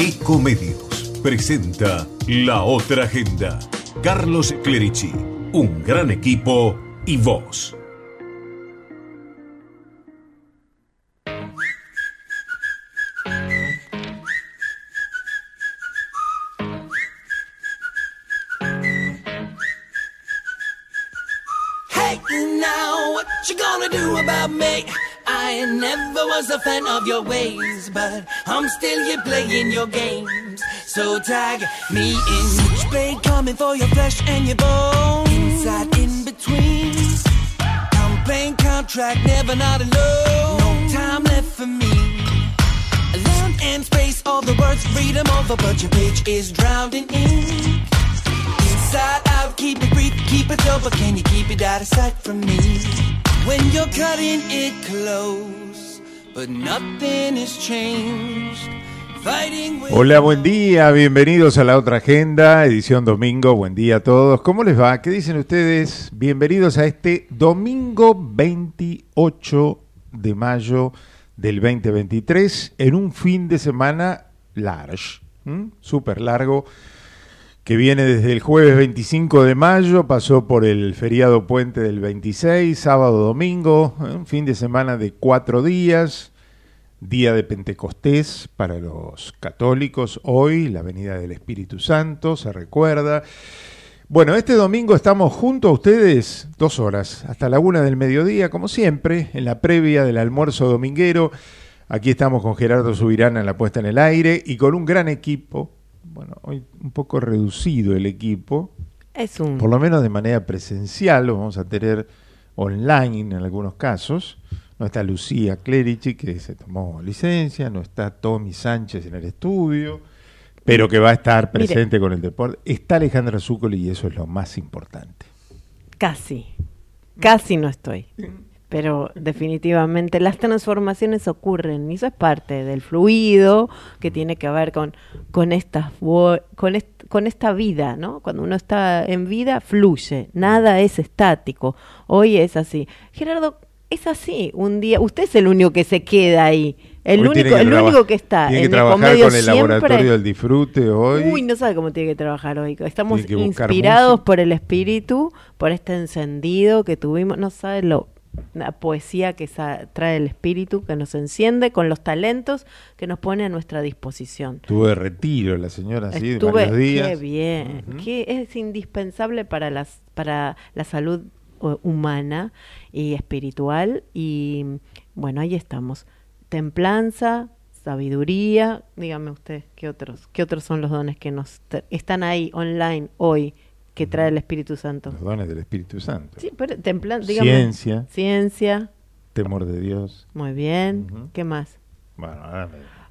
Ecomedios presenta La Otra Agenda. Carlos Clerici, un gran equipo y vos. Fan of your ways, but still you're playing your games. So tag me in. Switchblade coming for your flesh and your bones. Inside, in between. I'm playing contract, never not alone. No time left for me. Land and space, all the words, them over, but your page is drowning in. Inside out, keep it brief, keep it over. Can you keep it out of sight from me? When you're cutting it close, Hola, buen día, bienvenidos a la otra agenda, edición domingo, buen día a todos. ¿Cómo les va? ¿Qué dicen ustedes? Bienvenidos a este domingo 28 de mayo del 2023, en un fin de semana large, súper largo, que viene desde el jueves 25 de mayo, pasó por el feriado puente del 26, sábado, domingo, un fin de semana de cuatro días, día de Pentecostés para los católicos, hoy la venida del Espíritu Santo, se recuerda. Bueno, este domingo estamos junto a ustedes dos horas, hasta la una del mediodía, como siempre, en la previa del almuerzo dominguero. Aquí estamos con Gerardo Subirana en la puesta en el aire y con un gran equipo. Bueno, hoy un poco reducido el equipo, Es un. por lo menos de manera presencial, lo vamos a tener online en algunos casos. No está Lucía Clerici, que se tomó licencia, no está Tommy Sánchez en el estudio, pero que va a estar Mire. presente con el deporte. Está Alejandra Zúcoli y eso es lo más importante. Casi. Casi no estoy. Pero definitivamente las transformaciones ocurren y eso es parte del fluido que tiene que ver con, con, estas, con, est- con esta vida, ¿no? Cuando uno está en vida, fluye, nada es estático. Hoy es así. Gerardo, es así. Un día, usted es el único que se queda ahí. El, Hoy único, que el único que está Tiene que en trabajar Ecomedio con el siempre. laboratorio del disfrute hoy. Uy, no sabe cómo tiene que trabajar hoy. Estamos que inspirados música. por el espíritu, por este encendido que tuvimos. No sabe lo la poesía que trae el espíritu, que nos enciende con los talentos que nos pone a nuestra disposición. Estuvo de retiro la señora, Estuve, varios días. qué bien, que es indispensable para las para la salud humana y espiritual y bueno, ahí estamos. Templanza, sabiduría, dígame usted, ¿qué otros qué otros son los dones que nos están ahí online hoy que trae el Espíritu Santo? Los dones del Espíritu Santo. Sí, pero templanza, dígame. Ciencia, Ciencia, temor de Dios. muy bien. ¿Qué más? Bueno,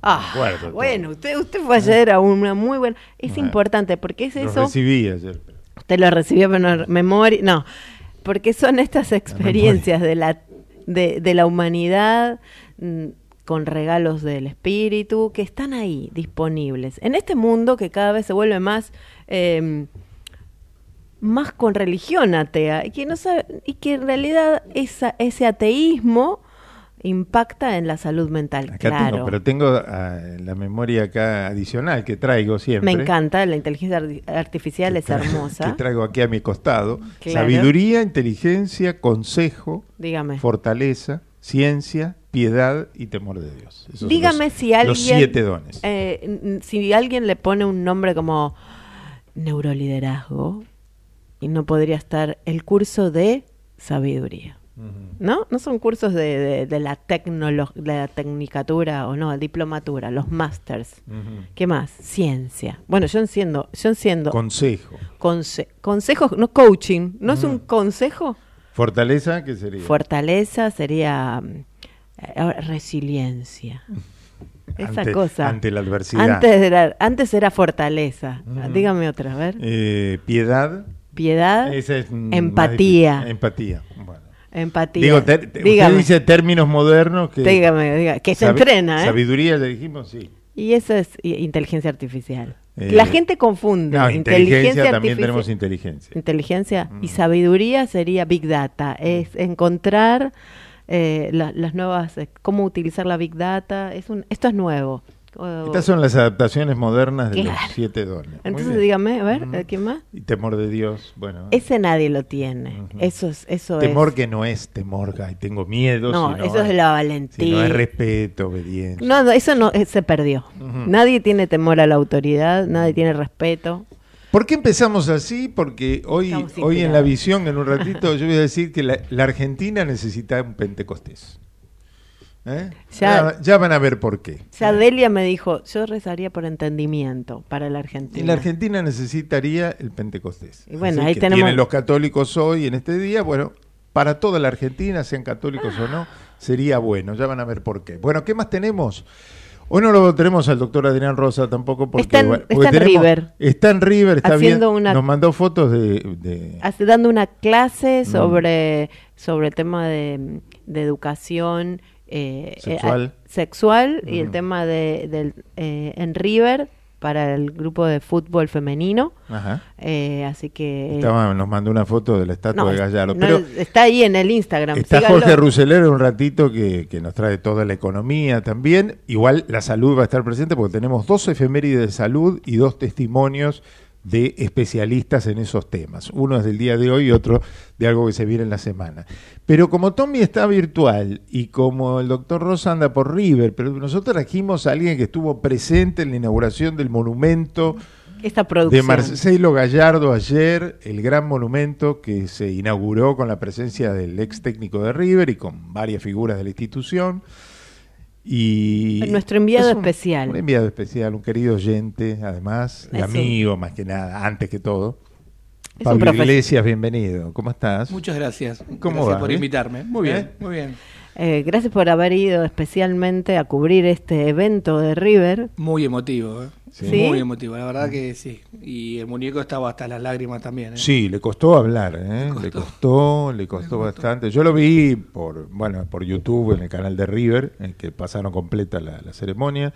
Ah, bueno, usted usted fue ayer a una muy buena. Es Bueno, importante porque es eso. recibí ayer. pero- Usted lo recibió, pero no, memoria. No, porque son estas experiencias de la, de, de la humanidad mm, con regalos del espíritu que están ahí, disponibles. En este mundo que cada vez se vuelve más. eh, más con religión atea y que no sabe y que en realidad esa, ese ateísmo impacta en la salud mental Acá claro tengo, pero tengo ah, la memoria acá adicional que traigo siempre. me encanta la inteligencia arti- artificial es hermosa Que traigo aquí a mi costado. Claro. Sabiduría, inteligencia, consejo, dígame fortaleza, ciencia, piedad y temor de Dios. Esos Dígame los- si alguien. Los siete dones. eh, si alguien le pone un nombre como neuroliderazgo, y no podría estar el curso de sabiduría. ¿No? No son cursos de, de- de la tecnolo- de la tecnicatura o no, diplomatura, los masters. ¿Qué más? Ciencia. Bueno, yo enciendo, yo enciendo Consejo. conse- consejos, no coaching, ¿no es un consejo? Fortaleza, ¿qué sería? Fortaleza sería mm, eh, resiliencia. Esa Ante- cosa. ante la adversidad. Antes era, antes era fortaleza. Dígame otra, a ver. Eh, piedad. Piedad, Esa es empatía. Empatía. Bueno. Empatía. Digo, ter- usted dice términos modernos que... dígame, diga- que se entrena, ¿eh? Sabiduría, le dijimos, sí. Y eso es inteligencia artificial. Eh, La gente confunde. No, inteligencia, también artificial- tenemos inteligencia. Inteligencia y Mm. sabiduría sería Big Data. Es encontrar eh, la- las nuevas, eh, cómo utilizar la Big Data. Es un, esto es nuevo. O- Estas son las adaptaciones modernas de Claro. los siete dones. Entonces dígame, a ver, ¿eh, ¿quién más? Y temor de Dios, bueno. Ese nadie lo tiene. Ujú. Eso es, eso temor es. que no es temor, ay, tengo miedo. No, sino eso es la valentía. sino es respeto, obediencia. No, no, eso no eh, se perdió. Nadie tiene temor a la autoridad, nadie tiene respeto. ¿Por qué empezamos así? Porque hoy, hoy en la visión, en un ratito, yo voy a decir que la, la Argentina necesita un Pentecostés. ¿Eh? Ya- Ya, ya van a ver por qué. Sea, Delia me dijo, yo rezaría por entendimiento para la Argentina. Y la Argentina necesitaría el Pentecostés. Y bueno, Así ahí que tenemos- Tienen los católicos hoy, en este día, bueno, para toda la Argentina, sean católicos o no, sería bueno. Ya van a ver por qué. Bueno, ¿qué más tenemos? Hoy no lo tenemos al doctor Adrián Rosa tampoco porque... Está en- bueno, está porque en River. Está en River, está Haciendo bien. una- Nos mandó fotos de... de- Hace dando una clase Mm. sobre, sobre el tema de, de educación eh, Sexual. eh, sexual y el tema de, del, eh, en River para el grupo de fútbol femenino. Ajá. Eh, así que... Estaba- nos mandó una foto de la estatua no, de Gallardo. no, pero está ahí en el Instagram. está síganlo. Jorge Ruselero un ratito que, que nos trae toda la economía también. Igual la salud va a estar presente porque tenemos dos efemérides de salud y dos testimonios de especialistas en esos temas. Uno es del día de hoy y otro de algo que se viene en la semana. Pero como Tommy está virtual y como el doctor Rosa anda por River, pero nosotros trajimos a alguien que estuvo presente en la inauguración del monumento Esta de. Marcelo Gallardo ayer, el gran monumento que se inauguró con la presencia del ex técnico de River y con varias figuras de la institución. Y Nuestro enviado es un- especial. Un enviado especial, un querido oyente, además, y Es un- amigo más que nada, antes que todo. Es Pablo Iglesias, bienvenido. ¿Cómo estás? Muchas gracias. ¿Cómo gracias va? por ¿Bien? invitarme. Muy bien, ¿Eh? muy bien. Eh, gracias por haber ido especialmente a cubrir este evento de River. Muy emotivo, ¿eh? Sí. ¿Sí? Muy emotivo, la verdad que sí. Y el muñeco estaba hasta las lágrimas también. ¿eh? Sí, le costó hablar, ¿eh? Le le costó. le costó Le costó. bastante. Yo lo vi por, bueno, por YouTube en el canal de River, en que pasaron completa la, la ceremonia.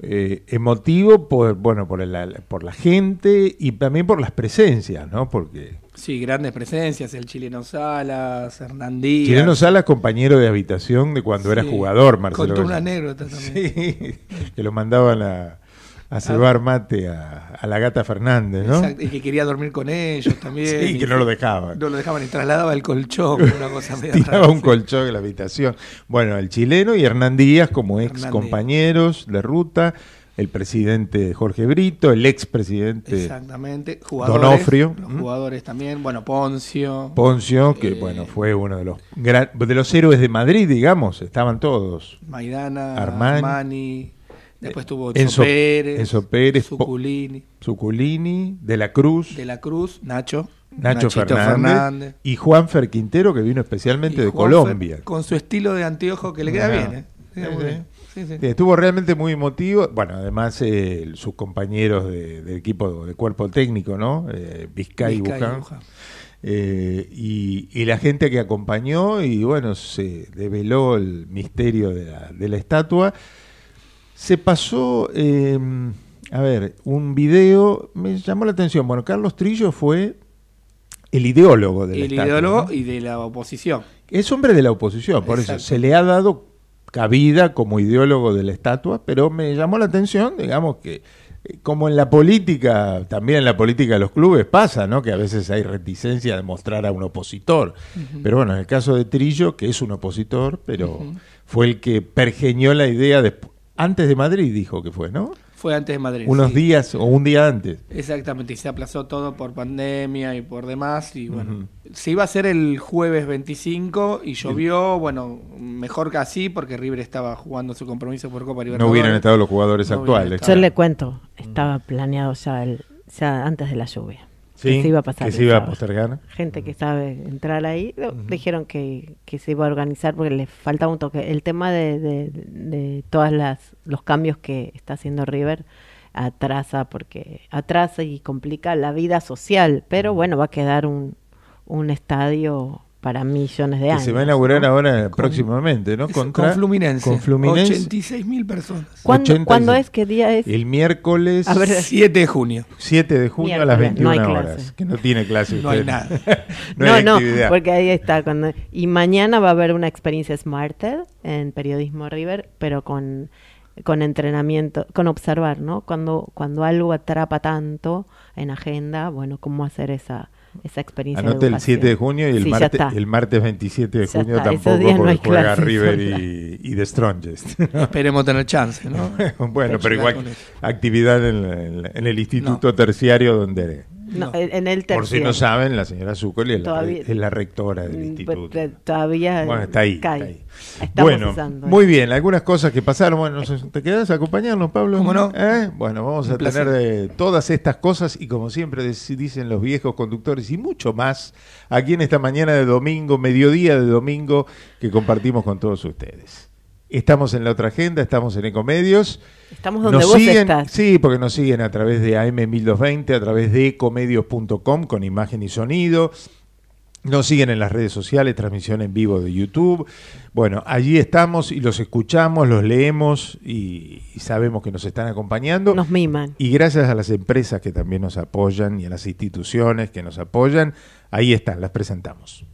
Eh, emotivo por, bueno, por la, por la gente y también por las presencias, ¿no? Porque Sí, grandes presencias, el chileno Salas, Hernán Díaz. Chileno Salas, compañero de habitación de cuando era Sí. jugador, Marcelo. Contó una anécdota también. Sí, que lo mandaban a, a cebar mate a, a la gata Fernández, ¿no? Exacto, y que quería dormir con ellos también. Sí, y que no lo dejaban. No lo dejaban y trasladaba el colchón, una cosa Tiraba rara, un sí. colchón en la habitación. Bueno, el chileno y Hernán Díaz como ex compañeros de ruta, el presidente Jorge Brito, el ex presidente Exactamente. Jugadores, Donofrio. Los ¿Mm? jugadores también. Bueno, Poncio. Poncio, que Eh, bueno, fue uno de los gran- de los héroes de Madrid, digamos, estaban todos. Maidana, Armani. Armani, después tuvo Enzo- Pérez, Enzo Pérez, Zuculini, Zuculini, De la Cruz, De la Cruz, Nacho, Nacho Fernández, y Juan Quintero, que vino especialmente Y de Colombia. Con su estilo de anteojo que le queda bien, ¿eh? Queda bien. Sí, sí. Sí, Estuvo realmente muy emotivo. Bueno, además eh, sus compañeros de- del equipo de cuerpo técnico, ¿no? Eh, Vizcay y Buján. Eh, y, y la gente que acompañó y bueno, se develó el misterio de la, de la estatua. Se pasó, eh, a ver, un video, me llamó la atención. Bueno, Carlos Trillo fue el ideólogo de la El estatua, ideólogo ¿no? y de la oposición. Es hombre de la oposición, por eso se le ha dado cabida como ideólogo de la estatua, pero me llamó la atención, digamos que eh, como en la política, también en la política de los clubes pasa, ¿no? Que a veces hay reticencia de mostrar a un opositor. Pero bueno, en el caso de Trillo, que es un opositor, pero fue el que pergeñó la idea de, antes de Madrid, dijo que fue, ¿no? Fue antes de Madrid. Unos sí. días o un día antes. Exactamente, y se aplazó todo por pandemia y por demás. Y bueno, se iba a hacer el jueves 25 y llovió. Bueno, mejor que así porque River estaba jugando su compromiso por Copa Libertadores. No hubieran estado los jugadores No actuales. Yo le cuento, estaba planeado ya, el- ya antes de la lluvia. Sí, que se iba a pasar que se iba a postergar. Gente que sabe entrar ahí, dijeron que, que se iba a organizar porque le faltaba un toque. El tema de, de, de todas las los cambios que está haciendo River atrasa porque atrasa y complica la vida social, pero bueno, va a quedar un, un estadio para millones de Que años. se va a inaugurar ¿no? ahora próximamente, ¿no? Contra, con Fluminense. Con Fluminense. 86 mil personas. ¿Cuándo, 86. ¿cuándo es? ¿Qué día es? El miércoles A ver, 7 de junio. 7 de junio a las Miércoles, 21 no hay horas. clase. Que no tiene clase. No hay nada. no, No, hay no, actividad. porque ahí está. Cuando, y mañana va a haber una experiencia Smarter en Periodismo River, pero con con entrenamiento, con observar, ¿no? Cuando, cuando algo atrapa tanto en agenda, bueno, cómo hacer esa, esa experiencia. de Anote el educación. 7 de junio y el, Sí, martes, el martes 27 de Ya junio está, tampoco no porque juega clases, River y, y The Strongest. Esperemos tener chance, ¿no? bueno, pero igual actividad en, el- en el instituto terciario donde, No, en el por si no saben, la señora Zuccoli es, la, Todavía- es la rectora del Mm, instituto. pero Todavía Bueno, está ahí. cae. está ahí. Estamos bueno, usando muy bien, algunas cosas que pasaron. Bueno, ¿te quedas a acompañarnos, Pablo? ¿Cómo no? ¿Eh? Bueno, vamos Un a placer. tener eh, todas estas cosas y como siempre dicen los viejos conductores y mucho más aquí en esta mañana de domingo, mediodía de domingo que compartimos con todos ustedes. Estamos en la otra agenda, estamos en Ecomedios. Estamos donde Nos vos siguen, estás. Sí, porque nos siguen a través de AM1220, a través de ecomedios.com con imagen y sonido. Nos siguen en las redes sociales, transmisión en vivo de YouTube. Bueno, allí estamos y los escuchamos, los leemos y, y sabemos que nos están acompañando. Nos miman. Y gracias a las empresas que también nos apoyan y a las instituciones que nos apoyan, ahí están, las presentamos.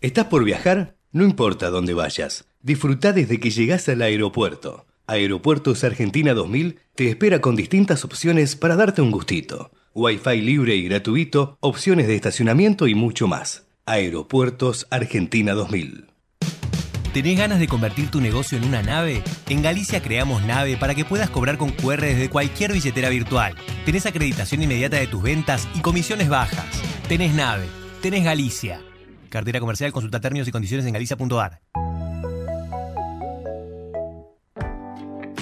¿Estás por viajar? No importa dónde vayas. Disfruta desde que llegas al aeropuerto. Aeropuertos Argentina 2000 te espera con distintas opciones para darte un gustito. Wi-Fi libre y gratuito, opciones de estacionamiento y mucho más. Aeropuertos Argentina 2000. ¿Tenés ganas de convertir tu negocio en una nave? En Galicia creamos Nave para que puedas cobrar con QR desde cualquier billetera virtual. Tenés acreditación inmediata de tus ventas y comisiones bajas. Tenés Nave. Tenés Galicia. Cartera comercial, consulta términos y condiciones en galicia.ar.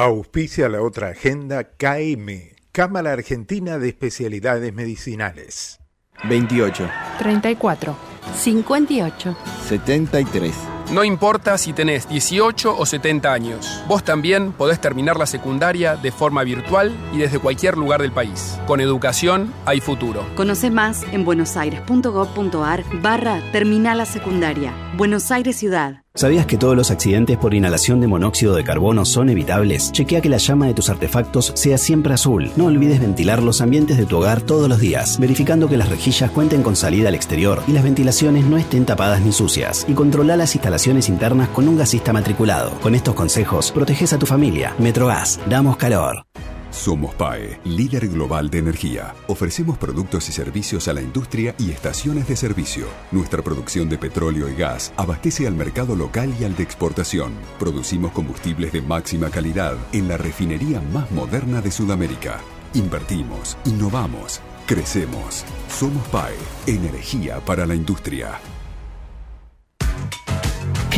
Auspicia la otra agenda KM, Cámara Argentina de Especialidades Medicinales. 28, 34, 58. 73. No importa si tenés 18 o 70 años, vos también podés terminar la secundaria de forma virtual y desde cualquier lugar del país. Con educación hay futuro. Conoce más en buenosaires.gov.ar barra Terminal la Secundaria. Buenos Aires Ciudad. ¿Sabías que todos los accidentes por inhalación de monóxido de carbono son evitables? Chequea que la llama de tus artefactos sea siempre azul. No olvides ventilar los ambientes de tu hogar todos los días, verificando que las rejillas cuenten con salida al exterior y las ventilaciones no estén tapadas ni sucias. Y controla las instalaciones internas con un gasista matriculado. Con estos consejos, proteges a tu familia. Metrogas, damos calor. Somos PAE, líder global de energía. Ofrecemos productos y servicios a la industria y estaciones de servicio. Nuestra producción de petróleo y gas abastece al mercado local y al de exportación. Producimos combustibles de máxima calidad en la refinería más moderna de Sudamérica. Invertimos, innovamos, crecemos. Somos PAE, energía para la industria.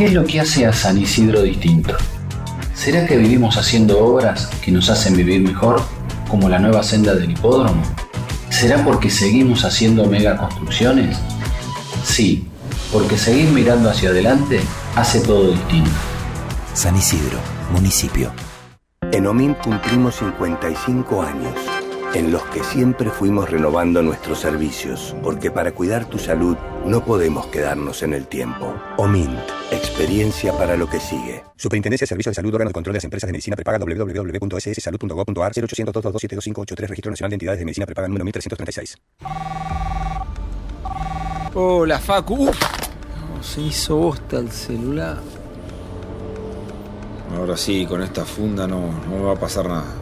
¿Qué es lo que hace a San Isidro distinto? ¿Será que vivimos haciendo obras que nos hacen vivir mejor, como la nueva senda del hipódromo? ¿Será porque seguimos haciendo megaconstrucciones? Sí, porque seguir mirando hacia adelante hace todo distinto. San Isidro, municipio. En OMINT cumplimos 55 años, en los que siempre fuimos renovando nuestros servicios, porque para cuidar tu salud no podemos quedarnos en el tiempo. OMINT, experiencia para lo que sigue. Superintendencia de Servicios de Salud, órgano de control de las empresas de medicina prepaga www.sssalud.gov.ar 0800-222-7583 Registro Nacional de Entidades de Medicina Prepaga número 1336. Hola, Facu. Uf, no, se hizo bosta el celular. Ahora sí, con esta funda no, no me va a pasar nada.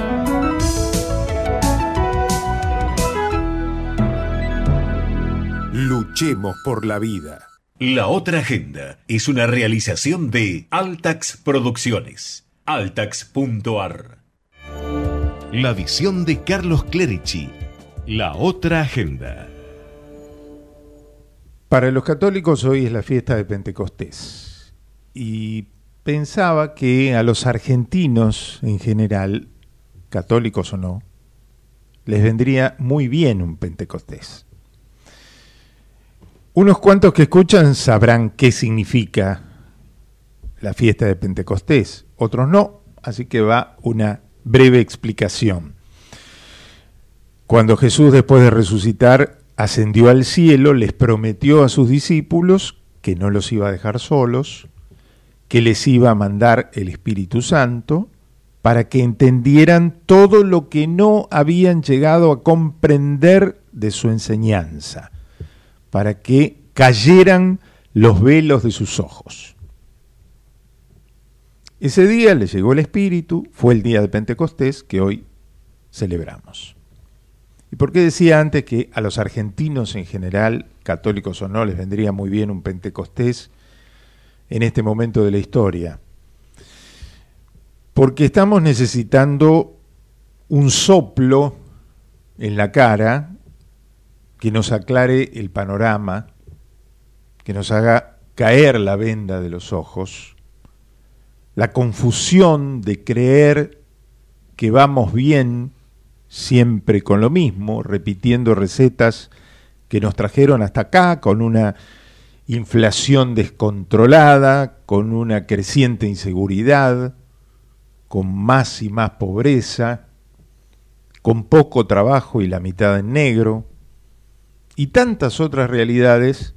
Luchemos por la vida. La otra agenda es una realización de Altax Producciones. Altax.ar. La visión de Carlos Clerici. La otra agenda. Para los católicos hoy es la fiesta de Pentecostés. Y pensaba que a los argentinos en general, católicos o no, les vendría muy bien un Pentecostés. Unos cuantos que escuchan sabrán qué significa la fiesta de Pentecostés, otros no, así que va una breve explicación. Cuando Jesús, después de resucitar, ascendió al cielo, les prometió a sus discípulos que no los iba a dejar solos, que les iba a mandar el Espíritu Santo, para que entendieran todo lo que no habían llegado a comprender de su enseñanza para que cayeran los velos de sus ojos. Ese día le llegó el Espíritu, fue el día de Pentecostés que hoy celebramos. ¿Y por qué decía antes que a los argentinos en general, católicos o no, les vendría muy bien un Pentecostés en este momento de la historia? Porque estamos necesitando un soplo en la cara que nos aclare el panorama, que nos haga caer la venda de los ojos, la confusión de creer que vamos bien siempre con lo mismo, repitiendo recetas que nos trajeron hasta acá con una inflación descontrolada, con una creciente inseguridad, con más y más pobreza, con poco trabajo y la mitad en negro, y tantas otras realidades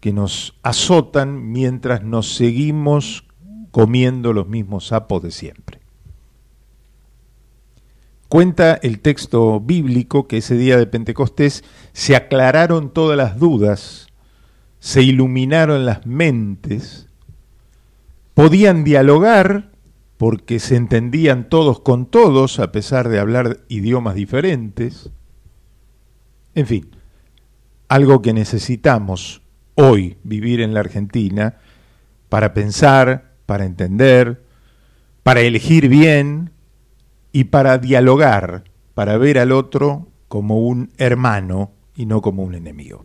que nos azotan mientras nos seguimos comiendo los mismos sapos de siempre. Cuenta el texto bíblico que ese día de Pentecostés se aclararon todas las dudas, se iluminaron las mentes, podían dialogar porque se entendían todos con todos a pesar de hablar idiomas diferentes. En fin, algo que necesitamos hoy vivir en la Argentina para pensar, para entender, para elegir bien y para dialogar, para ver al otro como un hermano y no como un enemigo.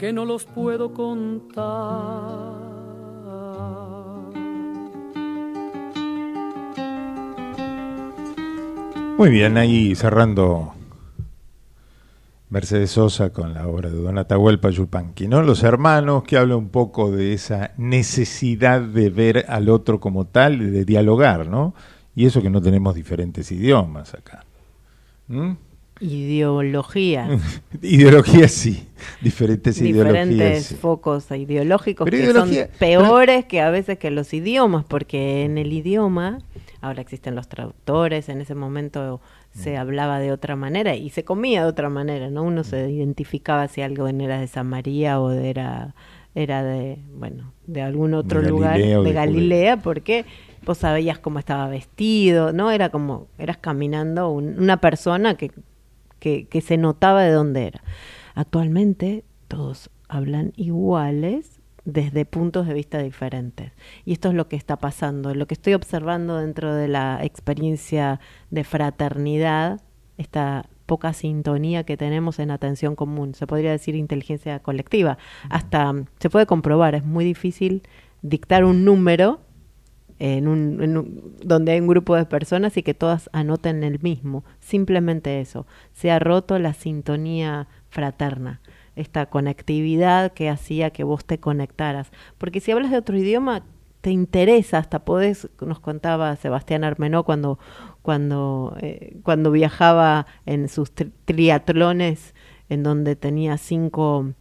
que no los puedo contar. Muy bien, ahí cerrando Mercedes Sosa con la obra de Don Atahualpa Yupanqui, ¿no? Los hermanos que habla un poco de esa necesidad de ver al otro como tal, de dialogar, ¿no? Y eso que no tenemos diferentes idiomas acá. ¿Mm? Ideología. Ideología sí, diferentes, Diferentes ideologías. sí. focos ideológicos Pero que ideología- son peores que a veces que los idiomas, porque en el idioma, ahora existen los traductores, en ese momento se hablaba de otra manera y se comía de otra manera, ¿no? Uno se identificaba si algo era de San María o de era era de, bueno, de algún otro De lugar, Galilea de Galilea, porque vos sabías cómo estaba vestido, ¿no? Era como, eras caminando un- una persona que, que, que se notaba de dónde era. Actualmente todos hablan iguales desde puntos de vista diferentes. Y esto es lo que está pasando, lo que estoy observando dentro de la experiencia de fraternidad, esta poca sintonía que tenemos en atención común, se podría decir inteligencia colectiva. Hasta mm, se puede comprobar, es muy difícil dictar un número en un, en un- donde hay un grupo de personas y que todas anoten el mismo. Simplemente eso. Se ha roto la sintonía fraterna. esta conectividad que hacía que vos te conectaras. Porque si hablas de otro idioma, te interesa, hasta podés, nos contaba Sebastián Armenó cuando, cuando, eh, cuando viajaba en sus tri- triatlones, en donde tenía cinco,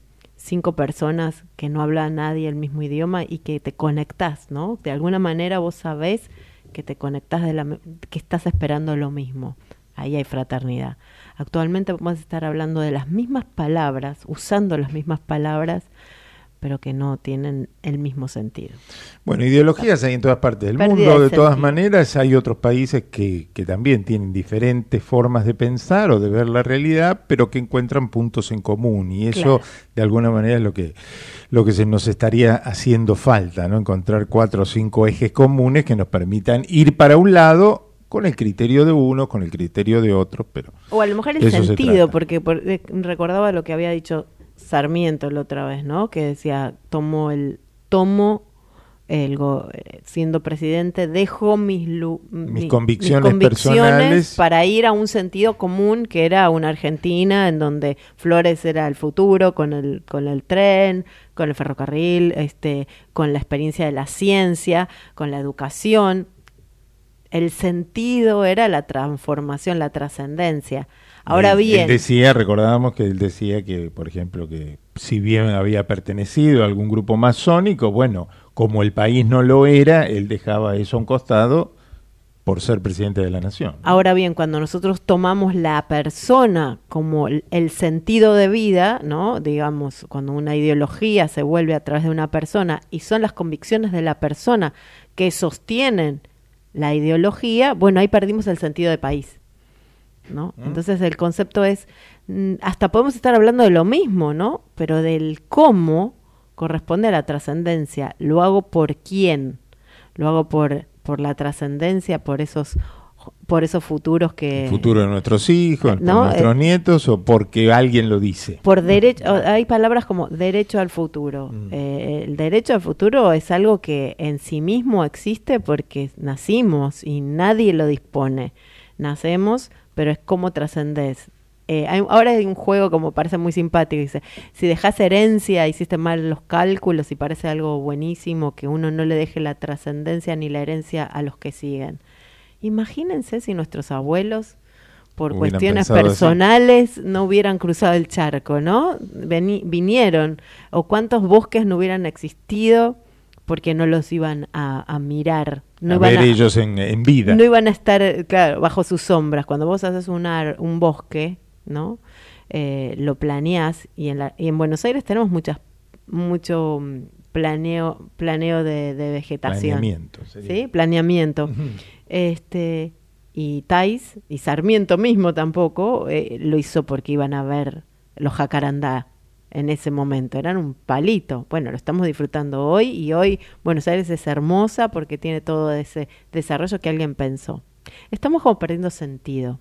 cinco personas que no habla nadie el mismo idioma y que te conectás, ¿no? De alguna manera vos sabés que te conectás de la, que estás esperando lo mismo. Ahí hay fraternidad. Actualmente vamos a estar hablando de las mismas palabras, usando las mismas palabras, pero que no tienen el mismo sentido. Bueno, ideologías hay en todas partes del Pérdida mundo, de de todas maneras hay otros países que, que también tienen diferentes formas de pensar o de ver la realidad, pero que encuentran puntos en común y eso Claro. de alguna manera es lo que lo que se nos estaría haciendo falta, ¿no? Encontrar cuatro o cinco ejes comunes que nos permitan ir para un lado con el criterio de uno, con el criterio de otro, pero O a lo mejor el se sentido, porque por- eh, recordaba lo que había dicho Sarmiento la otra vez, ¿no? Que decía, tomo el, tomo el go- siendo presidente, dejo mis, lu- mi- convicciones personales. para ir a un sentido común que era una Argentina en donde Flores era el futuro con el con el tren, con el ferrocarril, este, con la experiencia de la ciencia, con la educación. El sentido era la transformación, la trascendencia. Ahora Él- bien, Él decía, recordábamos que él decía que, por ejemplo, que si bien había pertenecido a algún grupo masónico, bueno, como el país no lo era, él dejaba eso a un costado por ser presidente de la nación. Ahora bien, cuando nosotros tomamos la persona como el, el sentido de vida, ¿no? Digamos, cuando una ideología se vuelve a través de una persona y son las convicciones de la persona que sostienen la ideología, bueno, ahí perdimos el sentido de país, ¿no? Entonces el concepto es, mm, hasta podemos estar hablando de lo mismo, ¿no? Pero del cómo corresponde a la trascendencia. Lo hago por quién, lo hago por, por la trascendencia, por esos, por esos futuros que... El futuro de nuestros hijos, por No, nuestros eh, nietos o porque alguien lo dice. Por derecho, hay palabras como derecho al futuro. Eh, el derecho al futuro es algo que en sí mismo existe porque nacimos y nadie lo dispone. Nacemos, pero es como trascendés. Eh, hay- ahora hay un juego como parece muy simpático, dice, si dejas herencia, hiciste mal los cálculos y parece algo buenísimo que uno no le deje la trascendencia ni la herencia a los que siguen. Imagínense si nuestros abuelos por Hubieran cuestiones personales no hubieran cruzado el charco, ¿no? Veni- vinieron, o cuántos bosques no hubieran existido porque no los iban a, a mirar. No a iban ver a- ellos en, en vida. no iban a estar, claro, bajo sus sombras. Cuando vos haces un, ar- un bosque, ¿no? Eh, lo planeás y en, la, y en Buenos Aires tenemos muchas, mucho mm, planeo, planeo de, de vegetación. Planeamiento, sería. Sí, planeamiento. Este, y Tais y Sarmiento mismo tampoco eh, lo hizo porque iban a ver los jacarandá en ese momento, eran un palito. Bueno, lo estamos disfrutando hoy y hoy Buenos Aires es hermosa porque tiene todo ese desarrollo que alguien pensó. Estamos como perdiendo sentido.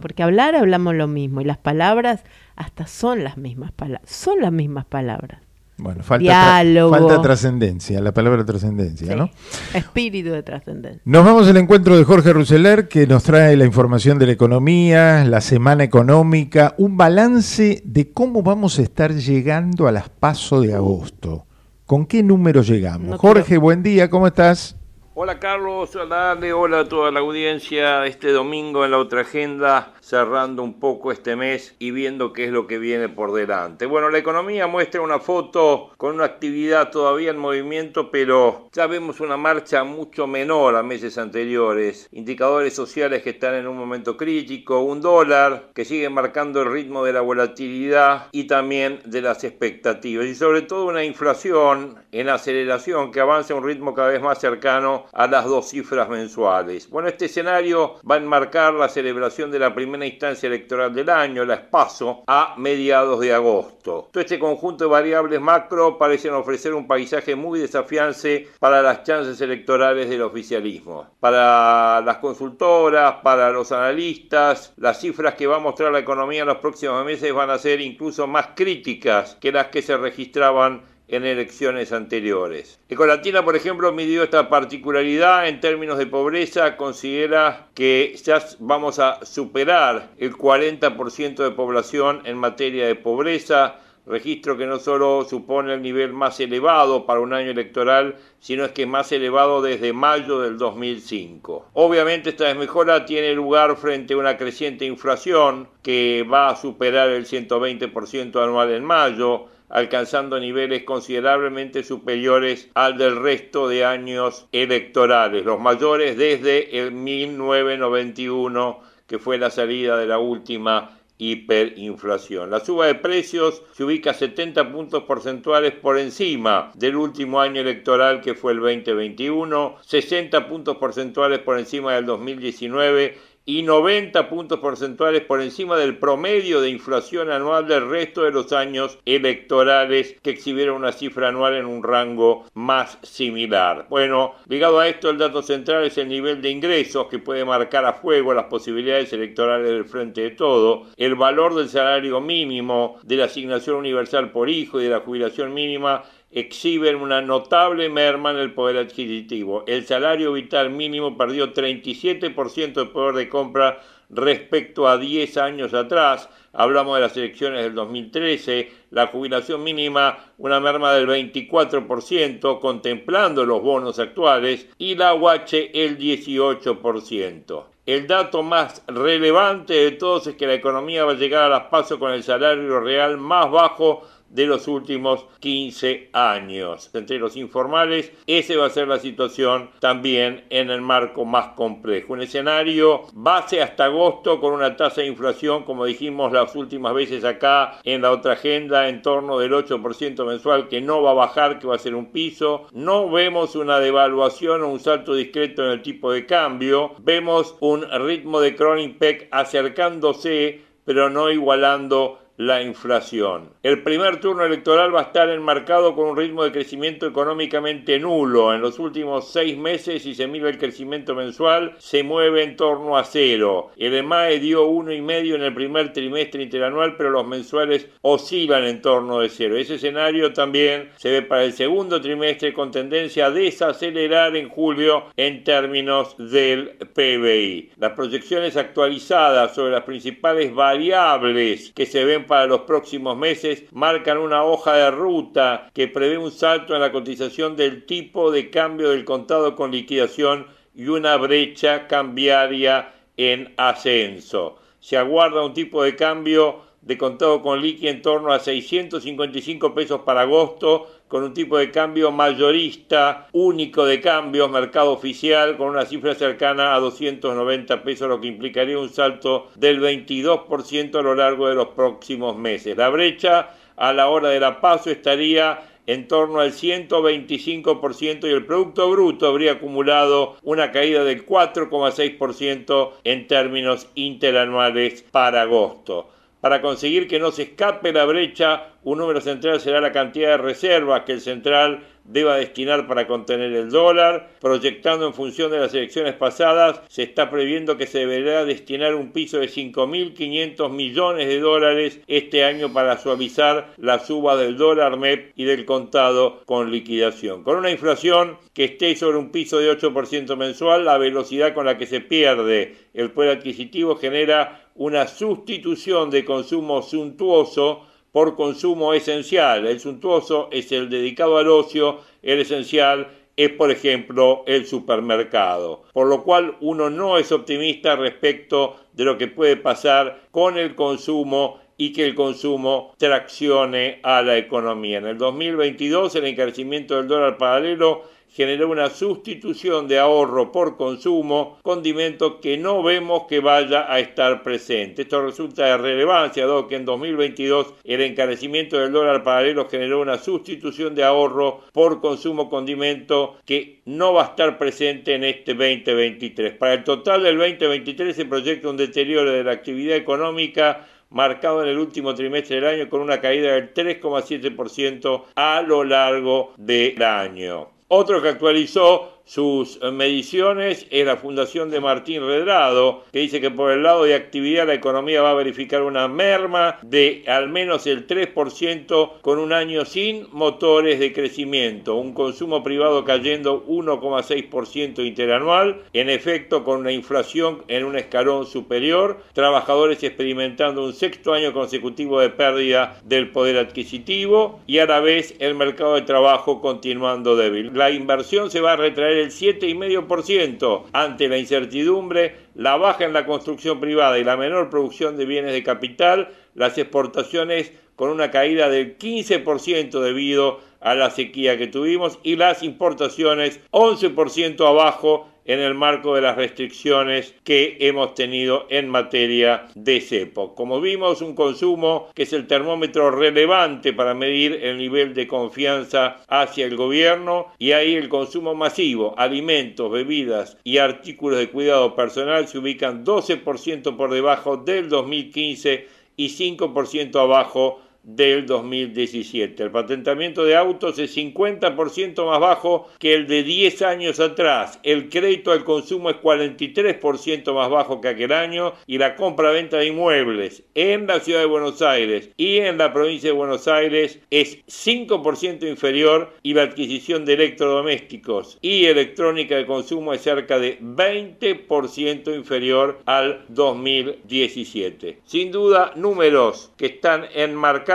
Porque hablar hablamos lo mismo y las palabras hasta son las mismas palabras, son las mismas palabras. Bueno, falta, tra- Diálogo. falta trascendencia, la palabra trascendencia, Sí. ¿no? Espíritu de trascendencia. Nos vamos al encuentro de Jorge Ruseler, que nos trae la información de la economía, la semana económica, un balance de cómo vamos a estar llegando a las pasos de agosto. ¿Con qué número llegamos? No Jorge, buen día, ¿cómo estás? Hola Carlos, hola Ale, hola a toda la audiencia. Este domingo en la otra agenda, cerrando un poco este mes y viendo qué es lo que viene por delante. Bueno, la economía muestra una foto con una actividad todavía en movimiento, pero ya vemos una marcha mucho menor a meses anteriores. Indicadores sociales que están en un momento crítico, un dólar que sigue marcando el ritmo de la volatilidad y también de las expectativas. Y sobre todo una inflación en aceleración que avanza a un ritmo cada vez más cercano a las dos cifras mensuales. Bueno, este escenario va a enmarcar la celebración de la primera instancia electoral del año, la ESPASO, a mediados de agosto. Todo este conjunto de variables macro parecen ofrecer un paisaje muy desafiante para las chances electorales del oficialismo. Para las consultoras, para los analistas, las cifras que va a mostrar la economía en los próximos meses van a ser incluso más críticas que las que se registraban en elecciones anteriores. Ecolatina, por ejemplo, midió esta particularidad en términos de pobreza, considera que ya vamos a superar el 40% de población en materia de pobreza, registro que no solo supone el nivel más elevado para un año electoral, sino es que más elevado desde mayo del 2005. Obviamente esta desmejora tiene lugar frente a una creciente inflación que va a superar el 120% anual en mayo, alcanzando niveles considerablemente superiores al del resto de años electorales, los mayores desde el 1991, que fue la salida de la última hiperinflación. La suba de precios se ubica 70 puntos porcentuales por encima del último año electoral que fue el 2021, 60 puntos porcentuales por encima del 2019 y 90 puntos porcentuales por encima del promedio de inflación anual del resto de los años electorales que exhibieron una cifra anual en un rango más similar. Bueno, ligado a esto el dato central es el nivel de ingresos que puede marcar a fuego las posibilidades electorales del frente de todo, el valor del salario mínimo, de la asignación universal por hijo y de la jubilación mínima exhiben una notable merma en el poder adquisitivo. El salario vital mínimo perdió 37% de poder de compra respecto a 10 años atrás. Hablamos de las elecciones del 2013, la jubilación mínima una merma del 24%, contemplando los bonos actuales, y la UH el 18%. El dato más relevante de todos es que la economía va a llegar a las pasos con el salario real más bajo de los últimos 15 años. Entre los informales, esa va a ser la situación también en el marco más complejo. Un escenario base hasta agosto con una tasa de inflación, como dijimos las últimas veces acá en la otra agenda, en torno del 8% mensual, que no va a bajar, que va a ser un piso. No vemos una devaluación o un salto discreto en el tipo de cambio. Vemos un ritmo de Cronenpeck acercándose, pero no igualando la inflación. El primer turno electoral va a estar enmarcado con un ritmo de crecimiento económicamente nulo. En los últimos seis meses, si se mira el crecimiento mensual, se mueve en torno a cero. El EMAE dio uno y medio en el primer trimestre interanual, pero los mensuales oscilan en torno de cero. Ese escenario también se ve para el segundo trimestre con tendencia a desacelerar en julio en términos del PBI. Las proyecciones actualizadas sobre las principales variables que se ven para los próximos meses marcan una hoja de ruta que prevé un salto en la cotización del tipo de cambio del contado con liquidación y una brecha cambiaria en ascenso. Se aguarda un tipo de cambio de contado con liqui en torno a 655 pesos para agosto, con un tipo de cambio mayorista, único de cambio, mercado oficial, con una cifra cercana a 290 pesos, lo que implicaría un salto del 22% a lo largo de los próximos meses. La brecha a la hora de la paso estaría en torno al 125% y el Producto Bruto habría acumulado una caída del 4,6% en términos interanuales para agosto. Para conseguir que no se escape la brecha, un número central será la cantidad de reservas que el central deba destinar para contener el dólar. Proyectando en función de las elecciones pasadas, se está previendo que se deberá destinar un piso de 5.500 millones de dólares este año para suavizar la suba del dólar MEP y del contado con liquidación. Con una inflación que esté sobre un piso de 8% mensual, la velocidad con la que se pierde el poder adquisitivo genera una sustitución de consumo suntuoso por consumo esencial. El suntuoso es el dedicado al ocio, el esencial es, por ejemplo, el supermercado. Por lo cual uno no es optimista respecto de lo que puede pasar con el consumo y que el consumo traccione a la economía. En el 2022 el encarecimiento del dólar paralelo generó una sustitución de ahorro por consumo, condimento que no vemos que vaya a estar presente. Esto resulta de relevancia, dado que en 2022 el encarecimiento del dólar paralelo generó una sustitución de ahorro por consumo condimento que no va a estar presente en este 2023. Para el total del 2023 se proyecta un deterioro de la actividad económica marcado en el último trimestre del año con una caída del 3,7% a lo largo del año. Otro que actualizó sus mediciones es la Fundación de Martín Redrado, que dice que por el lado de actividad la economía va a verificar una merma de al menos el 3% con un año sin motores de crecimiento, un consumo privado cayendo 1,6% interanual, en efecto con una inflación en un escalón superior, trabajadores experimentando un sexto año consecutivo de pérdida del poder adquisitivo y a la vez el mercado de trabajo continuando débil. La inversión se va a retraer el 7,5% ante la incertidumbre, la baja en la construcción privada y la menor producción de bienes de capital, las exportaciones con una caída del 15% debido a la sequía que tuvimos y las importaciones 11% abajo en el marco de las restricciones que hemos tenido en materia de cepo. Como vimos, un consumo que es el termómetro relevante para medir el nivel de confianza hacia el gobierno y ahí el consumo masivo, alimentos, bebidas y artículos de cuidado personal se ubican 12% por debajo del 2015 y 5% abajo del 2017. El patentamiento de autos es 50% más bajo que el de 10 años atrás. El crédito al consumo es 43% más bajo que aquel año y la compra-venta de inmuebles en la ciudad de Buenos Aires y en la provincia de Buenos Aires es 5% inferior y la adquisición de electrodomésticos y electrónica de consumo es cerca de 20% inferior al 2017. Sin duda, números que están enmarcados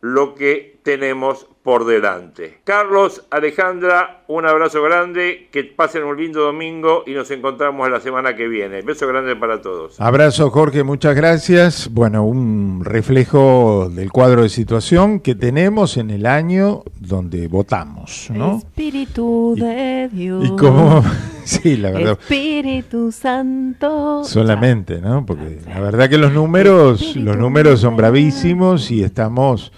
lo que tenemos por delante. Carlos, Alejandra, un abrazo grande, que pasen un lindo domingo y nos encontramos la semana que viene. Beso grande para todos. Abrazo Jorge, muchas gracias. Bueno, un reflejo del cuadro de situación que tenemos en el año donde votamos, ¿no? Espíritu de Dios. Y cómo, sí, la verdad. Espíritu Santo. Solamente, ¿no? Porque la verdad que los números, los números son bravísimos y estamos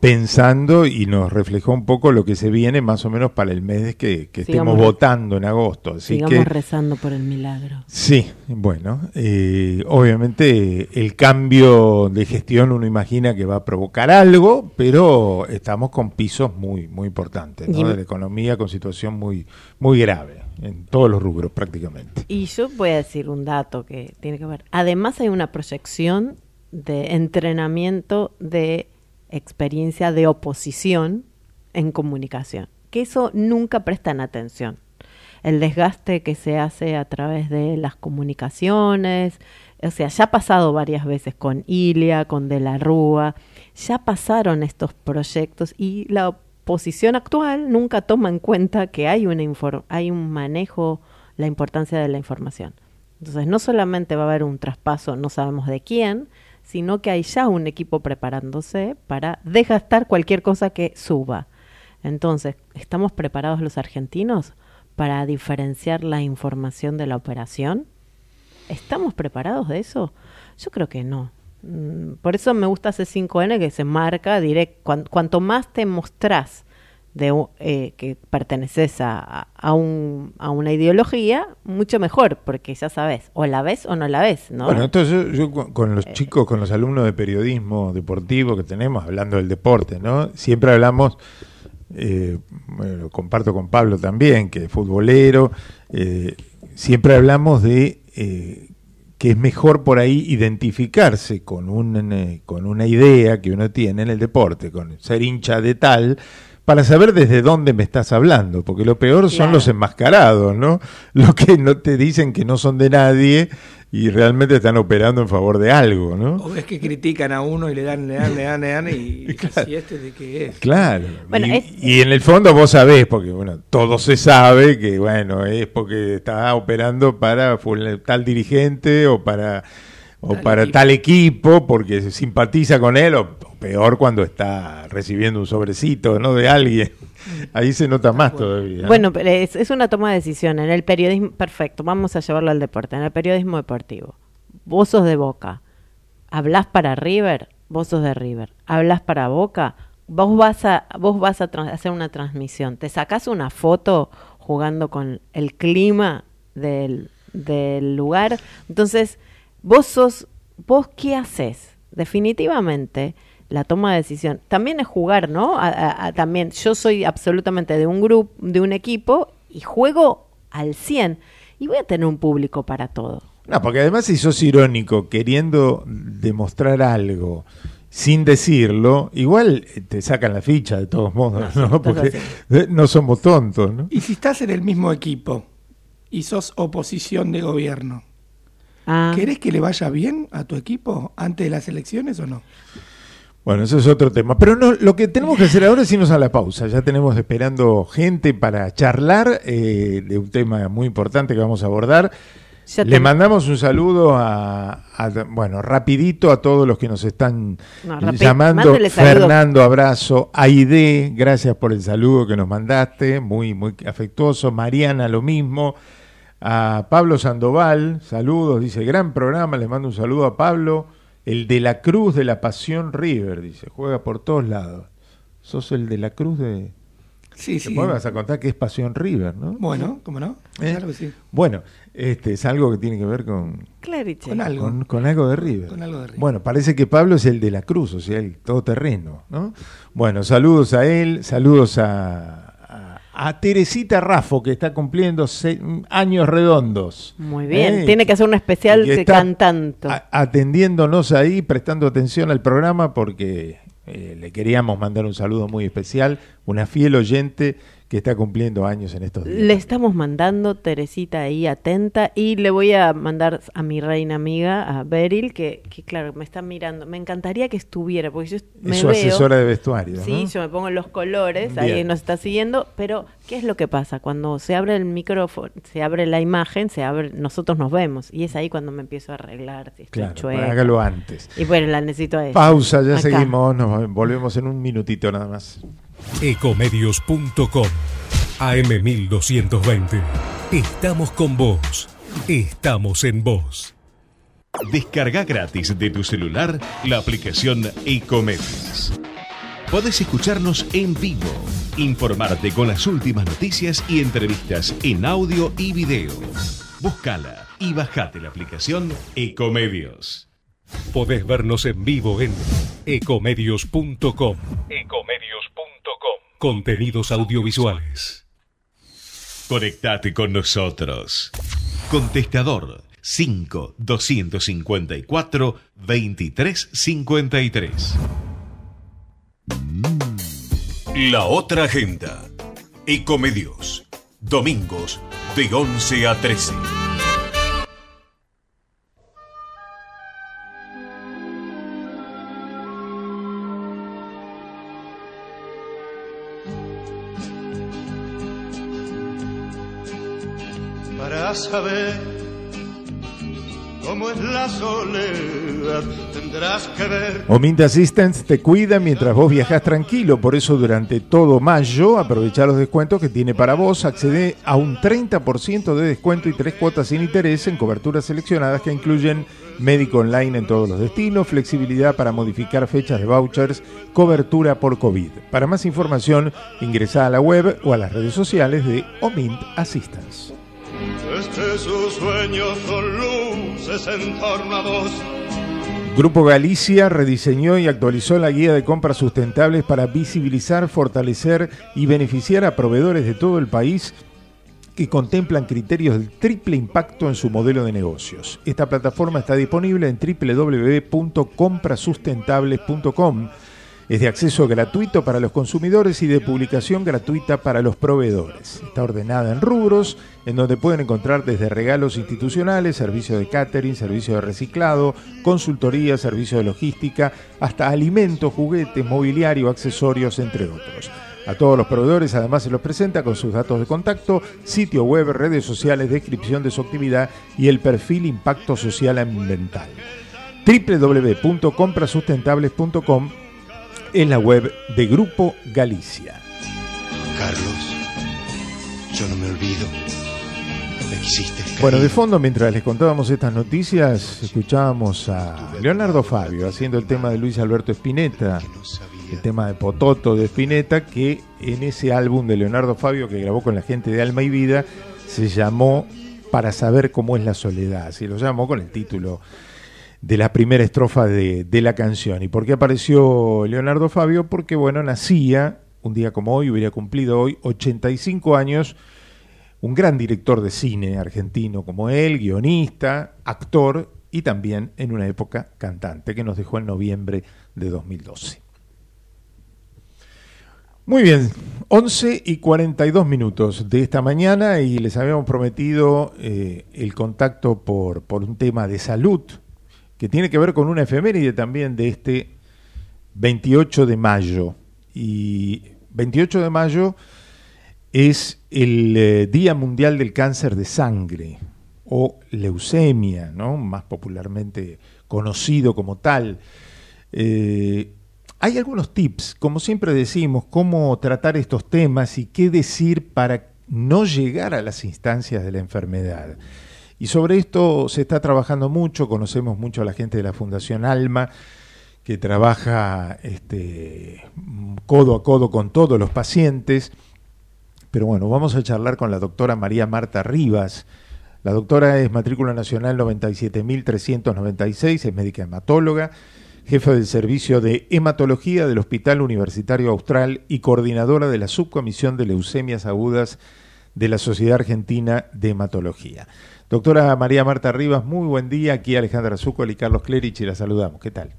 pensando y nos reflejó un poco lo que se viene más o menos para el mes que, que estemos votando en agosto. Así sigamos rezando por el milagro. Sí, bueno, eh, obviamente el cambio de gestión uno imagina que va a provocar algo, pero estamos con pisos muy muy importantes ¿no? de la economía con situación muy muy grave en todos los rubros prácticamente. Y yo voy a decir un dato que tiene que ver. Además hay una proyección de entrenamiento de experiencia de oposición en comunicación, que eso nunca prestan atención. El desgaste que se hace a través de las comunicaciones, o sea, ya ha pasado varias veces con Ilia, con De la Rúa, ya pasaron estos proyectos y la oposición actual nunca toma en cuenta que hay, una hay un manejo, la importancia de la información. Entonces, no solamente va a haber un traspaso, no sabemos de quién, sino que hay ya un equipo preparándose para desgastar cualquier cosa que suba. Entonces, ¿estamos preparados los argentinos para diferenciar la información de la operación? ¿Estamos preparados de eso? Yo creo que no. Mm, por eso me gusta C5N que se marca directo. Cuanto más te mostrás de, eh, que perteneces a, a, un, a, una ideología, mucho mejor, porque ya sabes, o la ves o no la ves, ¿no? Bueno, entonces yo, con los chicos, con los alumnos de periodismo deportivo que tenemos, hablando del deporte, ¿no? Siempre hablamos, eh, bueno, comparto con Pablo también, que es futbolero, eh, siempre hablamos de eh, que es mejor por ahí identificarse con, un, eh, con una idea que uno tiene en el deporte, con ser hincha de tal, para saber desde dónde me estás hablando, porque lo peor son los enmascarados, ¿no? Los que no te dicen que no son de nadie y realmente están operando en favor de algo, ¿no? O es que critican a uno y le dan, le dan, le dan, le dan y, claro. ¿y este de qué es? Claro. Bueno, y, es... y, en el fondo vos sabés, porque bueno, todo se sabe que bueno, es porque está operando para tal dirigente o para o tal para equipo. tal equipo porque se simpatiza con él o peor cuando está recibiendo un sobrecito no de alguien. Ahí se nota más todavía bueno pero es, es, una toma de decisión. En el periodismo perfecto vamos a llevarlo al deporte. En el periodismo deportivo vos sos de Boca hablas para River vos sos de River. Hablas para Boca vos vas a vos vas a hacer una transmisión. Te sacás una foto jugando con el clima del, del lugar entonces vos sos, vos qué haces? Definitivamente la toma de decisión también es jugar, ¿no? A, a, a, también yo soy absolutamente de un grupo, de un equipo y juego al 100 y voy a tener un público para todo. No, porque además si sos irónico queriendo demostrar algo sin decirlo, igual te sacan la ficha de todos modos, ¿no? Porque no somos tontos, ¿no? Y si estás en el mismo equipo y sos oposición de gobierno, Ah. ¿querés que le vaya bien a tu equipo antes de las elecciones o no? Bueno, eso es otro tema. Pero no, lo que tenemos que hacer ahora es irnos a la pausa. Ya tenemos esperando gente para charlar eh, de un tema muy importante que vamos a abordar. Ya Le te- mandamos un saludo a, a- bueno, rapidito a todos los que nos están No, llamando. Fernando, abrazo. Aide, gracias por el saludo que nos mandaste, muy, muy afectuoso. Mariana, lo mismo. A Pablo Sandoval, saludos, dice, gran programa, le mando un saludo a Pablo. El de la Cruz de la Pasión River, dice, juega por todos lados. Sos el de la Cruz de... Sí, Después sí. me vas a contar que es Pasión River, ¿no? Bueno, ¿cómo no? ¿Eh? Claro que sí. Bueno, este es algo que tiene que ver con, Clarice. Con algo. con, con algo de River. Con algo de River. Bueno, parece que Pablo es el de la Cruz, o sea, el todoterreno, ¿no? Bueno, saludos a él, saludos a, a, Teresita Raffo, que está cumpliendo años redondos. Muy bien, ¿Eh? tiene que hacer un especial que a- atendiéndonos ahí, prestando atención al programa, porque eh, le queríamos mandar un saludo muy especial, una fiel oyente que está cumpliendo años en estos días. Le estamos mandando, Teresita ahí atenta, y le voy a mandar a mi reina amiga, a Beryl, que, que claro, me está mirando. Me encantaría que estuviera, porque yo me Es su veo. asesora de vestuario, Sí, ¿no? yo me pongo los colores, ahí Bien. nos está siguiendo, pero ¿qué es lo que pasa? Cuando se abre el micrófono, se abre la imagen, se abre, nosotros nos vemos, y es ahí cuando me empiezo a arreglar, si estoy Claro, chueca. hágalo antes. Y bueno, la necesito a ella. Pausa, ya Acá. seguimos, nos volvemos en un minutito nada más. Ecomedios.com AM1220. Estamos con vos. Estamos en vos. Descarga gratis de tu celular la aplicación Ecomedios. Podés escucharnos en vivo, informarte con las últimas noticias y entrevistas en audio y video. Búscala y bajate la aplicación Ecomedios. Podés vernos en vivo en ecomedios.com. Contenidos audiovisuales. Conectate con nosotros. Contestador 5 254 2353. La otra agenda. Ecomedios. Domingos de 11 a 13. Saber cómo es la soledad. Tendrás que ver. Assistance te cuida mientras vos viajás tranquilo, por eso durante todo mayo aprovecha los descuentos que tiene para vos, accede a un 30% de descuento y tres cuotas sin interés en coberturas seleccionadas que incluyen médico online en todos los destinos, flexibilidad para modificar fechas de vouchers, cobertura por COVID. Para más información ingresa a la web o a las redes sociales de Omint Assistance. Este sus sueños son luces. Grupo Galicia rediseñó y actualizó la guía de compras sustentables para visibilizar, fortalecer y beneficiar a proveedores de todo el país que contemplan criterios del triple impacto en su modelo de negocios. Esta plataforma está disponible en www.comprasustentables.com. Es de acceso gratuito para los consumidores y de publicación gratuita para los proveedores. Está ordenada en rubros, en donde pueden encontrar desde regalos institucionales, servicio de catering, servicio de reciclado, consultoría, servicio de logística, hasta alimentos, juguetes, mobiliario, accesorios, entre otros. A todos los proveedores además se los presenta con sus datos de contacto, sitio web, redes sociales, descripción de su actividad y el perfil impacto social ambiental. www.comprasustentables.com es la web de Grupo Galicia. Carlos, yo no me olvido. Bueno, de fondo, mientras les contábamos estas noticias, escuchábamos a Leonardo Fabio haciendo el tema de Luis Alberto Spinetta, el tema de Pototo de Spinetta, que en ese álbum de Leonardo Fabio que grabó con la gente de Alma y Vida se llamó Para saber cómo es la soledad. Así lo llamó con el título de la primera estrofa de, de la canción. ¿Y por qué apareció Leonardo Fabio? Porque, bueno, nacía, un día como hoy, hubiera cumplido hoy 85 años, un gran director de cine argentino como él, guionista, actor y también en una época cantante que nos dejó en noviembre de 2012. Muy bien, 11 y 42 minutos de esta mañana y les habíamos prometido eh, el contacto por, por un tema de salud que tiene que ver con una efeméride también de este 28 de mayo. Y 28 de mayo es el eh, Día Mundial del Cáncer de Sangre o leucemia, ¿no? más popularmente conocido como tal. Eh, hay algunos tips, como siempre decimos, cómo tratar estos temas y qué decir para no llegar a las instancias de la enfermedad. Y sobre esto se está trabajando mucho, conocemos mucho a la gente de la Fundación Alma, que trabaja este, codo a codo con todos los pacientes. Pero bueno, vamos a charlar con la doctora María Marta Rivas. La doctora es matrícula nacional 97.396, es médica hematóloga jefa del Servicio de Hematología del Hospital Universitario Austral y coordinadora de la Subcomisión de Leucemias Agudas de la Sociedad Argentina de Hematología. Doctora María Marta Rivas, muy buen día. Aquí Alejandra Zúcol y Carlos Clerich y la saludamos. ¿Qué tal?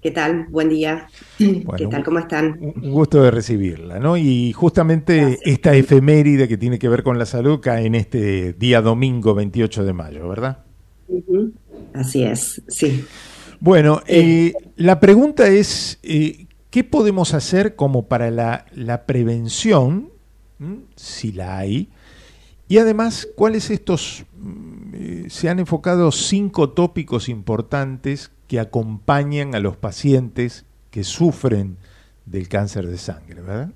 ¿Qué tal? Buen día. ¿Qué tal? ¿Cómo están? Un gusto de recibirla, ¿no? Y justamente esta efeméride que tiene que ver con la salud cae en este día domingo 28 de mayo, ¿verdad? Así es, sí. Bueno, eh, la pregunta es, eh, ¿qué podemos hacer como para la, prevención, si la hay? Y además, ¿cuáles estos, mm, eh, se han enfocado cinco tópicos importantes que acompañan a los pacientes que sufren del cáncer de sangre, ¿verdad?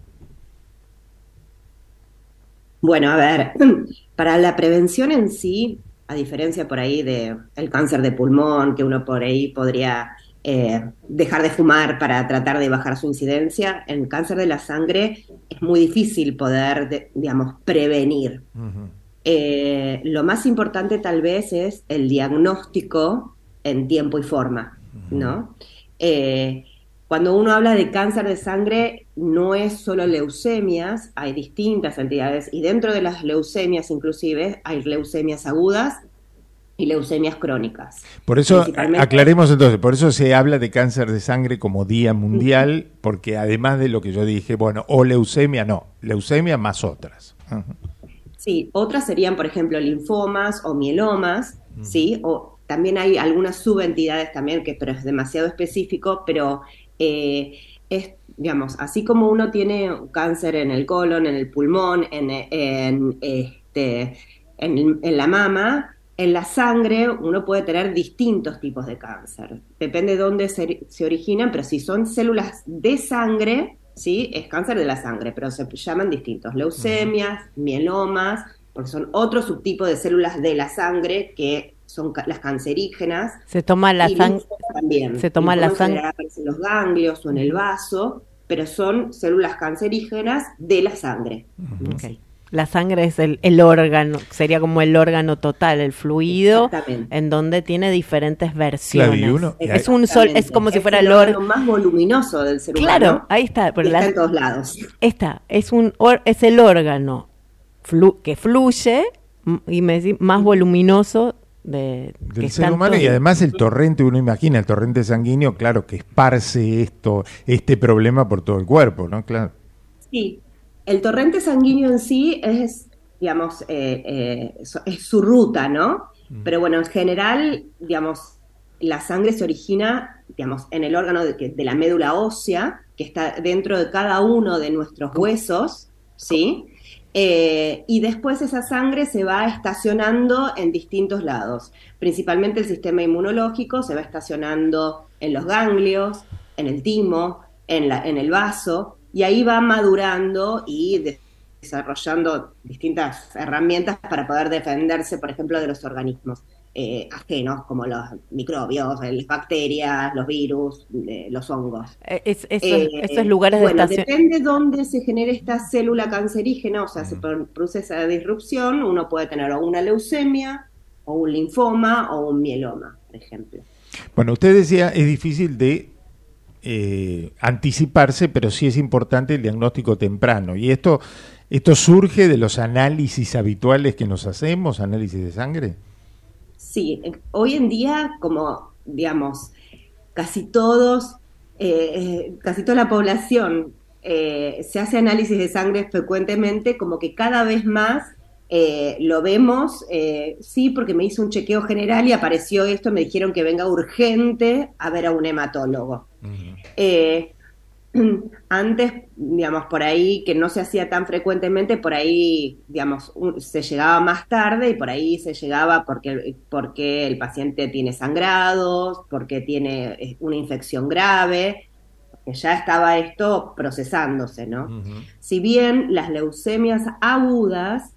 Bueno, a ver, para la prevención en sí, a diferencia por ahí de el cáncer de pulmón, que uno por ahí podría eh, dejar de fumar para tratar de bajar su incidencia, en el cáncer de la sangre es muy difícil poder, digamos, prevenir. Eh, lo más importante tal vez es el diagnóstico en tiempo y forma, ¿no? Eh, cuando uno habla de cáncer de sangre, no es solo leucemias, hay distintas entidades y dentro de las leucemias inclusive hay leucemias agudas y leucemias crónicas. Por eso, aclaremos entonces, por eso se habla de cáncer de sangre como Día Mundial, porque además de lo que yo dije, bueno, o leucemia, no, leucemia más otras. Sí, otras serían, por ejemplo, linfomas o mielomas, ¿sí? O también hay algunas subentidades también, que pero es demasiado específico, pero eh, es, digamos, así como uno tiene cáncer en el colon, en el pulmón, en, en, este, en, la mama, en la sangre uno puede tener distintos tipos de cáncer. Depende de dónde se, se, originan, pero si son células de sangre, ¿sí? Es cáncer de la sangre, pero se llaman distintos. Leucemias, mielomas, porque son otro subtipo de células de la sangre que son las cancerígenas. Se toma la sangre. También. Se toma la sangre. En los ganglios o en el vaso, pero son células cancerígenas de la sangre. La sangre es el, el, órgano, sería como el órgano total, el fluido, en donde tiene diferentes versiones. es un sol, es como si fuera el órgano más voluminoso del ser humano. Claro, ahí está. está en todos lados. Está, es un es el órgano que fluye y me, más voluminoso de, del ser humano y además el torrente, uno imagina el torrente sanguíneo, claro, que esparce esto, este problema por todo el cuerpo, ¿no? Claro. Sí, el torrente sanguíneo en sí es, digamos, eh, eh, es su ruta, ¿no? Mm. Pero bueno, en general, digamos, la sangre se origina, digamos, en el órgano de, de la médula ósea, que está dentro de cada uno de nuestros huesos, ¿sí? Eh, y después esa sangre se va estacionando en distintos lados. Principalmente el sistema inmunológico se va estacionando en los ganglios, en el timo, en, la, en el vaso, y ahí va madurando y desarrollando distintas herramientas para poder defenderse, por ejemplo, de los organismos eh, ajenos como los microbios, las bacterias, los virus, eh, los hongos. Eh, es, esos lugares de bueno, Depende de dónde se genere esta célula cancerígena, o sea, se produce esa disrupción, uno puede tener o una leucemia, o un linfoma, o un mieloma, por ejemplo. Bueno, usted decía, es difícil de anticiparse, pero sí es importante el diagnóstico temprano. Y esto ¿Esto surge de los análisis habituales que nos hacemos, análisis de sangre? Sí, hoy en día, como digamos, casi todos, eh, eh, casi toda la población eh, se hace análisis de sangre frecuentemente, como que cada vez más lo vemos, sí, porque me hizo un chequeo general y apareció esto, me dijeron que venga urgente a ver a un hematólogo. antes, digamos, por ahí, que no se hacía tan frecuentemente, por ahí, digamos, se llegaba más tarde y por ahí se llegaba porque, porque el paciente tiene sangrados, porque tiene eh, una infección grave, que ya estaba esto procesándose, ¿no? Si bien las leucemias agudas,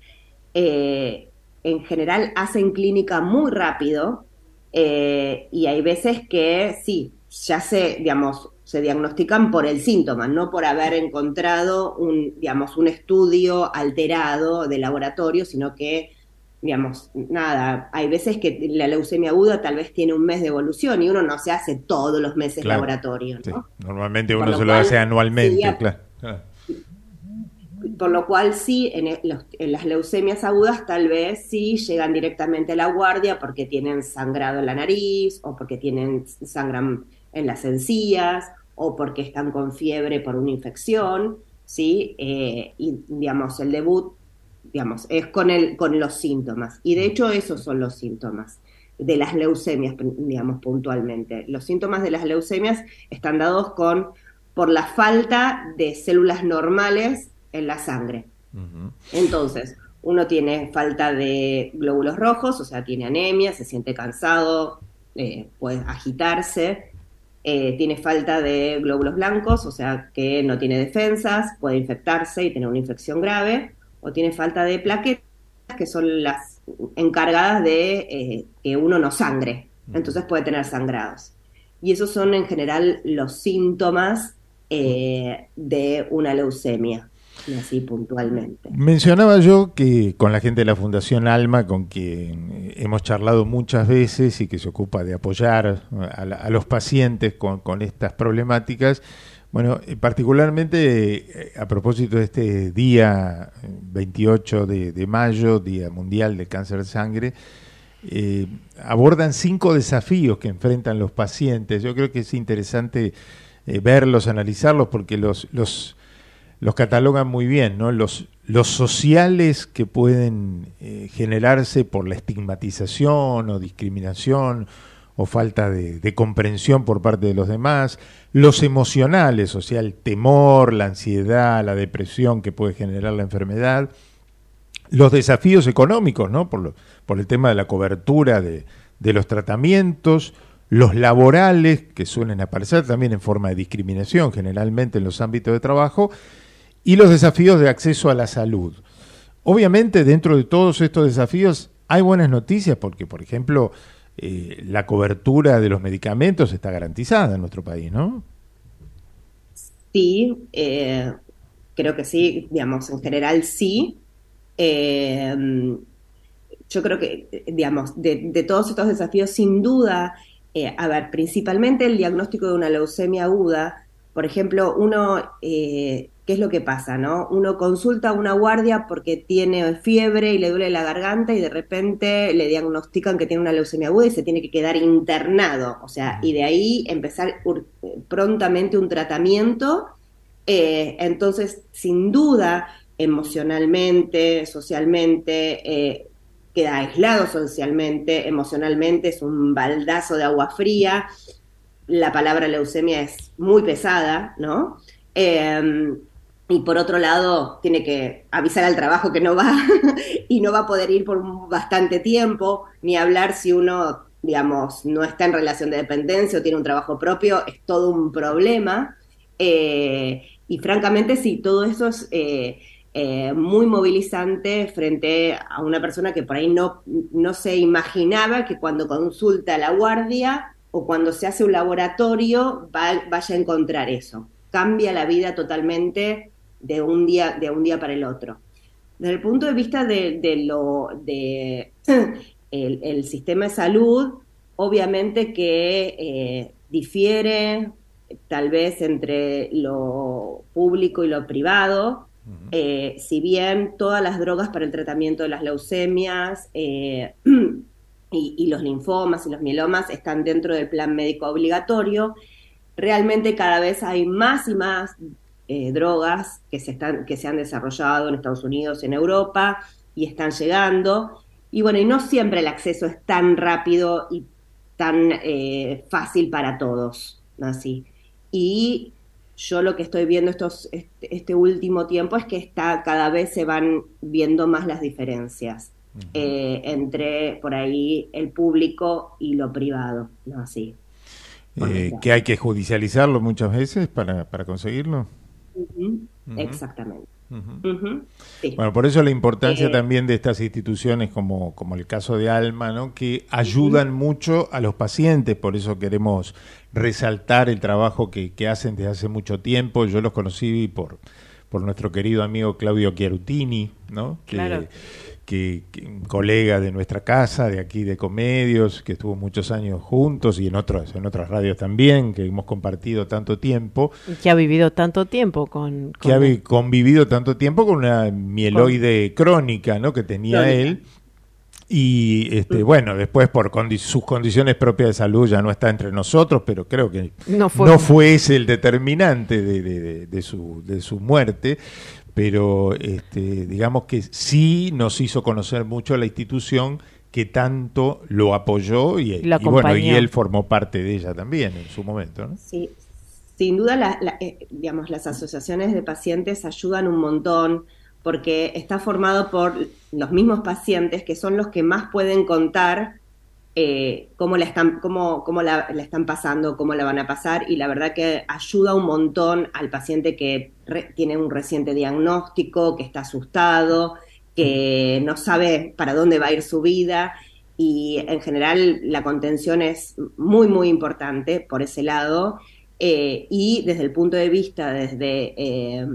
eh, en general hacen clínica muy rápido, eh, y hay veces que sí, ya se, digamos, se diagnostican por el síntoma, no por haber encontrado un, digamos, un estudio alterado de laboratorio, sino que, digamos, nada, hay veces que la leucemia aguda tal vez tiene un mes de evolución y uno no se hace todos los meses laboratorio, ¿no? Normalmente uno se lo hace anualmente, claro. Por lo cual sí, en, en, las leucemias agudas tal vez sí llegan directamente a la guardia porque tienen sangrado en la nariz o porque tienen sangran en las encías o porque están con fiebre por una infección, ¿sí? Eh, y, digamos, el debut, digamos, es con, el, con los síntomas. Y de hecho esos son los síntomas de las leucemias, digamos, puntualmente. Los síntomas de las leucemias están dados con, por la falta de células normales en la sangre. Entonces, uno tiene falta de glóbulos rojos, o sea, tiene anemia, se siente cansado, eh, puede agitarse, eh, tiene falta de glóbulos blancos, o sea que no tiene defensas, puede infectarse y tener una infección grave, o tiene falta de plaquetas, que son las encargadas de eh, que uno no sangre, entonces puede tener sangrados. Y esos son en general los síntomas eh, de una leucemia así puntualmente. Mencionaba yo que con la gente de la Fundación Alma, con quien hemos charlado muchas veces y que se ocupa de apoyar a, los pacientes con, estas problemáticas, bueno, eh, particularmente eh, a propósito de este día 28 de, mayo, Día Mundial de Cáncer de Sangre, eh, abordan cinco desafíos que enfrentan los pacientes. Yo creo que es interesante verlos, analizarlos, porque los los catalogan muy bien, ¿no? Los, los sociales que pueden eh, generarse por la estigmatización o discriminación o falta de, comprensión por parte de los demás, los emocionales, o sea, el temor, la ansiedad, la depresión que puede generar la enfermedad, los desafíos económicos, ¿no? Por, por el tema de la cobertura de, de los tratamientos, los laborales, que suelen aparecer también en forma de discriminación generalmente en los ámbitos de trabajo, y los desafíos de acceso a la salud. Obviamente, dentro de todos estos desafíos hay buenas noticias porque, por ejemplo, eh, la cobertura de los medicamentos está garantizada en nuestro país, ¿no? Sí, eh, creo que sí, digamos, en general sí. Eh, yo creo que, digamos, de, de, todos estos desafíos, sin duda, a ver, principalmente el diagnóstico de una leucemia aguda, por ejemplo, uno ¿qué es lo que pasa? ¿no? Uno consulta a una guardia porque tiene fiebre y le duele la garganta y de repente le diagnostican que tiene una leucemia aguda y se tiene que quedar internado. O sea, y de ahí empezar prontamente un tratamiento. Eh, entonces, sin duda, emocionalmente, socialmente, eh, queda aislado socialmente, emocionalmente es un baldazo de agua fría. La palabra leucemia es muy pesada, ¿no? Eh, y por otro lado tiene que avisar al trabajo que no va y no va a poder ir por bastante tiempo, ni hablar si uno, digamos, no está en relación de dependencia o tiene un trabajo propio, es todo un problema. Eh, y francamente sí, todo eso es eh, eh, muy movilizante frente a una persona que por ahí no, no se imaginaba que cuando consulta a la guardia o cuando se hace un laboratorio vaya a encontrar eso. Cambia la vida totalmente de un día, de un día para el otro. Desde el punto de vista de, lo de el, sistema de salud, obviamente que eh, difiere tal vez entre lo público y lo privado. Eh, si bien todas las drogas para el tratamiento de las leucemias eh, y, y los linfomas y los mielomas están dentro del plan médico obligatorio, realmente cada vez hay más y más eh, drogas que se, están, que se han desarrollado en Estados Unidos, en Europa, y están llegando. Y bueno, y no siempre el acceso es tan rápido y tan eh, fácil para todos, así. Y yo lo que estoy viendo estos, este, este último tiempo es que está, cada vez se van viendo más las diferencias eh, entre por ahí el público y lo privado, ¿no? Así. Eh, que hay que judicializarlo muchas veces para, para conseguirlo. Exactamente. Sí. Bueno, por eso la importancia Eh, también de estas instituciones como, como el caso de Alma, ¿no? que ayudan mucho a los pacientes, por eso queremos resaltar el trabajo que, que hacen desde hace mucho tiempo. Yo los conocí por, por nuestro querido amigo Claudio Chiarutini, ¿no? Claro. que, que un colega de nuestra casa, de aquí de Comedios, que estuvo muchos años juntos y en, otros, en otras radios también, que hemos compartido tanto tiempo. Y que ha vivido tanto tiempo con... que ha vi- convivido tanto tiempo con una mieloide crónica, ¿no? Que tenía Crónica. él. Y este, bueno, después por condi- sus condiciones propias de salud ya no está entre nosotros, pero creo que No fue- ese el determinante de, de- de- de su, de su muerte. Pero este, digamos que sí nos hizo conocer mucho la institución que tanto lo apoyó y, Lo y bueno, y él formó parte de ella también en su momento, ¿no? Sí, sin duda, la- la- eh, digamos, las asociaciones de pacientes ayudan un montón porque está formado por los mismos pacientes que son los que más pueden contar eh, cómo, la están, cómo, cómo la, están pasando, cómo la van a pasar y la verdad que ayuda un montón al paciente que tiene un reciente diagnóstico, que está asustado, que no sabe para dónde va a ir su vida y en general la contención es muy, muy importante por ese lado. Eh, y desde el punto de vista desde eh,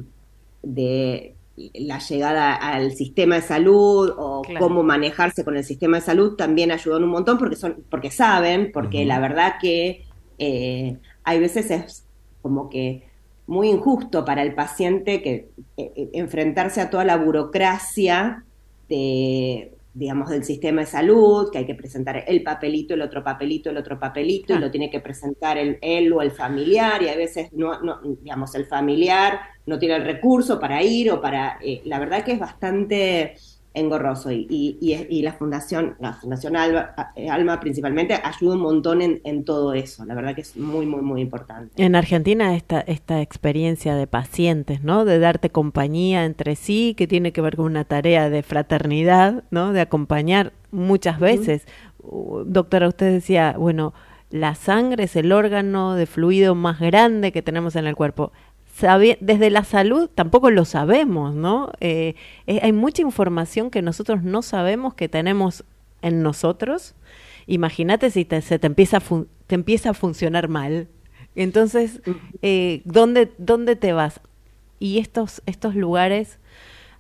de la llegada al sistema de salud o Claro. cómo manejarse con el sistema de salud también ayudan un montón porque son porque saben porque la verdad que eh, hay veces es como que muy injusto para el paciente que eh, eh, enfrentarse a toda la burocracia de digamos del sistema de salud, que hay que presentar el papelito, el otro papelito, el otro papelito, y lo tiene que presentar el, él o el familiar, y a veces no, no, digamos, el familiar no tiene el recurso para ir o para, eh, la verdad que es bastante engorroso y, y, y- y la fundación, la fundación Alba, eh, Alma principalmente ayuda un montón en, en todo eso, la verdad que es muy, muy, muy importante. En Argentina esta, esta experiencia de pacientes, ¿no? De darte compañía entre sí, que tiene que ver con una tarea de fraternidad, ¿no? De acompañar muchas veces. Uh, Doctora, usted decía, bueno, la sangre es el órgano de fluido más grande que tenemos en el cuerpo. Desde la salud tampoco lo sabemos, ¿no? Eh, eh, hay mucha información que nosotros no sabemos que tenemos en nosotros. Imagínate si te- se te empieza a fun- te empieza a funcionar mal. Entonces, eh, ¿dónde, ¿dónde te vas? Y estos, estos lugares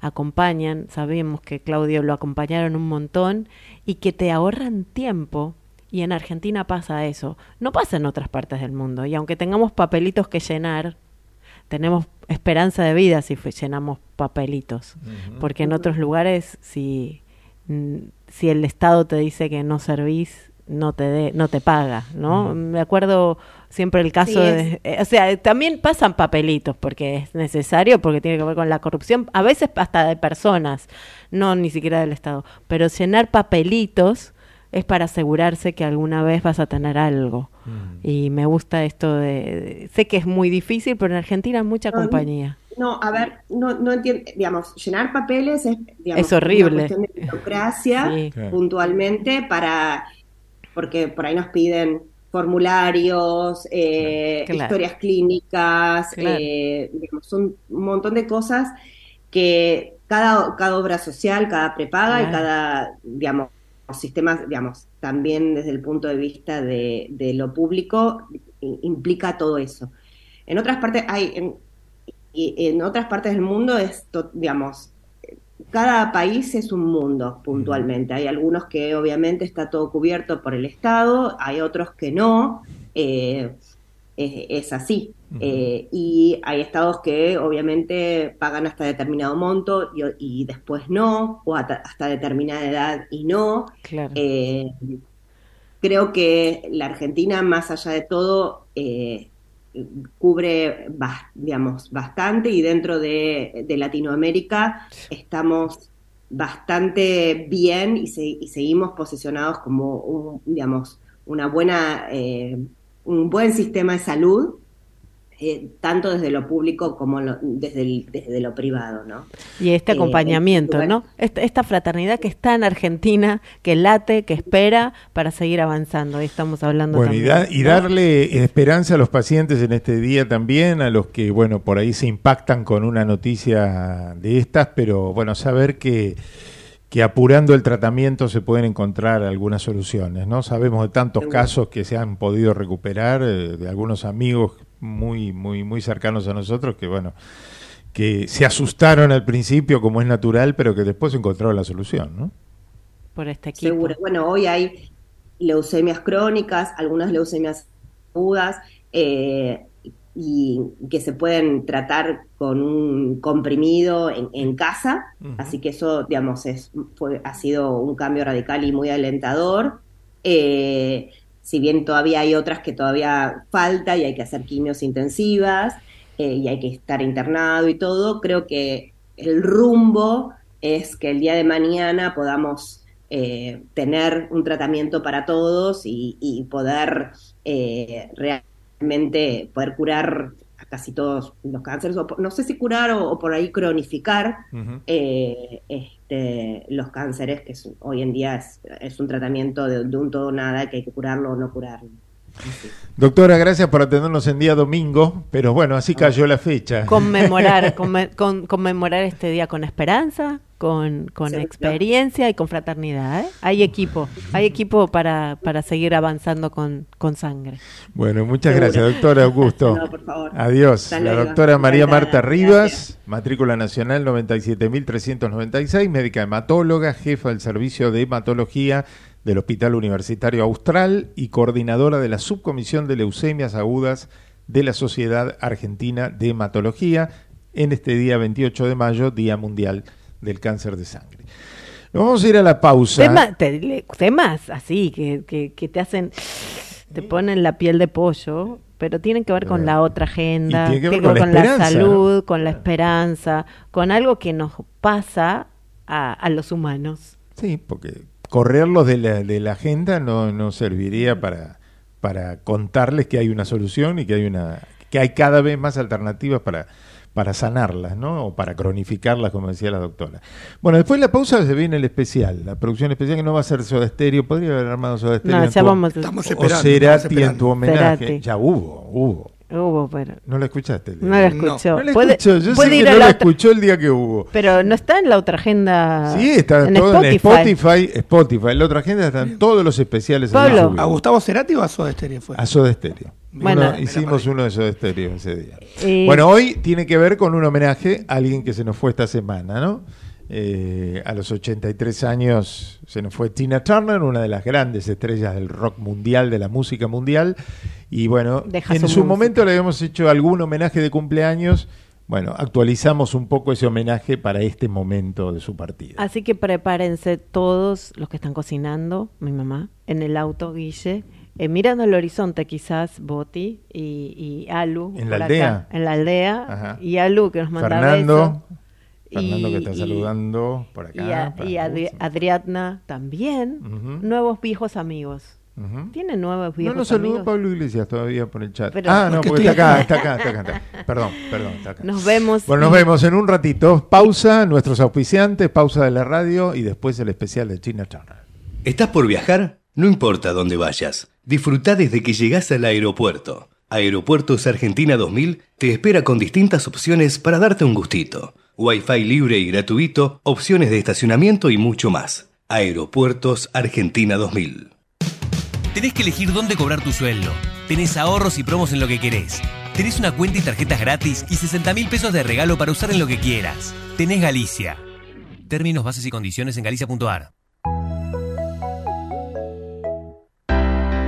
acompañan, sabemos que Claudio lo acompañaron un montón y que te ahorran tiempo. Y en Argentina pasa eso. No pasa en otras partes del mundo. Y aunque tengamos papelitos que llenar, tenemos esperanza de vida si llenamos papelitos. Porque en otros lugares, si, mm, si el Estado te dice que no servís, no te de- no te paga, ¿no? Me acuerdo siempre el caso Sí, de... eh, o sea, también pasan papelitos porque es necesario, porque tiene que ver con la corrupción, a veces hasta de personas, no ni siquiera del Estado. Pero llenar papelitos es para asegurarse que alguna vez vas a tener algo. Y me gusta esto de, de- Sé que es muy difícil, pero en Argentina hay mucha No, compañía. No, a ver, no, no entiendo, digamos, llenar papeles es, digamos, Es horrible. una cuestión de burocracia Sí. Puntualmente para, porque por ahí nos piden formularios, eh, Claro. historias clínicas, Claro. eh, digamos, son un montón de cosas que cada, cada obra social, cada prepaga y cada, digamos, sistemas, digamos, también desde el punto de vista de, de lo público, implica todo eso. En otras partes hay, en, en otras partes del mundo es, digamos, cada país es un mundo puntualmente. Hay algunos que obviamente está todo cubierto por el Estado, hay otros que no. eh, es así. Eh, y hay estados que obviamente pagan hasta determinado monto y, y después no, o hasta, hasta determinada edad y no. Claro. Eh, creo que la Argentina, más allá de todo, eh, cubre, digamos, bastante y dentro de, de Latinoamérica estamos bastante bien y, se- y seguimos posicionados como, un, digamos, una buena, eh, un buen sistema de salud, eh, tanto desde lo público como lo- desde, el- desde lo privado, ¿no? Y este Eh, acompañamiento, ¿no? Esta, esta fraternidad que está en Argentina, que late, que espera para seguir avanzando. Ahí estamos hablando Bueno, y, también. da- y ¿no? darle esperanza a los pacientes en este día también, a los que, bueno, por ahí se impactan con una noticia de estas, pero bueno, saber que, que apurando el tratamiento se pueden encontrar algunas soluciones, ¿no? Sabemos de tantos casos que se han podido recuperar, eh, de algunos amigos muy, muy, muy cercanos a nosotros, que bueno, que se asustaron al principio, como es natural, pero que después encontraron la solución, ¿no? Por este equipo. Seguro. Bueno, hoy hay leucemias crónicas, algunas leucemias agudas, eh, y que se pueden tratar con un comprimido en, en casa, así que eso, digamos, es, fue, ha sido un cambio radical y muy alentador. Eh, si bien todavía hay otras que todavía falta y hay que hacer quimios intensivas eh, y hay que estar internado y todo, creo que el rumbo es que el día de mañana podamos eh, tener un tratamiento para todos y, y poder eh, realmente poder curar a casi todos los cánceres, o por- no sé si curar o, o por ahí cronificar eh, este, los cánceres, que es- hoy en día es, es un tratamiento de, de un todo o nada, que hay que curarlo o no curarlo. Doctora, gracias por atendernos en día domingo, pero bueno, así cayó la fecha. Conmemorar, conme- con- conmemorar este día con esperanza, con, con experiencia y con fraternidad. ¿eh? Hay equipo, hay equipo para, para seguir avanzando con, con sangre. Bueno, muchas Seguro. gracias, doctora Augusto. No, por favor. Adiós. Hasta La luego. doctora María Marta Rivas, matrícula nacional 97.396, médica hematóloga, jefa del servicio de hematología del Hospital Universitario Austral y coordinadora de la subcomisión de leucemias agudas de la Sociedad Argentina de Hematología en este día 28 de mayo, Día Mundial del Cáncer de Sangre. Nos vamos a ir a la pausa. Tema- te- le- temas así que, que, que te hacen, te ponen la piel de pollo, pero tienen que ver con la otra agenda, Y tiene que ver tienen con la salud, con la esperanza, con algo que nos pasa a, a los humanos. Sí, porque correrlos de la, de la agenda no, no serviría para, para contarles que hay una solución y que hay una que hay cada vez más alternativas para, para sanarlas, ¿no? O para cronificarlas, como decía la doctora. Bueno, después de la pausa se viene el especial, la producción especial que no va a ser Soda Stereo, podría haber armado Soda Stereo. No, en ya tu- vamos Estamos o esperando, Cerati estamos en tu homenaje. Cerati. Ya hubo, hubo. Hubo, pero ¿No la escuchaste? no la escuchó. No la Puede- escuchó, yo puede sé ir que no la la otra- escuchó el día que hubo. Pero no está en la otra agenda. Sí, está en todo en Spotify. Spotify, Spotify. En la otra agenda están todos los especiales. Pablo. ¿A Gustavo Cerati o a Soda Stereo fue? A Soda Stereo. Bueno. Uno- hicimos uno de Soda Stereo ese día. Eh, Bueno, hoy tiene que ver con un homenaje a alguien que se nos fue esta semana, ¿no? Eh, a los 83 años se nos fue Tina Turner, una de las grandes estrellas del rock mundial, de la música mundial. Y bueno, Deja en su momento le habíamos hecho algún homenaje de cumpleaños. Bueno, actualizamos un poco ese homenaje para este momento de su partida. Así que prepárense todos los que están cocinando, mi mamá, en el auto, Guille, eh, mirando el horizonte quizás, Boti y, y Alu. ¿En la por aldea? acá, en la aldea. Ajá. Y Alu que nos manda Fernando, besos. Fernando que Y- está y- saludando por acá. Y, a- para- y Adri- Adriatna también. Nuevos viejos amigos. Ujú. ¿Tienen nuevos No viejos nos saludó amigos? Pablo Iglesias todavía por el chat. Pero- ah, no, Porque está acá, acá. está acá, está acá, está acá. Perdón, perdón, está acá. Nos vemos. Bueno, nos y- vemos en un ratito. Pausa, nuestros auspiciantes, pausa de la radio y después el especial de China Turner. ¿Estás por viajar? No importa dónde vayas. Disfruta desde que llegas al aeropuerto. Aeropuertos Argentina 2000 te espera con distintas opciones para darte un gustito. Wi-Fi libre y gratuito, opciones de estacionamiento y mucho más. Aeropuertos Argentina 2000. Tenés que elegir dónde cobrar tu sueldo. Tenés ahorros y promos en lo que querés. Tenés una cuenta y tarjetas gratis y 60 mil pesos de regalo para usar en lo que quieras. Tenés Galicia. Términos, bases y condiciones en galicia.ar.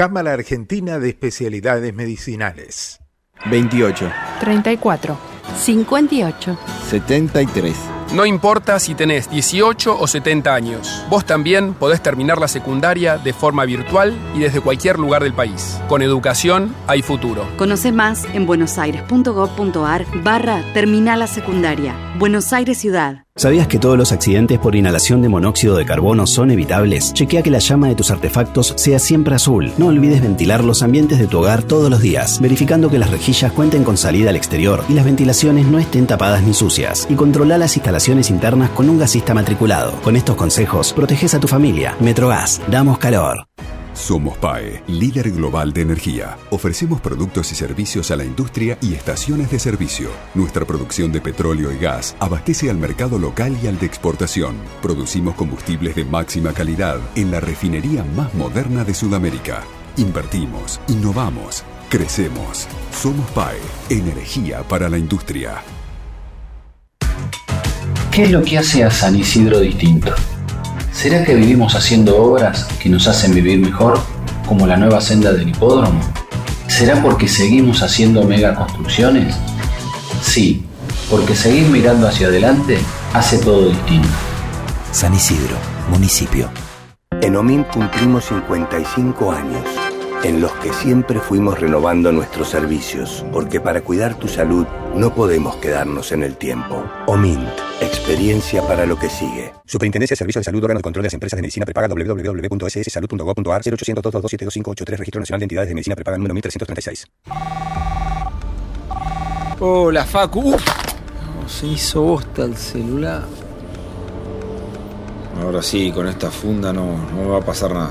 Cámara Argentina de Especialidades Medicinales. 28, 34, 58. 73. No importa si tenés 18 o 70 años, vos también podés terminar la secundaria de forma virtual y desde cualquier lugar del país. Con educación hay futuro. Conoce más en buenosaires.gov.ar barra Terminal la Secundaria. Buenos Aires Ciudad. ¿Sabías que todos los accidentes por inhalación de monóxido de carbono son evitables? Chequea que la llama de tus artefactos sea siempre azul. No olvides ventilar los ambientes de tu hogar todos los días, verificando que las rejillas cuenten con salida al exterior y las ventilaciones no estén tapadas ni sucias. Y controla las instalaciones internas con un gasista matriculado. Con estos consejos, proteges a tu familia. Metrogas, damos calor. Somos PAE, líder global de energía. Ofrecemos productos y servicios a la industria y estaciones de servicio. Nuestra producción de petróleo y gas abastece al mercado local y al de exportación. Producimos combustibles de máxima calidad en la refinería más moderna de Sudamérica. Invertimos, innovamos, crecemos. Somos PAE, energía para la industria. ¿Qué es lo que hace a San Isidro distinto? ¿Será que vivimos haciendo obras que nos hacen vivir mejor, como la nueva senda del hipódromo? ¿Será porque seguimos haciendo mega construcciones? Sí, porque seguir mirando hacia adelante hace todo distinto. San Isidro, municipio. En OMINT cumplimos 55 años, en los que siempre fuimos renovando nuestros servicios, porque para cuidar tu salud no podemos quedarnos en el tiempo. OMINT, experiencia para lo que sigue. Superintendencia de Servicios de Salud, órgano de control de las empresas de medicina prepaga www.sssalud.gov.ar 0800 222 Registro Nacional de Entidades de Medicina Prepaga número 1336. Hola, Facu. Uf, se hizo bosta el celular. Ahora sí, con esta funda no, no me va a pasar nada.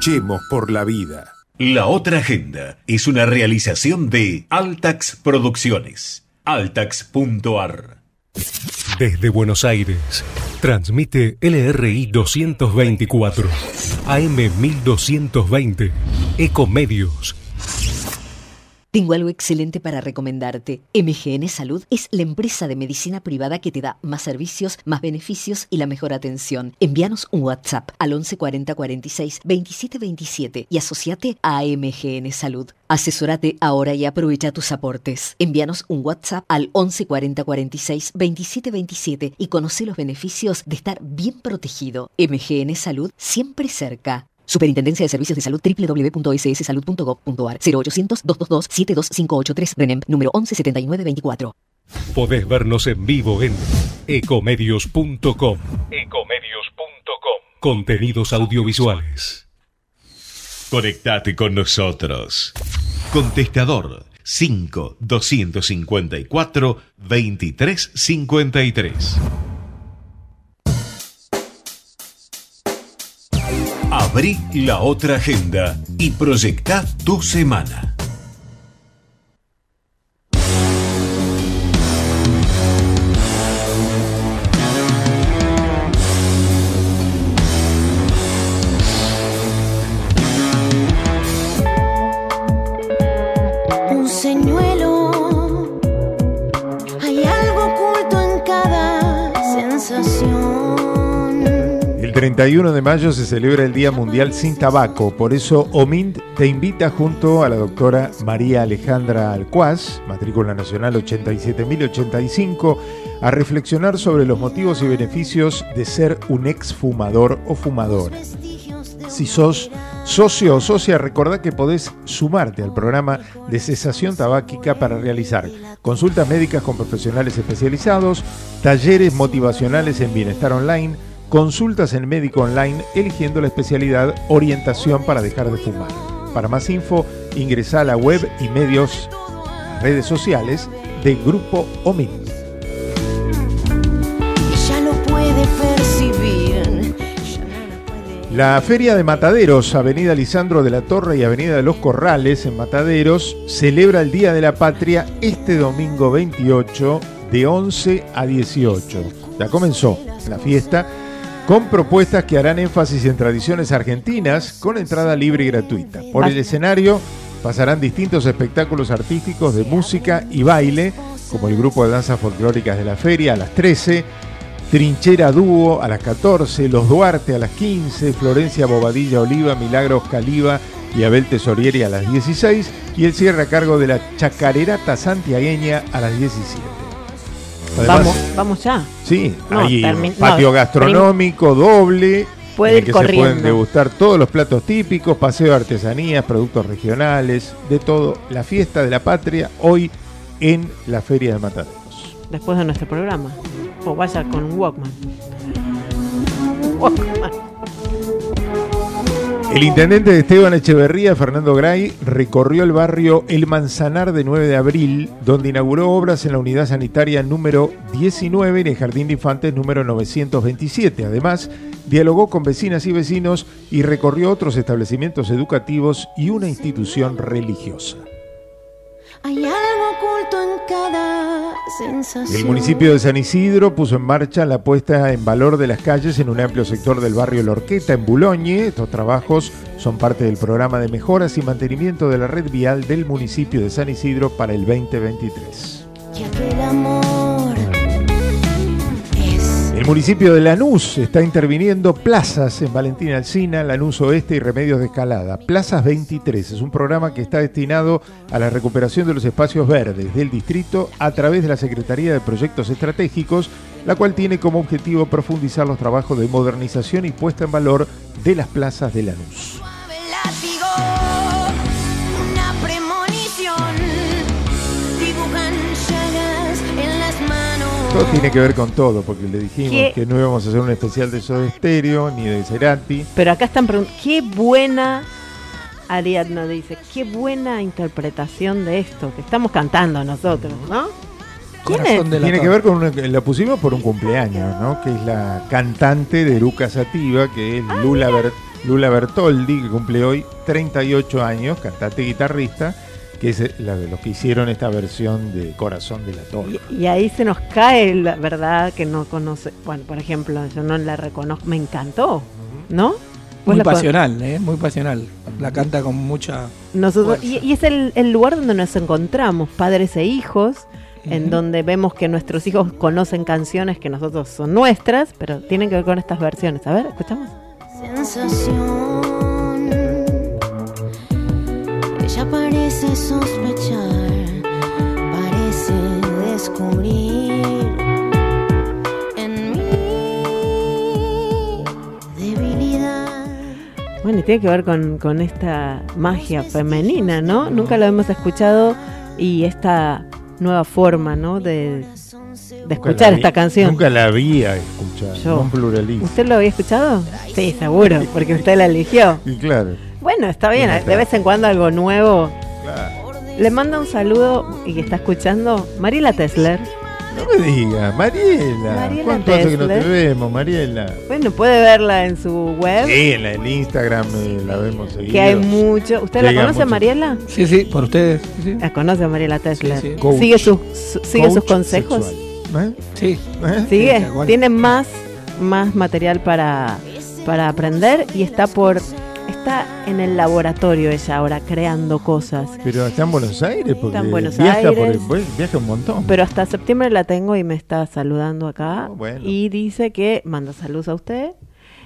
Luchemos por la vida. La otra agenda es una realización de Altax Producciones. Altax.ar Desde Buenos Aires, transmite LRI 224, AM 1220, Ecomedios. Tengo algo excelente para recomendarte. MGN Salud es la empresa de medicina privada que te da más servicios, más beneficios y la mejor atención. Envíanos un WhatsApp al 11 40 46 27 27 y asociate a MGN Salud. Asesórate ahora y aprovecha tus aportes. Envíanos un WhatsApp al 11 40 46 27 27 y conoce los beneficios de estar bien protegido. MGN Salud siempre cerca. Superintendencia de Servicios de Salud www.sssalud.gov.ar 0800-222-72583 RENEM número 117924. Podés vernos en vivo en ecomedios.com. Ecomedios.com. Contenidos audiovisuales. Conectate con nosotros. Contestador 5 254 2353. Abrí la otra agenda y proyecta tu semana. 31 de mayo se celebra el Día Mundial sin Tabaco, por eso OMINT te invita junto a la doctora María Alejandra Alcuaz, matrícula nacional 87085, a reflexionar sobre los motivos y beneficios de ser un exfumador o fumadora. Si sos socio o socia, recordá que podés sumarte al programa de cesación tabáquica para realizar consultas médicas con profesionales especializados, talleres motivacionales en bienestar online, consultas en médico online eligiendo la especialidad orientación para dejar de fumar. Para más info, ingresa a la web y medios, redes sociales de Grupo OMIN. La Feria de Mataderos, Avenida Lisandro de la Torre y Avenida de los Corrales en Mataderos, celebra el Día de la Patria este domingo 28 de 11 a 18. Ya comenzó la fiesta con propuestas que harán énfasis en tradiciones argentinas con entrada libre y gratuita. Por el escenario pasarán distintos espectáculos artísticos de música y baile, como el grupo de danzas folclóricas de la feria a las 13, Trinchera Dúo a las 14, Los Duarte a las 15, Florencia Bobadilla Oliva, Milagros Caliba y Abel Tesorieri a las 16 y el cierre a cargo de la Chacarerata Santiagueña a las 17. Además, vamos, vamos ya. Sí, No, hay termi- un patio no, gastronómico doble. Puede en el que se pueden degustar todos los platos típicos, paseo de artesanías, productos regionales, de todo. La fiesta de la patria hoy en la Feria de Mataderos. Después de nuestro programa. O vaya con un Walkman. Walkman. El intendente de Esteban Echeverría, Fernando Gray, recorrió el barrio El Manzanar de 9 de abril, donde inauguró obras en la unidad sanitaria número 19 y en el Jardín de Infantes número 927. Además, dialogó con vecinas y vecinos y recorrió otros establecimientos educativos y una institución religiosa. Hay algo oculto en cada sensación. El municipio de San Isidro puso en marcha la puesta en valor de las calles en un amplio sector del barrio Lorqueta, en Buloñe. Estos trabajos son parte del programa de mejoras y mantenimiento de la red vial del municipio de San Isidro para el 2023. Que aquel amor es. El municipio de Lanús está interviniendo plazas en Valentina Alsina, Lanús Oeste y Remedios de Escalada. Plazas 23 es un programa que está destinado a la recuperación de los espacios verdes del distrito a través de la Secretaría de Proyectos Estratégicos, la cual tiene como objetivo profundizar los trabajos de modernización y puesta en valor de las plazas de Lanús. una premonición. Dibujan en las manos. Todo tiene que ver con todo, porque le dijimos ¿Qué? que no íbamos a hacer un especial de Soda Stereo ni de Cerati. Pero acá están preguntando, qué buena, Ariadna dice, qué buena interpretación de esto que estamos cantando nosotros, ¿no? ¿Quién es? Tiene que ver con una, la pusimos por un cumpleaños, ¿no? Que es la cantante de Luca Sativa, que es Lula, Ber- Lula Bertoldi, que cumple hoy 38 años, cantante y guitarrista, que es la de los que hicieron esta versión de Corazón de la Torre. Y ahí se nos cae la verdad que no conoce. Bueno, por ejemplo, yo no la reconozco, me encantó, ¿no? Muy pasional, ¿eh? Muy pasional. La canta con mucha. Nosotros, y, y es el, el lugar donde nos encontramos, padres e hijos, en donde vemos que nuestros hijos conocen canciones que nosotros son nuestras, pero tienen que ver con estas versiones. A ver, escuchamos. sensación. Parece sospechar, parece descubrir en mi debilidad. Bueno, y tiene que ver con, con esta magia femenina, ¿no? Nunca lo hemos escuchado y esta nueva forma, ¿no? De, de escuchar esta vi- canción. Nunca la había escuchado, Yo. no. ¿Usted lo había escuchado? Sí, seguro, porque usted la eligió. Y claro, Bueno, está bien, de vez en cuando algo nuevo. claro. Le manda un saludo y que está escuchando Mariela Tesler. No me diga, Mariela. Mariela ¿Cuánto hace que no te vemos, Mariela? Bueno, puede verla en su web, Sí, en la- en Instagram eh, la vemos seguido. que hay mucho. ¿Usted la conoce, mucho. Mariela? Sí, sí, por ustedes. sí, sí. La conoce a Mariela Tesler. Sí, sí. Coach. Sigue, sus, su- sigue sus consejos. ¿Eh? Sí. ¿Eh? Sigue, tiene más, más material para, para aprender y está por está en el laboratorio ella ahora creando cosas. Pero está en Buenos Aires porque Está en Buenos viaja, por el- Aires. viaja un montón. Pero hasta septiembre la tengo y me está saludando acá. Oh, bueno. Y dice que manda saludos a usted.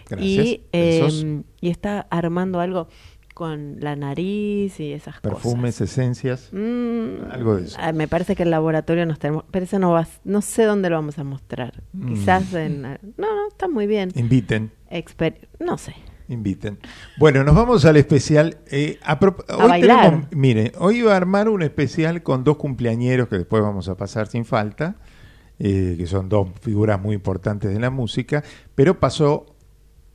Gracias. Y, eh, y está armando algo con la nariz y esas Perfumes, esencias, cosas. Mm, algo de eso. ah, me parece que el laboratorio nos tenemos, pero eso no va, no sé dónde lo vamos a mostrar. Mm. Quizás en, no, no, está muy bien. Inviten. Exper- no sé. Inviten. Bueno, nos vamos al especial. eh, a A hoy bailar. tenemos- mire, hoy iba a armar un especial con dos cumpleañeros que después vamos a pasar sin falta, eh, que son dos figuras muy importantes de la música, pero pasó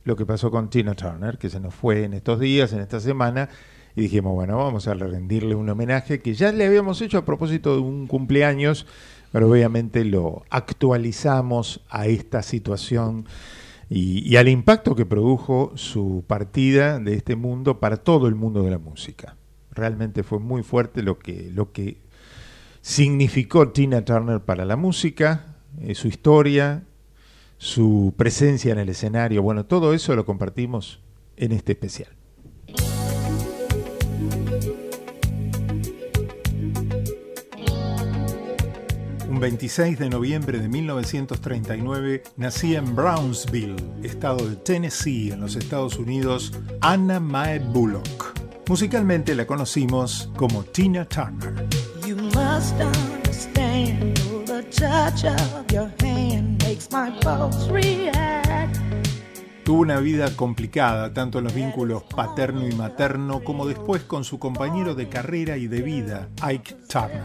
lo que pasó con Tina Turner, que se nos fue en estos días, en esta semana, y dijimos, bueno, vamos a rendirle un homenaje que ya le habíamos hecho a propósito de un cumpleaños, pero obviamente lo actualizamos a esta situación y, al impacto que produjo su partida de este mundo para todo el mundo de la música. Realmente fue muy fuerte lo que, lo que significó Tina Turner para la música, eh, su historia, su presencia en el escenario. Bueno, todo eso lo compartimos en este especial. Un 26 de noviembre de 1939 nacía en Brownsville, estado de Tennessee, en los Estados Unidos, Anna Mae Bullock. Musicalmente la conocimos como Tina Turner. You must understand the touch of your hand makes my pulse react. Tuvo una vida complicada, tanto en los vínculos paterno y materno, como después con su compañero de carrera y de vida, Ike Turner.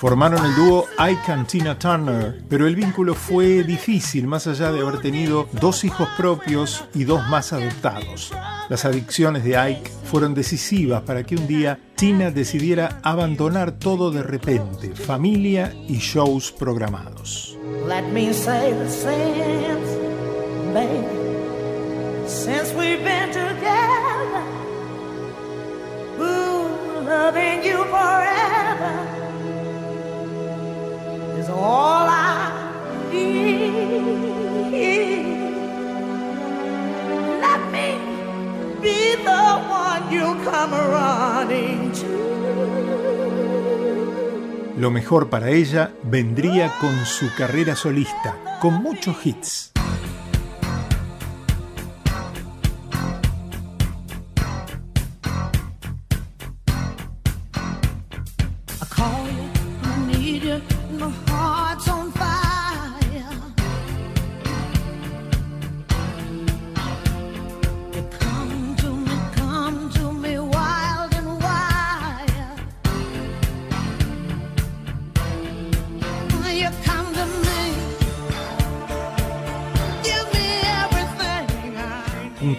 Formaron el dúo Ike and Tina Turner, pero el vínculo fue difícil más allá de haber tenido dos hijos propios y dos más adoptados. Las adicciones de Ike fueron decisivas para que un día Tina decidiera abandonar todo de repente, familia y shows programados. Lo mejor para ella vendría con su carrera solista, con muchos hits.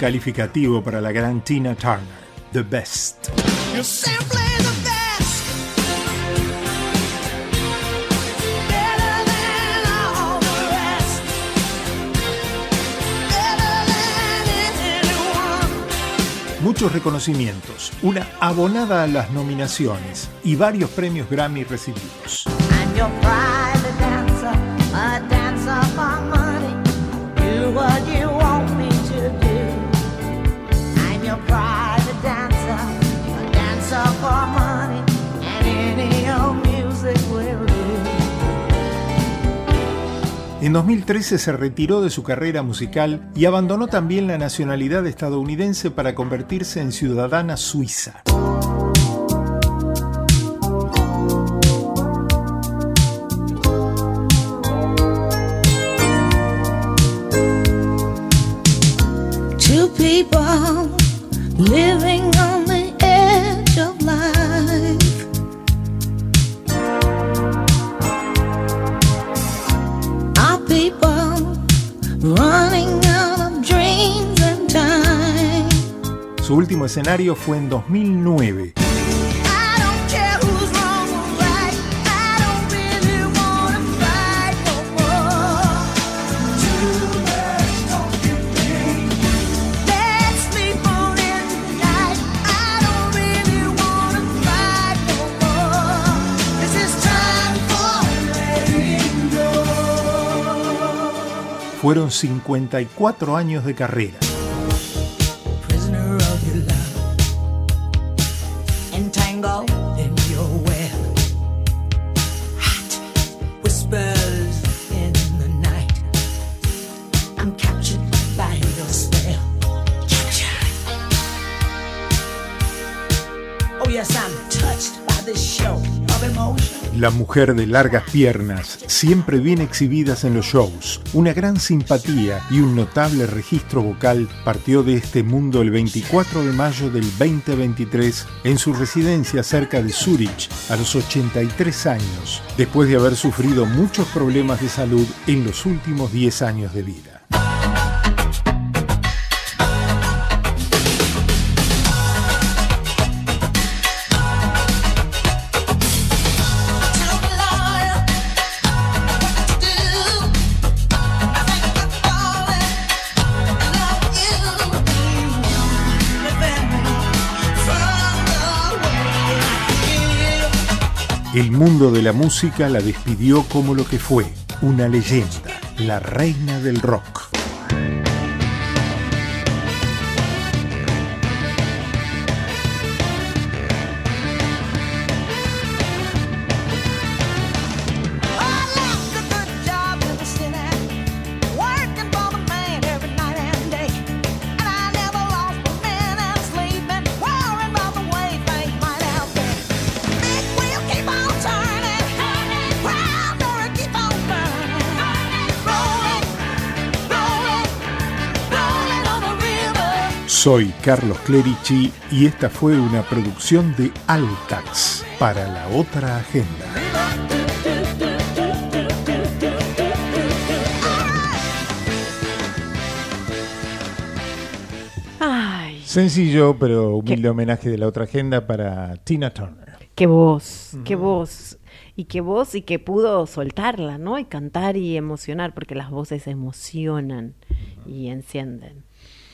Calificativo para la gran Tina Turner, The Best. Muchos reconocimientos, una abonada a las nominaciones y varios premios Grammy recibidos. En 2013 se retiró de su carrera musical y abandonó también la nacionalidad estadounidense para convertirse en ciudadana suiza. escenario fue en 2009. Fueron 54 años de carrera. Mujer de largas piernas, siempre bien exhibidas en los shows, una gran simpatía y un notable registro vocal, partió de este mundo el 24 de mayo del 2023 en su residencia cerca de Zurich a los 83 años, después de haber sufrido muchos problemas de salud en los últimos 10 años de vida. El mundo de la música la despidió como lo que fue, una leyenda, la reina del rock. Soy Carlos Clerici y esta fue una producción de Altax para la otra agenda. Ay, Sencillo, pero humilde homenaje de la otra agenda para Tina Turner. qué voz, qué voz. Y qué voz y que pudo soltarla, ¿no? Y cantar y emocionar, porque las voces emocionan y encienden.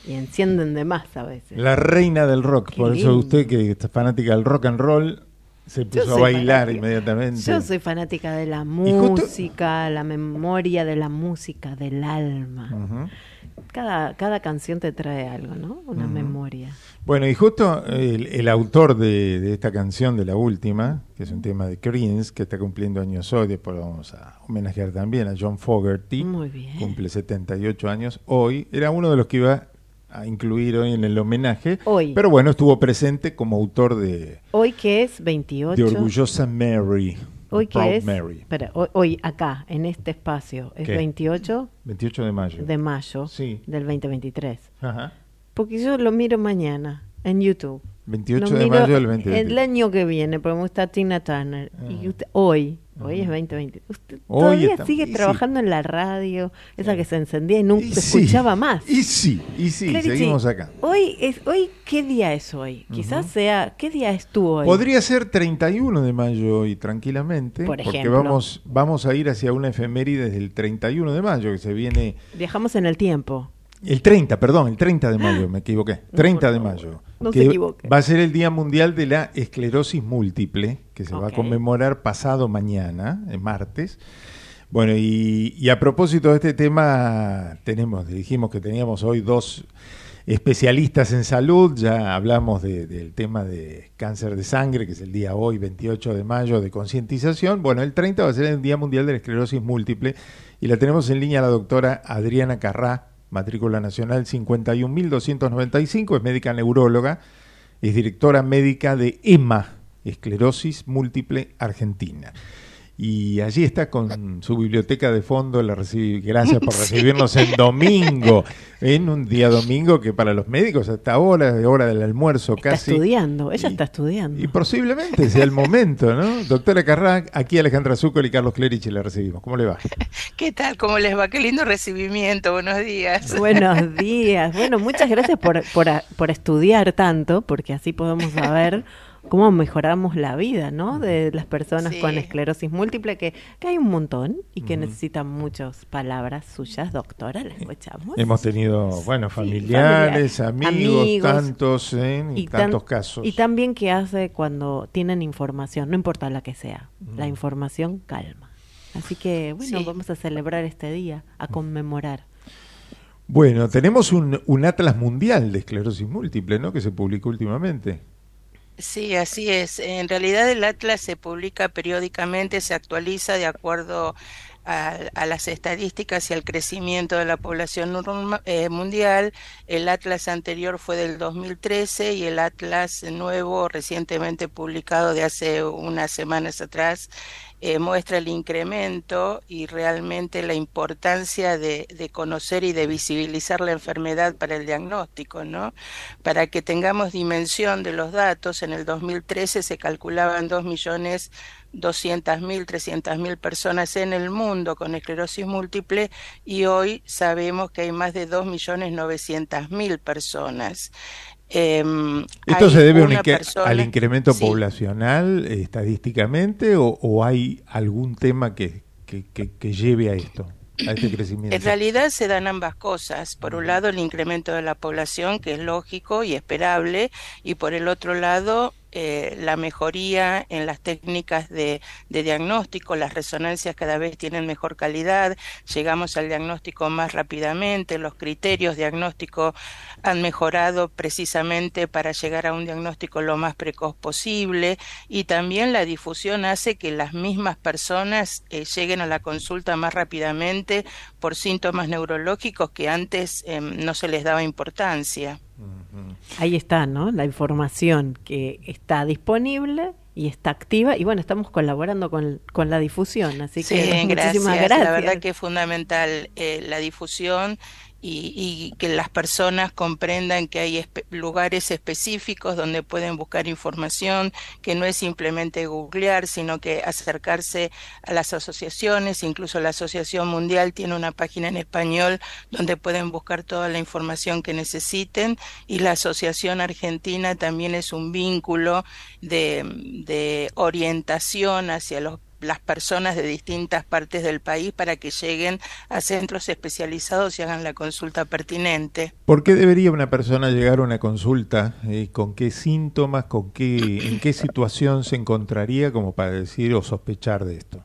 Y encienden de más a veces. La reina del rock, Qué por eso usted que es fanática del rock and roll se puso a bailar fanática. inmediatamente. Yo soy fanática de la justo- música, la memoria de la música, del alma. Cada, cada canción te trae algo, ¿no? Una memoria. Bueno, y justo el, el autor de, de esta canción, de la última, que es un tema de Creedence, que está cumpliendo años hoy, después lo vamos a homenajear también a John Fogerty, Muy bien. cumple 78 años hoy, era uno de los que iba a incluir hoy en el homenaje, Hoy. pero bueno, estuvo presente como autor de, Hoy que es 28. de Orgullosa Mary, Hoy que Proud es. Mary, Espera, hoy, hoy acá, en este espacio, es ¿Qué? 28 28 de mayo. de mayo Sí. del 2023. Ajá. Porque yo lo miro mañana en YouTube. 28 Lo de mayo del 2023. El año que viene, porque me gusta Tina Turner. Y usted, hoy, hoy es 2020. Usted Hoy todavía sigue y sí. trabajando en la radio, esa que se encendía y nunca se sí. escuchaba más. Y sí, y sí, Clarici, seguimos acá. Hoy es, hoy, ¿qué día es hoy? Quizás sea, ¿qué día es tú hoy? Podría ser 31 de mayo hoy tranquilamente, Por porque ejemplo. vamos, vamos a ir hacia una efeméride desde el 31 de mayo, que se viene... Viajamos en el tiempo. El 30, perdón, el 30 de mayo, me equivoqué. 30 de mayo. No que se equivoque. Va a ser el Día Mundial de la Esclerosis Múltiple, que se va a conmemorar pasado mañana, el martes. Bueno, y, y a propósito de este tema, tenemos, dijimos que teníamos hoy dos especialistas en salud, ya hablamos de- del tema de cáncer de sangre, que es el día hoy, 28 de mayo, de concientización. Bueno, el 30 va a ser el Día Mundial de la Esclerosis Múltiple y la tenemos en línea la doctora Adriana Carrá, matrícula nacional 51.295, es médica neuróloga, es directora médica de EMA, Esclerosis Múltiple Argentina. Y allí está con su biblioteca de fondo. La recibi- Gracias por recibirnos en domingo, en un día domingo que para los médicos hasta ahora, de hora del almuerzo Está casi. estudiando, ella está estudiando. Y posiblemente sea el momento, ¿no? Doctora Carrá, aquí Alejandra Zúcar y Carlos Clerici la recibimos. ¿Cómo le va? ¿Qué tal? ¿Cómo les va? Qué lindo recibimiento. Buenos días. Buenos días. Bueno, muchas gracias por, por, por estudiar tanto, porque así podemos saber cómo mejoramos la vida, ¿no? De las personas Sí. con esclerosis múltiple, que, que hay un montón y que necesitan muchas palabras suyas. Doctora, ¿la escuchamos? Hemos tenido, bueno, familiares, amigos, amigos. tantos, ¿eh? y Y tan- tantos casos. Y también qué hace cuando tienen información, no importa la que sea, la información calma. Así que, bueno, Sí. vamos a celebrar este día, a conmemorar. Bueno, tenemos un, un atlas mundial de esclerosis múltiple, ¿no? Que se publicó últimamente. Sí, así es. En realidad el atlas se publica periódicamente, se actualiza de acuerdo a, a las estadísticas y al crecimiento de la población eh, mundial. El atlas anterior fue del 2013 y el atlas nuevo recientemente publicado de hace unas semanas atrás eh, muestra el incremento y realmente la importancia de, conocer y de visibilizar la enfermedad para el diagnóstico, ¿no? Para que tengamos dimensión de los datos, en el 2013 se calculaban 2 millones 200.000, 300.000 personas en el mundo con esclerosis múltiple y hoy sabemos que hay más de 2.900.000 personas. Em, ¿Esto se debe inque- persona- al incremento Sí. poblacional eh, estadísticamente o, o hay algún tema que, que, que- que lleve a esto, a este crecimiento? En realidad se dan ambas cosas. Por un lado, el incremento de la población, que es lógico y esperable, y por el otro lado, eh, la mejoría en las técnicas de, diagnóstico, las resonancias cada vez tienen mejor calidad, llegamos al diagnóstico más rápidamente, los criterios diagnósticos han mejorado precisamente para llegar a un diagnóstico lo más precoz posible y también la difusión hace que las mismas personas eh, lleguen a la consulta más rápidamente por síntomas neurológicos que antes eh, no se les daba importancia. Ahí está, ¿no? La información que está disponible y está activa. Y bueno, estamos colaborando con, con la difusión, así Sí, que muchísimas gracias. gracias. La verdad que es fundamental eh, la difusión y, y que las personas comprendan que hay lugares específicos donde pueden buscar información, que no es simplemente googlear, sino que acercarse a las asociaciones, incluso la Asociación Mundial tiene una página en español donde pueden buscar toda la información que necesiten. Y la Asociación Argentina también es un vínculo de orientación hacia los las personas de distintas partes del país para que lleguen a centros especializados y hagan la consulta pertinente. ¿Por qué debería una persona llegar a una consulta? Eh, ¿Con qué síntomas, con qué, en qué situación se encontraría como para decir o sospechar de esto?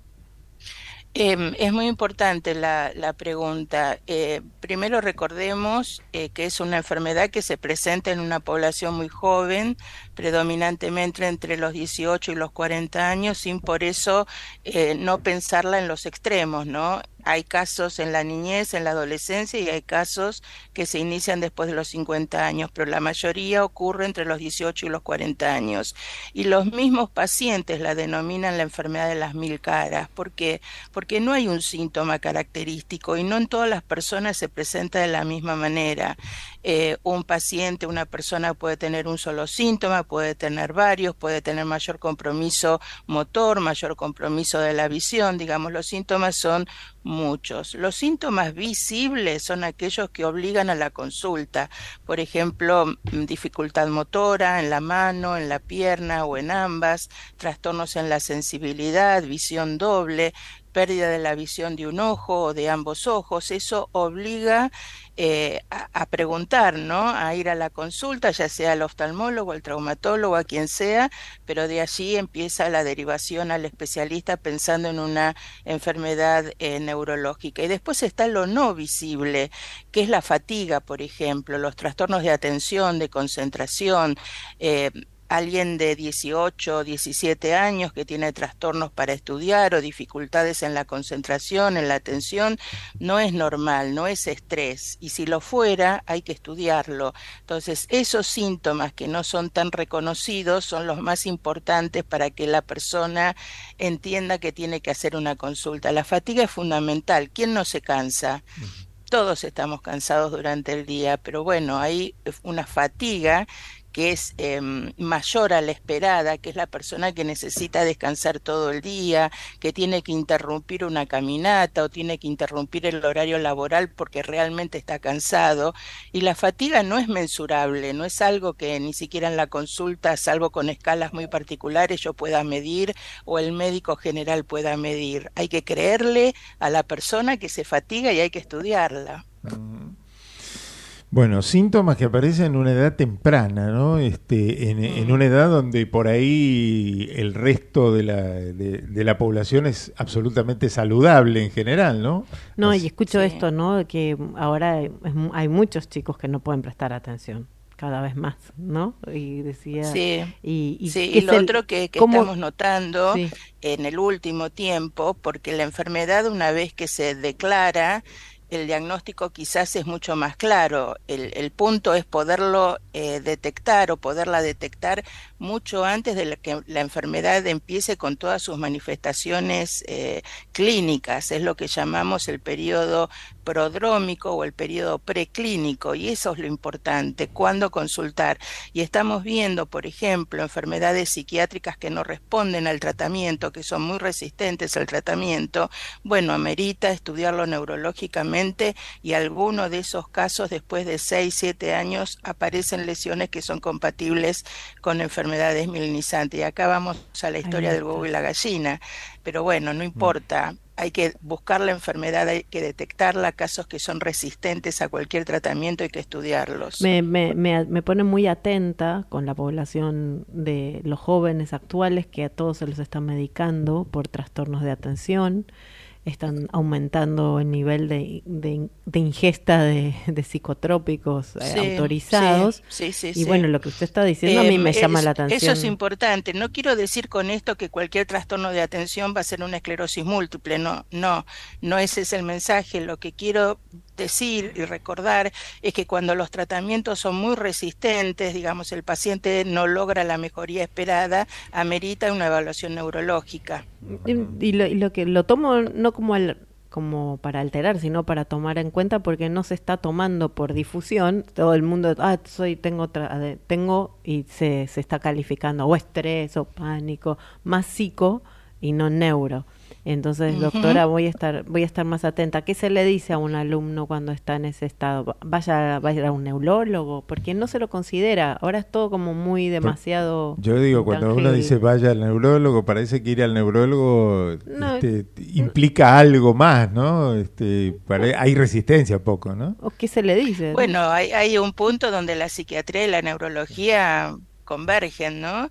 Eh, es muy importante la, la pregunta. Eh, primero recordemos eh, que es una enfermedad que se presenta en una población muy joven, predominantemente entre los 18 y los 40 años, sin por eso eh, no pensarla en los extremos, ¿no? Hay casos en la niñez, en la adolescencia y hay casos que se inician después de los 50 años, pero la mayoría ocurre entre los 18 y los 40 años. Y los mismos pacientes la denominan la enfermedad de las mil caras. ¿Por qué? Porque no hay un síntoma característico y no en todas las personas se presenta de la misma manera. Eh, un paciente, una persona puede tener un solo síntoma, puede tener varios, puede tener mayor compromiso motor, mayor compromiso de la visión, digamos, los síntomas son muchos. Los síntomas visibles son aquellos que obligan a la consulta, por ejemplo, dificultad motora en la mano, en la pierna o en ambas, trastornos en la sensibilidad, visión doble, pérdida de la visión de un ojo o de ambos ojos, eso obliga eh, a, preguntar, ¿no? A ir a la consulta, ya sea al oftalmólogo, al traumatólogo, a quien sea, pero de allí empieza la derivación al especialista pensando en una enfermedad eh, neurológica. Y después está lo no visible, que es la fatiga, por ejemplo, los trastornos de atención, de concentración, eh, alguien de 18, 17 años que tiene trastornos para estudiar o dificultades en la concentración, en la atención, no es normal, no es estrés. Y si lo fuera, hay que estudiarlo. Entonces, esos síntomas que no son tan reconocidos son los más importantes para que la persona entienda que tiene que hacer una consulta. La fatiga es fundamental. ¿Quién no se cansa? Todos estamos cansados durante el día, pero bueno, hay una fatiga que es eh, mayor a la esperada, que es la persona que necesita descansar todo el día, que tiene que interrumpir una caminata o tiene que interrumpir el horario laboral porque realmente está cansado. Y la fatiga no es mensurable, no es algo que ni siquiera en la consulta, salvo con escalas muy particulares, yo pueda medir o el médico general pueda medir. Hay que creerle a la persona que se fatiga y hay que estudiarla. Bueno, síntomas que aparecen en una edad temprana, ¿no? Este, en, en una edad donde por ahí el resto de la, de, de la población es absolutamente saludable en general, ¿no? No, y escucho esto, ¿no? Que ahora hay, es mu- hay muchos chicos que no pueden prestar atención cada vez más, ¿no? Y decía Sí, y, y sí, y lo el- otro que, estamos notando Sí. en el último tiempo, porque la enfermedad una vez que se declara, el diagnóstico quizás es mucho más claro. El, punto es poderlo eh, detectar o poderla detectar mucho antes de que la enfermedad empiece con todas sus manifestaciones eh, clínicas. Es lo que llamamos el periodo prodrómico o el periodo preclínico y eso es lo importante, cuándo consultar. Y estamos viendo, por ejemplo, enfermedades psiquiátricas que no responden al tratamiento, que son muy resistentes al tratamiento. Bueno, amerita estudiarlo neurológicamente y alguno de esos casos después de 6, 7 años aparecen lesiones que son compatibles con enfermedades mielinizantes. Y acá vamos a la historia del huevo y la gallina. Pero bueno, no importa. Hay que buscar la enfermedad, hay que detectarla, casos que son resistentes a cualquier tratamiento, hay que estudiarlos. Me, me, me, me pone muy atenta con la población de los jóvenes actuales que a todos se los están medicando por trastornos de atención, están aumentando el nivel de, de, de ingesta de, de psicotrópicos eh, Sí, autorizados. sí, sí, sí, y bueno, lo que usted está diciendo a mí Eh, me llama es- la atención. Eso es importante. No quiero decir con esto que cualquier trastorno de atención va a ser una esclerosis múltiple. No, no, no ese es el mensaje. Lo que quiero decir y recordar es que cuando los tratamientos son muy resistentes, digamos, el paciente no logra la mejoría esperada, amerita una evaluación neurológica. Y, lo, que lo tomo no como al- como para alterar, sino para tomar en cuenta porque no se está tomando por difusión. Todo el mundo, ah, soy tengo tra- tengo y se, se está calificando o estrés o pánico, más psico y no neuro. Entonces, doctora, voy a estar voy a estar más atenta. ¿Qué se le dice a un alumno cuando está en ese estado? Vaya, vaya a un neurólogo, porque no se lo considera. Ahora es todo como muy demasiado Yo digo, cuando uno dice vaya al neurólogo, parece que ir al neurólogo No, este, implica algo más, ¿no? Este, pare- hay resistencia poco, ¿no? ¿O qué se le dice? Bueno, hay, hay un punto donde la psiquiatría y la neurología convergen, ¿no?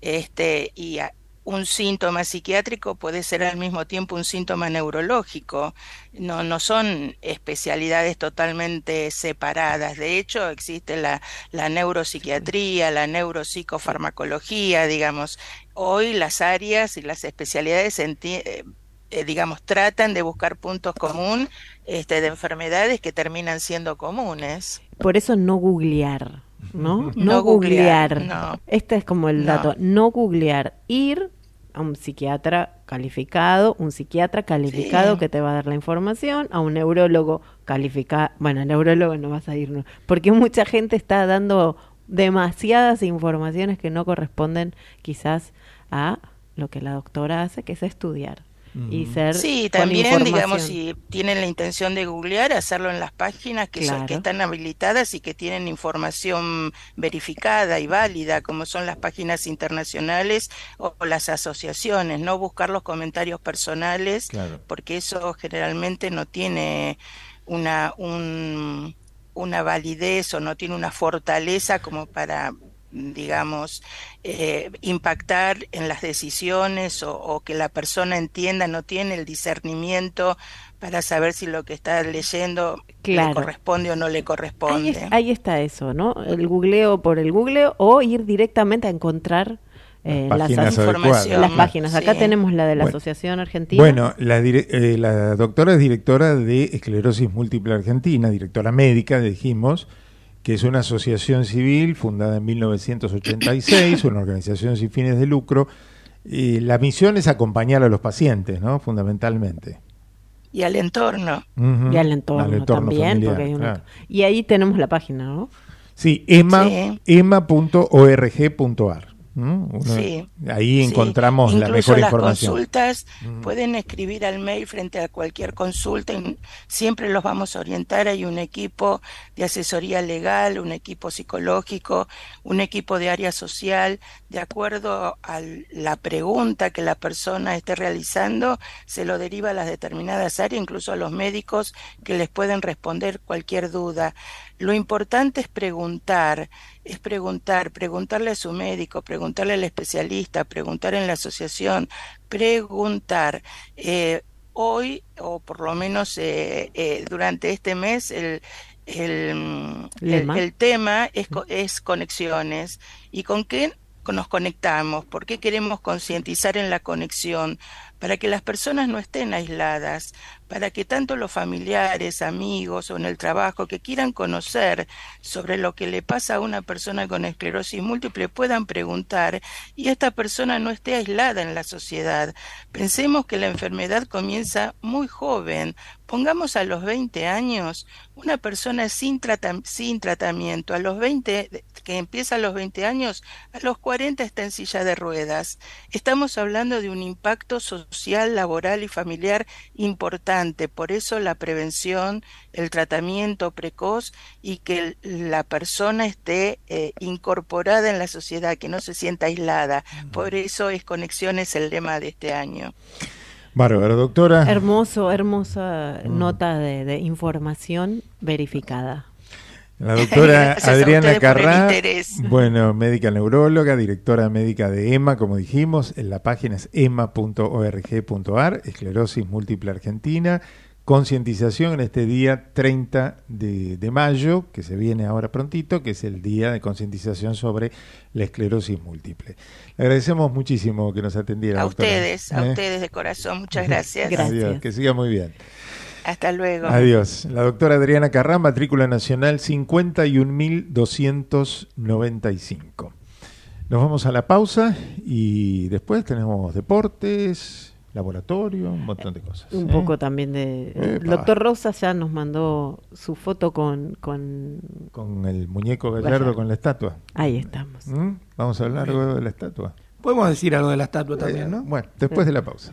Este, y a- un síntoma psiquiátrico puede ser al mismo tiempo un síntoma neurológico. No, no son especialidades totalmente separadas. De hecho, existe la, la neuropsiquiatría, la neuropsicofarmacología, digamos. Hoy las áreas y las especialidades eh, eh, digamos, tratan de buscar puntos comunes este, de enfermedades que terminan siendo comunes. Por eso no googlear, ¿no? No, No googlear. googlear, no. Este es como el No. dato. No googlear. Ir a un psiquiatra calificado, un psiquiatra calificado Sí. que te va a dar la información, a un neurólogo calificado. Bueno, neurólogo no vas a ir, ¿no? porque mucha gente está dando demasiadas informaciones que no corresponden quizás a lo que la doctora hace, que es estudiar y ser Sí, también, digamos, si tienen la intención de googlear, hacerlo en las páginas que, son- que están habilitadas y que tienen información verificada y válida, como son las páginas internacionales o, o las asociaciones, no buscar los comentarios personales, Claro. porque eso generalmente no tiene una, un- una validez o no tiene una fortaleza como para digamos, eh, impactar en las decisiones o, o que la persona entienda, no tiene el discernimiento para saber si lo que está leyendo Claro. le corresponde o no le Ahí, corresponde. es- ahí está eso, ¿no? El googleo por el googleo o ir directamente a encontrar eh, Las las, páginas las. Acá Sí. tenemos la de la Bueno. Asociación Argentina. Bueno, la, dire- eh, la doctora es directora de Esclerosis Múltiple Argentina, directora médica, dijimos, que es una asociación civil fundada en 1986, una organización sin fines de lucro. Eh, la misión es acompañar a los pacientes, ¿no? Fundamentalmente. Y al entorno. Y al entorno, Al entorno también. familiar, porque hay una- claro. Y ahí tenemos la página, ¿no? Sí, ema, Sí. ema.org.ar. ¿no? Uno- Sí. Ahí Sí. encontramos la Incluso mejor las información. consultas Mm. pueden escribir al mail frente a cualquier consulta y siempre los vamos a orientar. Hay un equipo de asesoría legal, un equipo psicológico, un equipo de área social. De acuerdo a la pregunta que la persona esté realizando, se lo deriva a las determinadas áreas, incluso a los médicos que les pueden responder cualquier duda. Lo importante es preguntar, es preguntar, preguntarle a su médico, preguntarle al especialista, preguntar en la asociación, preguntar. Eh, hoy, o por lo menos eh, eh, durante este mes, el, el, el, el tema es, co- es conexiones. ¿Y con qué nos conectamos? ¿Por qué queremos concientizar en la conexión? Para que las personas no estén aisladas, para que tanto los familiares, amigos o en el trabajo que quieran conocer sobre lo que le pasa a una persona con esclerosis múltiple puedan preguntar y esta persona no esté aislada en la sociedad. Pensemos que la enfermedad comienza muy joven. Pongamos a los 20 años una persona sin, trata- sin tratamiento. A los 20, que empieza a los 20 años, a los 40 está en silla de ruedas. Estamos hablando de un impacto social, laboral y familiar importante. Por eso la prevención, el tratamiento precoz y que la persona esté eh, incorporada en la sociedad, que no se sienta aislada. Por eso es Conexiones el lema de este año. Bárbaro, doctora. Hermoso, hermosa nota de, de información verificada. La doctora Gracias Adriana Carrá, bueno, médica neuróloga, directora médica de EMA, como dijimos, en la página es ema.org.ar, esclerosis múltiple argentina, concientización en este día 30 de, de mayo, que se viene ahora prontito, que es el día de concientización sobre la esclerosis múltiple. Le agradecemos muchísimo que nos atendiera. A doctora. ustedes, a ¿Eh? ustedes de corazón, muchas gracias. Adiós, que siga muy bien. Hasta luego. Adiós. La doctora Adriana Carrá, matrícula nacional 51.295. Nos vamos a la pausa y después tenemos deportes, laboratorio, un montón de cosas. Un ¿eh? poco también de... El doctor Rosa ya nos mandó su foto con... Con, Con el muñeco Gallardo, con la estatua. Ahí estamos. ¿Mm? Vamos a hablar luego de la estatua. Podemos decir algo de la estatua también, ¿no? Bueno, después de la pausa.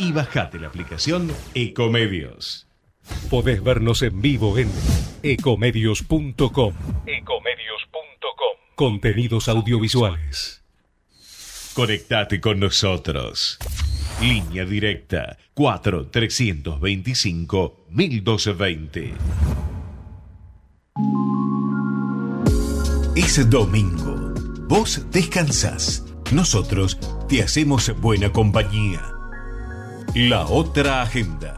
y bajate la aplicación Ecomedios. Podés vernos en vivo en ecomedios.com. Contenidos audiovisuales. Conectate con nosotros. Línea directa 4 325 1220. Es domingo. Vos descansás. Nosotros te hacemos buena compañía. La otra agenda.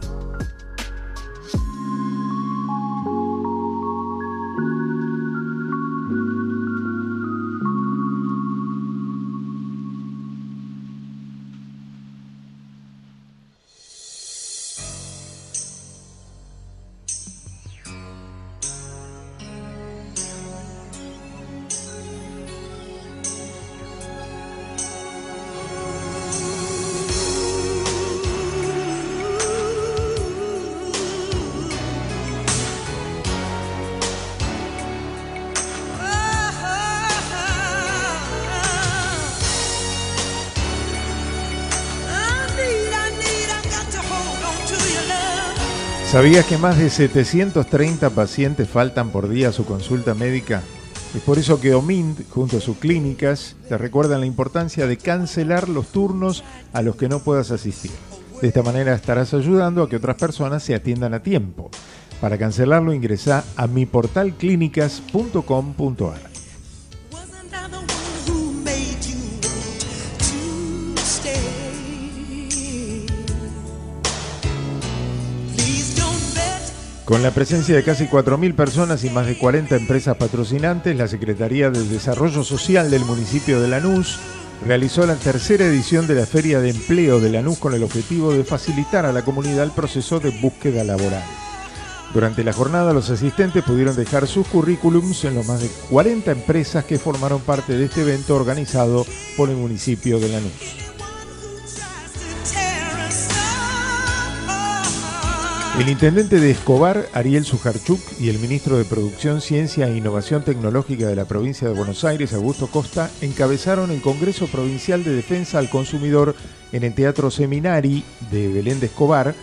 ¿Sabías que más de 730 pacientes faltan por día a su consulta médica? Es por eso que OMINT, junto a sus clínicas, te recuerdan la importancia de cancelar los turnos a los que no puedas asistir. De esta manera estarás ayudando a que otras personas se atiendan a tiempo. Para cancelarlo ingresa a miportalclínicas.com.ar. Con la presencia de casi 4.000 personas y más de 40 empresas patrocinantes, la Secretaría del Desarrollo Social del municipio de Lanús realizó la tercera edición de la Feria de Empleo de Lanús con el objetivo de facilitar a la comunidad el proceso de búsqueda laboral. Durante la jornada los asistentes pudieron dejar sus currículums en los más de 40 empresas que formaron parte de este evento organizado por el municipio de Lanús. El intendente de Escobar, Ariel Sujarchuk, y el ministro de Producción, Ciencia e Innovación Tecnológica de la provincia de Buenos Aires, Augusto Costa, encabezaron el Congreso Provincial de Defensa al Consumidor en el Teatro Seminari de Belén de Escobar,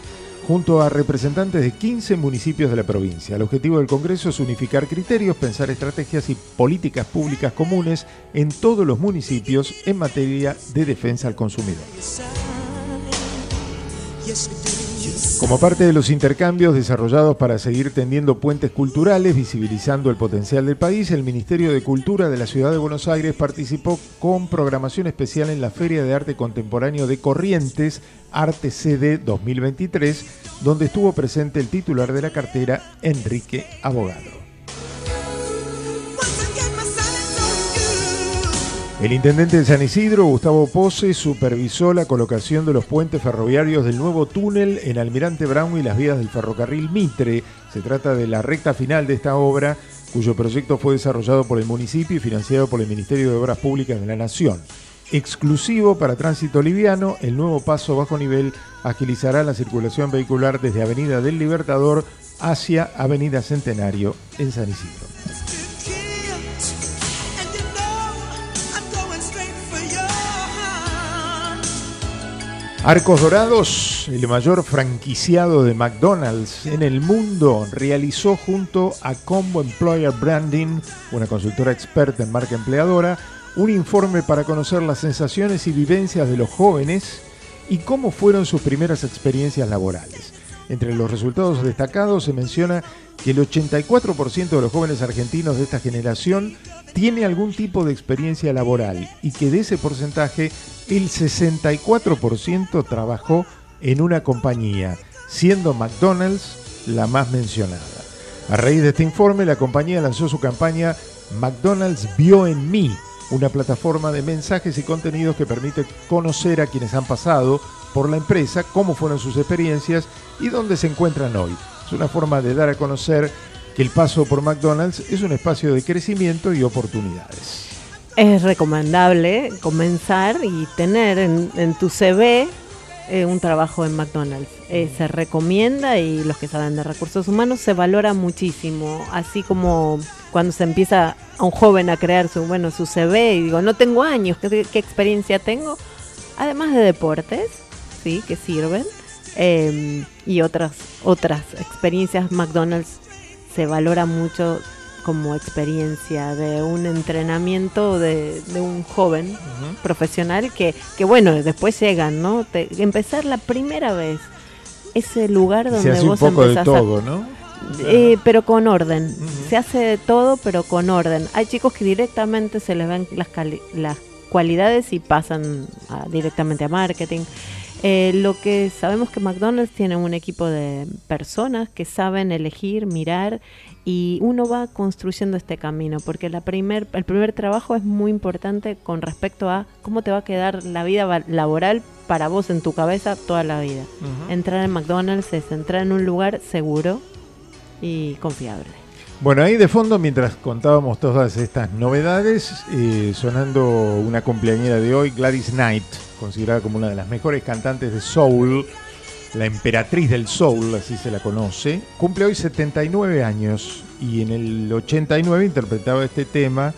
junto a representantes de 15 municipios de la provincia. El objetivo del Congreso es unificar criterios, pensar estrategias y políticas públicas comunes en todos los municipios en materia de defensa al consumidor. Como parte de los intercambios desarrollados para seguir tendiendo puentes culturales, visibilizando el potencial del país, el Ministerio de Cultura de la Ciudad de Buenos Aires participó con programación especial en la Feria de Arte Contemporáneo de Corrientes, Arte CD 2023, donde estuvo presente el titular de la cartera, Enrique Abogado. El intendente de San Isidro, Gustavo Pose, supervisó la colocación de los puentes ferroviarios del nuevo túnel en Almirante Brown y las vías del ferrocarril Mitre. Se trata de la recta final de esta obra, cuyo proyecto fue desarrollado por el municipio y financiado por el Ministerio de Obras Públicas de la Nación. Exclusivo para tránsito liviano, el nuevo paso bajo nivel agilizará la circulación vehicular desde Avenida del Libertador hacia Avenida Centenario en San Isidro. Arcos Dorados, el mayor franquiciado de McDonald's en el mundo, realizó junto a Combo Employer Branding, una consultora experta en marca empleadora, un informe para conocer las sensaciones y vivencias de los jóvenes y cómo fueron sus primeras experiencias laborales. Entre los resultados destacados se menciona que el 84% de los jóvenes argentinos de esta generación tiene algún tipo de experiencia laboral y que de ese porcentaje el 64% trabajó en una compañía, siendo McDonald's la más mencionada. A raíz de este informe, la compañía lanzó su campaña McDonald's vio en mí, una plataforma de mensajes y contenidos que permite conocer a quienes han pasado por la empresa, cómo fueron sus experiencias y dónde se encuentran hoy. Es una forma de dar a conocer que el paso por McDonald's es un espacio de crecimiento y oportunidades. Es recomendable comenzar y tener en, tu CV eh, un trabajo en McDonald's. Eh, se recomienda y los que saben de recursos humanos se valora muchísimo, así como cuando se empieza a un joven a crear su bueno su CV y digo no tengo años, qué, experiencia tengo, además de deportes, sí, que sirven Em, y otras, otras experiencias. McDonald's se valora mucho como experiencia de un entrenamiento de, un joven profesional que, que, bueno, después llegan, ¿no? empezar la primera vez, ese lugar donde se hace vos un poco de todo, ¿no? Eh, pero con orden. Se hace de todo, pero con orden. Hay chicos que directamente se les ven las, las cualidades y pasan directamente a marketing. Eh, lo que sabemos que McDonald's tiene un equipo de personas que saben elegir, mirar y uno va construyendo este camino porque la primer, el primer trabajo es muy importante con respecto a cómo te va a quedar la vida laboral para vos en tu cabeza toda la vida. Entrar en McDonald's es entrar en un lugar seguro y confiable. Bueno, ahí de fondo, mientras contábamos todas estas novedades, eh, sonando una cumpleañera de hoy, Gladys Knight, considerada como una de las mejores cantantes de soul, la emperatriz del soul, así se la conoce, cumple hoy 79 años y en el 89 interpretaba este tema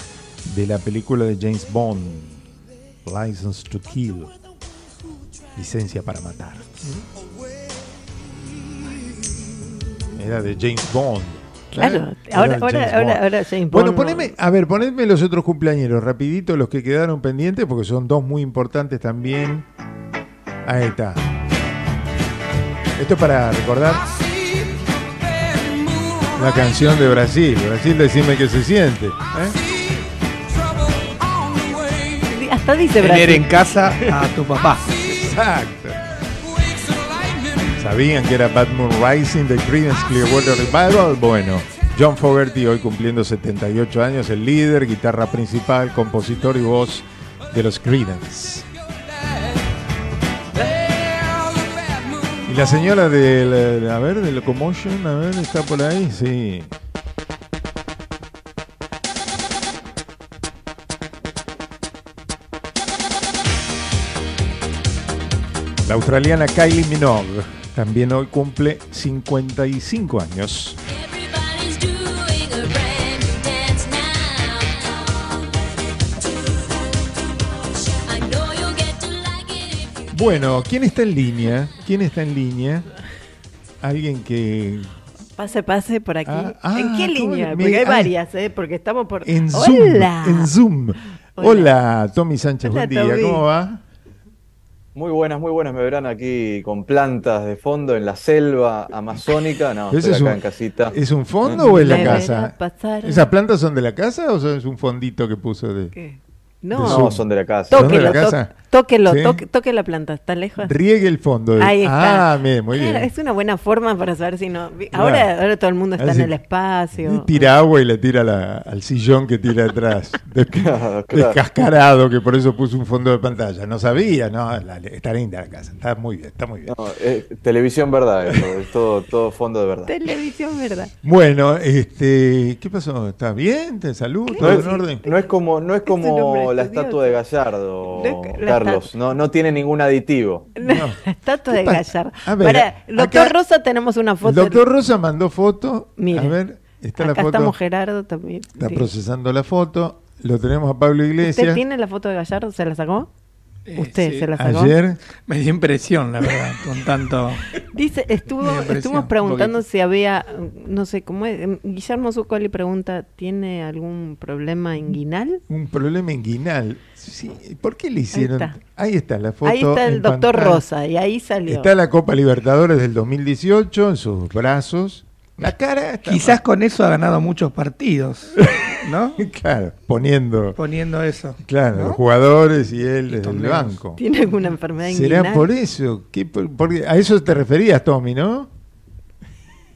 de la película de James Bond, License to Kill, licencia para matar. Era de James Bond. Claro, ahora, ahora, ahora, ahora, Bueno, poneme, a ver, ponedme los otros cumpleaños, rapidito, los que quedaron pendientes, porque son dos muy importantes también. Ahí está. Esto es para recordar la canción de Brasil. Brasil, decime que se siente. ¿eh? Hasta dice Tener Brasil. en casa a tu papá. Exacto. ¿Sabían que era Bad Moon Rising de Creedence Clearwater Revival? Bueno, John Fogerty hoy cumpliendo 78 años, el líder, guitarra principal, compositor y voz de los Creedence. Y la señora del, ver, de Locomotion, a ver, está por ahí, sí. La australiana Kylie Minogue también hoy cumple 55 años. Bueno, ¿quién está en línea? ¿Quién está en línea? Alguien que Pase, pase por aquí. Ah, ah, ¿En qué ¿cómo línea? Porque hay ah. varias, ¿eh? Porque estamos por... en Zoom, ¡Hola! en Zoom. Hola, Tommy Sánchez, Hola, buen día. ¿Cómo va? Muy buenas, muy buenas. Me verán aquí con plantas de fondo en la selva amazónica. No, ¿Ese estoy es acá un- en casita. ¿Es un fondo o es la casa? ¿Esas plantas son de la casa o son- es un fondito que puso de.? No, de No, Zoom? son de la casa. ¿Son de la casa? Tóquelo, ¿Sí? toque, toque la planta, ¿está lejos? Riegue el fondo. de- Ahí está. Ah, bien, muy Claro, bien. Es una buena forma para saber si no. Claro. Ahora, ahora todo el mundo está Así- en el espacio. Y tira agua y le tira la- al sillón que tira atrás. Descascarado, que por eso puso un fondo de pantalla. No sabía, no, la- está linda la casa. Está muy bien, está muy bien. No, es televisión verdad, eso, es todo, todo fondo de verdad. Televisión, ¿verdad? Bueno, este, ¿qué pasó? ¿Está bien? ¿Te salud? No ¿Todo es, en orden? no es como, no es como la estatua de Gallardo, No es que- la Carlos. No, no tiene ningún aditivo. La estatua ¿Qué de? Gallardo. A ver, Para, doctor acá- Rosa, tenemos una El foto. doctor Rosa mandó foto. Mire, a ver, está la Acá foto. estamos Gerardo también. Está Sí. procesando la foto. Lo tenemos a Pablo Iglesias. ¿Usted tiene la foto de Gallardo? ¿Se la sacó? ¿Usted sí. se la sacó? Ayer. Me dio impresión, la verdad, con tanto. Dice, estuvo, estuvimos un preguntando si había, no sé, ¿cómo es? Em, Guillermo Zuccoli pregunta, ¿tiene algún problema inguinal? Un problema inguinal. Sí, ¿Por qué le hicieron? está. Ahí está la foto. Ahí está el doctor pantalla. Rosa y ahí salió. Está la Copa Libertadores del 2018 en sus brazos. La cara Quizás con eso ha ganado muchos partidos, ¿no? Claro, poniendo. Poniendo eso. Claro, ¿no? los jugadores y él desde el banco. ¿Tiene alguna enfermedad ¿Será inguinal? por eso? ¿Qué por- porque a eso te referías, Tommy, ¿no?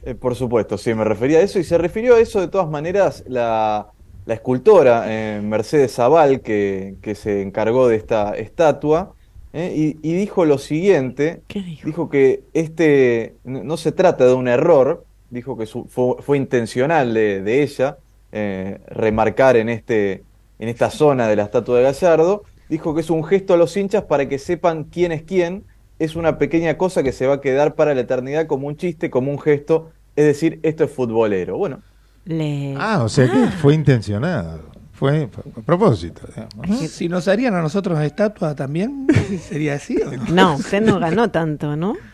Eh, por supuesto, sí, me refería a eso y se refirió a eso de todas maneras la, la escultora eh, Mercedes Zaval que, que se encargó de esta estatua eh, y, y dijo lo siguiente, dijo? que este no no se trata de un error, dijo que su- fue, fue intencional de, de ella eh, remarcar en, este, en esta zona de la estatua de Gallardo, dijo que es un gesto a los hinchas para que sepan quién es quién, es una pequeña cosa que se va a quedar para la eternidad como un chiste, como un gesto, es decir, esto es futbolero. Bueno, Le- Ah, o sea que fue intencionado. Fue a propósito. digamos. Si nos harían a nosotros estatua también, ¿sería así o no? No, usted no ganó tanto, ¿no?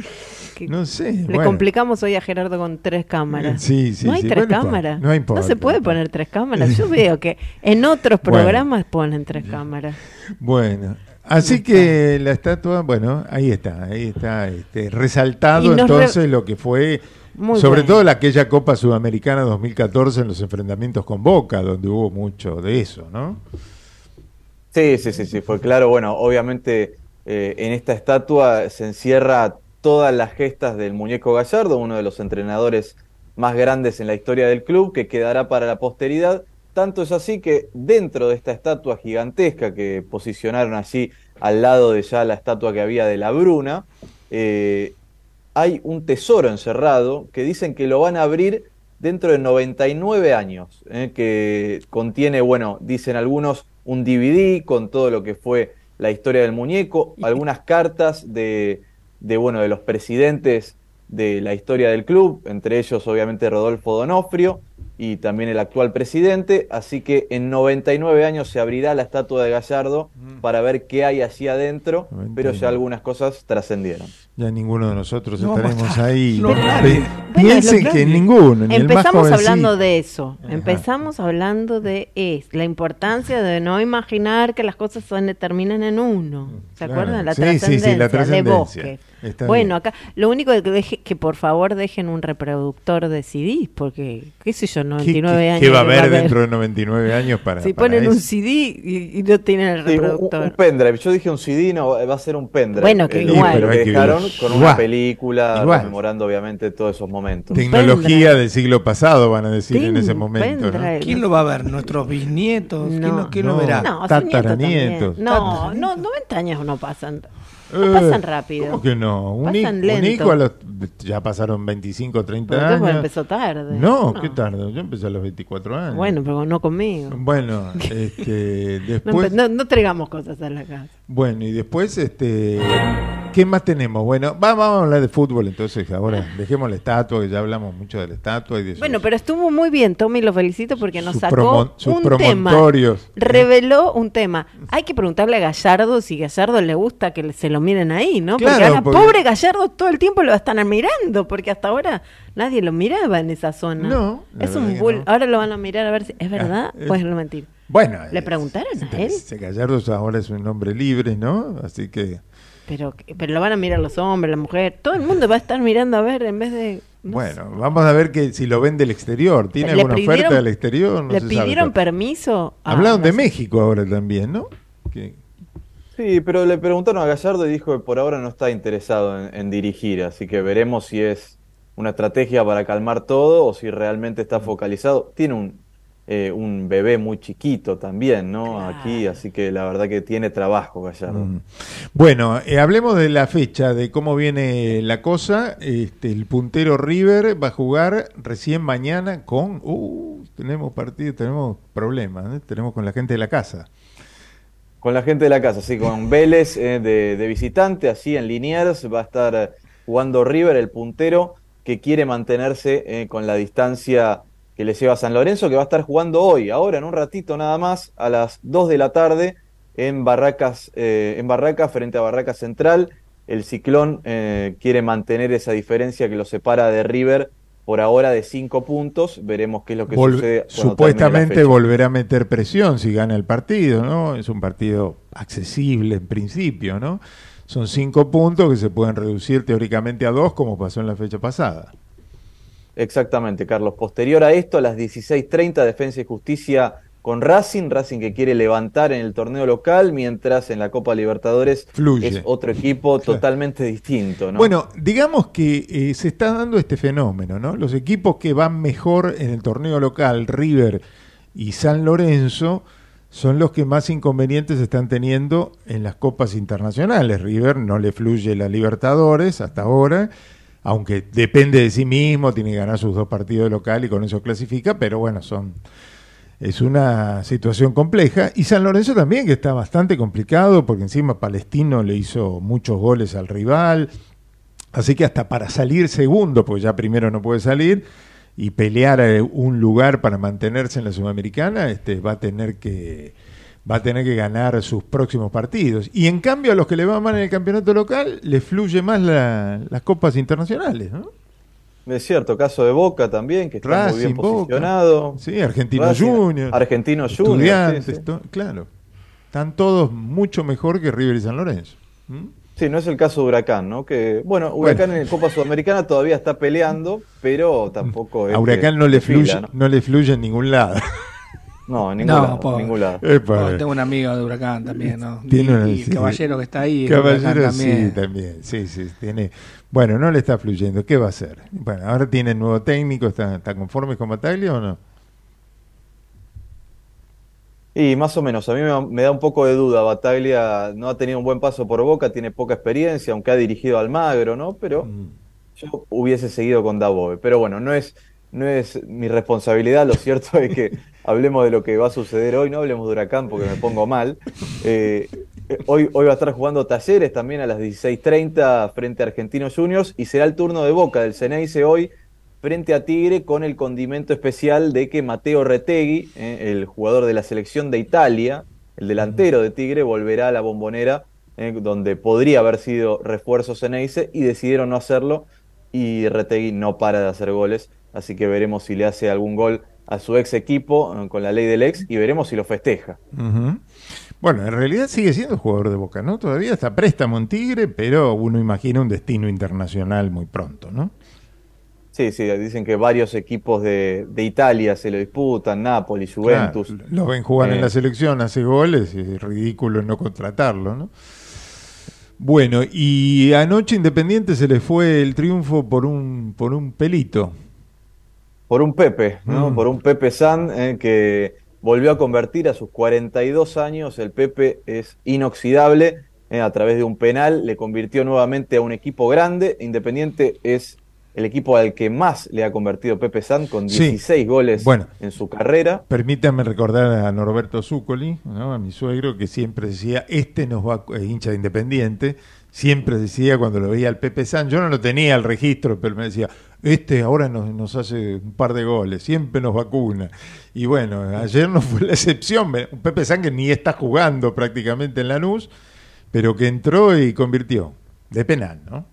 Que No sé. Le bueno. complicamos hoy a Gerardo con tres cámaras. Sí, sí, no hay sí, tres bueno, cámaras. no importa. se puede poner tres cámaras. Yo veo que en otros Bueno. programas ponen tres cámaras. Bueno, así que la estatua, bueno, ahí está, ahí está este, resaltado re- entonces lo que fue, Muy sobre bueno. todo la aquella Copa Sudamericana 2014 en los enfrentamientos con Boca, donde hubo mucho de eso, ¿no? Sí, sí, sí, sí, fue claro. Bueno, obviamente eh, en esta estatua se encierra todas las gestas del muñeco Gallardo, uno de los entrenadores más grandes en la historia del club, que quedará para la posteridad. Tanto es así que dentro de esta estatua gigantesca que posicionaron allí al lado de ya la estatua que había de la Bruna, eh, hay un tesoro encerrado que dicen que lo van a abrir dentro de 99 años, eh, que contiene, bueno, dicen algunos, un DVD con todo lo que fue la historia del muñeco, algunas cartas de, de, bueno, de los presidentes de la historia del club, entre ellos obviamente Rodolfo Donofrio y también el actual presidente, así que en 99 años se abrirá la estatua de Gallardo para ver qué hay allí adentro, pero ya algunas cosas trascendieron. Ya ninguno de nosotros No, estaremos ahí. No, Pe- Bueno, piensen que ninguno, ni el más Empezamos hablando de eso. Ajá. Empezamos hablando de es, la importancia de no imaginar que las cosas se terminan en uno. ¿Se Claro. acuerdan? La Sí, sí, sí, trascendencia la de trascendencia. Bosque. Está bueno, acá lo único que deje, que por favor dejen un reproductor de CDs, porque qué sé yo, ¿Qué, 99 qué- años. qué va a haber dentro de 99 años para, Si para ponen un eso? CD y, y no tienen el Sí, un- un, reproductor. un pendrive. Yo dije un CD, no, va a ser un pendrive. Bueno, que Eh, igual. Pero Hay que que dejaron verlo. con Igual. una película Igual. conmemorando obviamente todos esos momentos. Tecnología del siglo pasado, van a decir en Pin- ese momento. ¿no? ¿Quién lo va a ver? ¿Nuestros bisnietos? ¿Quién No. lo, quién lo No. verá? No, tataranietos. No, no, 90 años no pasan. No Eh, pasan rápido. ¿Cómo que no? Un, Pasan un lento. hijo a los, ya pasaron 25, 30 Pero años. empezó tarde. No, No. ¿qué tarde? Yo empecé a los 24 años. Bueno, pero no conmigo. Bueno, este, después... no, no traigamos cosas a la casa. Bueno, y después, este, ¿qué más tenemos? Bueno, va- vamos a hablar de fútbol entonces, ahora dejemos la estatua, que ya hablamos mucho de la estatua y de Bueno, pero estuvo muy bien, Tommy, lo felicito porque nos sacó un tema. Reveló un tema. Hay que preguntarle a Gallardo si Gallardo le gusta que se lo miren ahí, ¿no? Claro, porque ahora, porque- pobre Gallardo, todo el tiempo lo están mirando, porque hasta ahora nadie lo miraba en esa zona. No, es un bull. no. Ahora lo van a mirar a ver si es verdad eh, o es mentira. Bueno, ¿Le preguntaron a él? ese Gallardo ahora es un hombre libre, ¿no? Así que, Pero, pero lo van a mirar los hombres, la mujer. Todo el mundo va a estar mirando a ver en vez de. no bueno, vamos a ver que si lo ven del exterior. ¿Tiene ¿Le alguna pidieron- oferta del exterior? No ¿Le se pidieron permiso? a- Hablaron de sé. México ahora también, ¿no? Que- Sí, pero le preguntaron a Gallardo y dijo que por ahora no está interesado en, en dirigir, así que veremos si es una estrategia para calmar todo o si realmente está focalizado. Tiene un, eh, un bebé muy chiquito también, ¿no? Aquí, así que la verdad que tiene trabajo Gallardo. Mm. Bueno, eh, hablemos de la fecha, de cómo viene la cosa. Este, el puntero River va a jugar recién mañana con... Uh, tenemos partido, tenemos problemas, ¿eh? tenemos con la gente de la casa. Con la gente de la casa, sí, con Vélez eh, de, visitante, así en Liniers, va a estar jugando River, el puntero, que quiere mantenerse eh, con la distancia que le lleva a San Lorenzo, que va a estar jugando hoy, ahora en un ratito nada más, a las 2 de la tarde, en Barracas, eh, en Barracas, frente a Barracas Central. El Ciclón eh, quiere mantener esa diferencia que lo separa de River por ahora de 5 puntos. Veremos qué es lo que Vol- sucede. supuestamente volverá a meter presión si gana el partido, ¿no? Es un partido accesible en principio, ¿no? Son cinco puntos que se pueden reducir teóricamente a dos, como pasó en la fecha pasada. Exactamente, Carlos. Posterior a esto, a las 16.30, Defensa y Justicia con Racing. Racing que quiere levantar en el torneo local, mientras en la Copa Libertadores Fluye. es otro equipo totalmente distinto. ¿no? Bueno, digamos que eh, se está dando este fenómeno, ¿no? Los equipos que van mejor en el torneo local, River y San Lorenzo, son los que más inconvenientes están teniendo en las copas internacionales. River no le fluye la Libertadores hasta ahora, aunque depende de sí mismo, tiene que ganar sus dos partidos de local y con eso clasifica, pero bueno, son es una situación compleja. Y San Lorenzo también, que está bastante complicado, porque encima Palestino le hizo muchos goles al rival. Así que hasta para salir segundo, pues ya primero no puede salir, y pelear eh, un lugar para mantenerse en la Sudamericana, este, va a tener que va a tener que ganar sus próximos partidos. Y en cambio a los que le va mal en el campeonato local, le fluye más la- las copas internacionales, ¿no? Es cierto, caso de Boca también, que está muy bien Boca. posicionado. Sí, Argentino Racing, Junior. Argentino Junior. Estudiantes, sí, sí. claro. Están todos mucho mejor que River y San Lorenzo. ¿Mm? Sí, no es el caso de Huracán, ¿no? Que, bueno, Huracán Bueno. en Copa Sudamericana todavía está peleando, pero tampoco es A que Huracán no le fluye, ¿no? no le fluye en ningún lado. No, en ningún No, lado, en ningún lado. Tengo un amigo de Huracán también, ¿no? Tiene y, una- y sí, Caballero que está ahí. Caballero también. sí, también. Sí, sí, tiene. Bueno, no le está fluyendo. ¿Qué va a hacer? Bueno, ahora tiene nuevo técnico. ¿Está, está conforme con Bataglia o no? Y más o menos, a mí me, me da un poco de duda. Bataglia no ha tenido un buen paso por Boca, tiene poca experiencia, aunque ha dirigido al Magro, ¿no? Pero yo hubiese seguido con Dabove. Pero bueno, no es, no es mi responsabilidad. Lo cierto es que hablemos de lo que va a suceder hoy. No hablemos de Huracán porque me pongo mal. Eh, hoy, va a estar jugando Talleres también a las 16.30 frente a Argentinos Juniors y será el turno de Boca del Ceneice hoy frente a Tigre con el condimento especial de que Mateo Retegui, eh, el jugador de la selección de Italia, el delantero de Tigre, volverá a la bombonera eh, donde podría haber sido refuerzo Ceneice y decidieron no hacerlo y Retegui no para de hacer goles, así que veremos si le hace algún gol a su ex equipo eh, con la ley del ex y veremos si lo festeja. Bueno, en realidad sigue siendo jugador de Boca, ¿no? Todavía está préstamo en Tigre, pero uno imagina un destino internacional muy pronto, ¿no? Sí, sí, dicen que varios equipos de, de Italia se lo disputan, Napoli, Juventus. Claro, lo ven jugar en Eh, la selección, hace goles, y es ridículo no contratarlo, ¿no? Bueno, y anoche Independiente se le fue el triunfo por un, por un pelito. por un Pepe, ¿no? Mm. Por un Pepe San eh, que volvió a convertir a sus 42 años. El Pepe es inoxidable eh, a través de un penal. Le convirtió nuevamente a un equipo grande. Independiente es el equipo al que más le ha convertido Pepe San con Sí. 16 goles Bueno. en su carrera. Permítame recordar a Norberto Zúcoli, ¿no? a mi suegro, que siempre decía, este nos va, a- eh, hincha de Independiente, siempre decía cuando lo veía al Pepe San, yo no lo tenía el registro, pero me decía, este ahora nos, hace un par de goles, siempre nos vacuna. Y bueno, ayer no fue la excepción, un Pepe San que ni está jugando prácticamente en Lanús, pero que entró y convirtió, de penal, ¿no?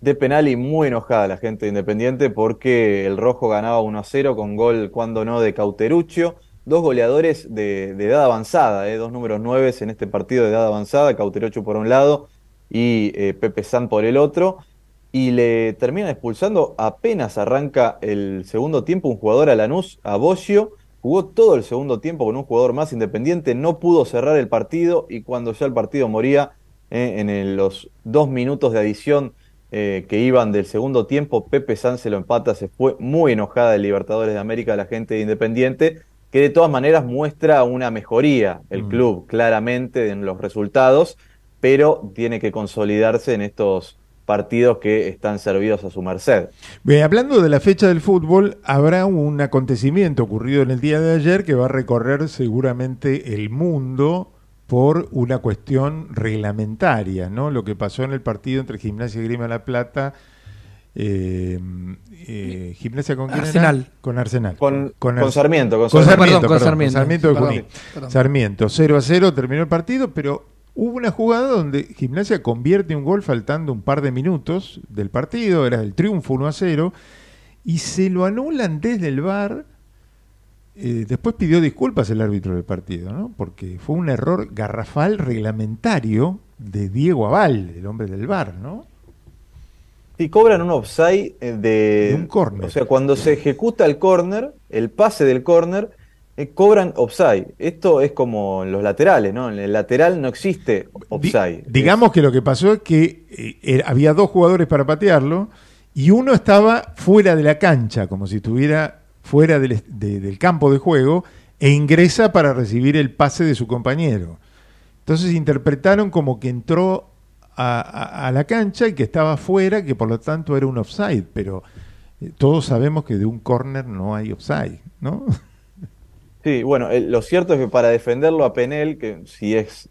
de penal y muy enojada la gente de Independiente porque el Rojo ganaba 1 a 0 con gol, cuando no, de Cauteruccio. Dos goleadores de, edad avanzada, eh, dos números 9 en este partido de edad avanzada, Cauteruccio por un lado y eh, Pepe San por el otro. Y le terminan expulsando apenas arranca el segundo tiempo un jugador a Lanús, a Boschio. Jugó todo el segundo tiempo con un jugador más independiente, no pudo cerrar el partido y cuando ya el partido moría, eh, en el- los dos minutos de adición eh, que iban del segundo tiempo, Pepe San se lo empata, se fue muy enojada el Libertadores de América, la gente de Independiente, que de todas maneras muestra una mejoría el Mm. club claramente en los resultados, pero tiene que consolidarse en estos partidos que están servidos a su merced. Bien, hablando de la fecha del fútbol, habrá un acontecimiento ocurrido en el día de ayer que va a recorrer seguramente el mundo por una cuestión reglamentaria, ¿no? Lo que pasó en el partido entre Gimnasia y Grima La Plata. eh, eh, ¿Gimnasia con quién era? Arsenal. Con Arsenal. Con- con Ars- Sarmiento, con Con Sarmiento. Sarmiento, Perdón, con perdón, Sarmiento. con Sarmiento de Junín. Sarmiento, 0 a 0 terminó el partido, pero hubo una jugada donde Gimnasia convierte un gol faltando un par de minutos del partido, era el triunfo 1 a 0, y se lo anulan desde el VAR. Eh, después pidió disculpas el árbitro del partido, ¿no? Porque fue un error garrafal reglamentario de Diego Aval, el hombre del VAR, ¿no? Y cobran un offside eh, de, De un córner. O sea, cuando se ejecuta el córner, el pase del córner, eh, cobran offside. Esto es como en los laterales, ¿no? En el lateral no existe Di- offside. digamos que lo que pasó es que eh, había dos jugadores para patearlo y uno estaba fuera de la cancha, como si estuviera fuera del, de- del campo de juego, e ingresa para recibir el pase de su compañero. Entonces interpretaron como que entró a, a- a la cancha y que estaba fuera, que por lo tanto era un offside, pero eh, todos sabemos que de un córner no hay offside, ¿no? Sí, bueno, el- lo cierto es que para defenderlo a Penel, que si es,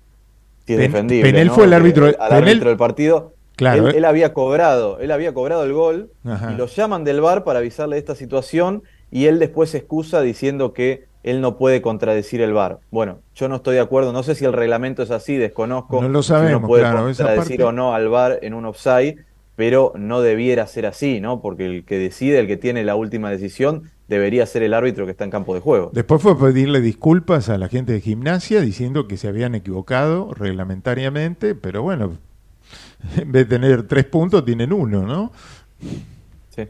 si es Pen- defendible, Penel ¿no? fue el árbitro- al Penel- árbitro del partido, Claro, él, eh. él había cobrado, él había cobrado el gol Ajá. y lo llaman del bar para avisarle de esta situación y él después se excusa diciendo que él no puede contradecir el bar. Bueno, yo no estoy de acuerdo, no sé si el reglamento es así, desconozco No lo si uno sabemos, puede claro, contradecir parte- o no al bar en un offside, pero no debiera ser así, ¿no? Porque el que decide, el que tiene la última decisión, debería ser el árbitro que está en campo de juego. Después fue pedirle disculpas a la gente de gimnasia diciendo que se habían equivocado reglamentariamente, pero bueno, en vez de tener tres puntos, tienen uno, ¿no? Sí.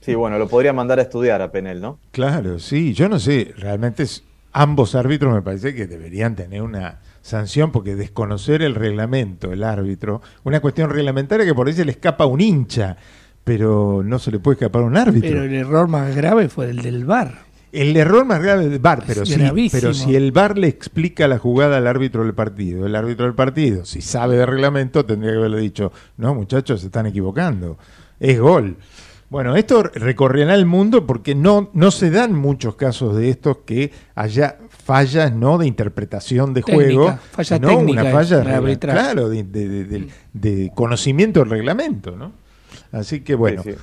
Sí, bueno, lo podría mandar a estudiar a Penel, ¿no? Claro, sí, yo no sé, realmente es- ambos árbitros me parece que deberían tener una sanción porque desconocer el reglamento, el árbitro, una cuestión reglamentaria que por ahí se le escapa a un hincha, pero no se le puede escapar a un árbitro. Pero el error más grave fue el del VAR. El error más grave del VAR, pero sí, pero si el VAR le explica la jugada al árbitro del partido, el árbitro del partido, si sabe de reglamento, tendría que haberle dicho, no muchachos, se están equivocando, es gol. Bueno, esto recorrerá el mundo porque no, no se dan muchos casos de estos que haya fallas no de interpretación de Técnica, juego, falla sino técnica una falla es, de claro, de, de- de- de- de conocimiento del reglamento, ¿no? Así que bueno, Sí, sí.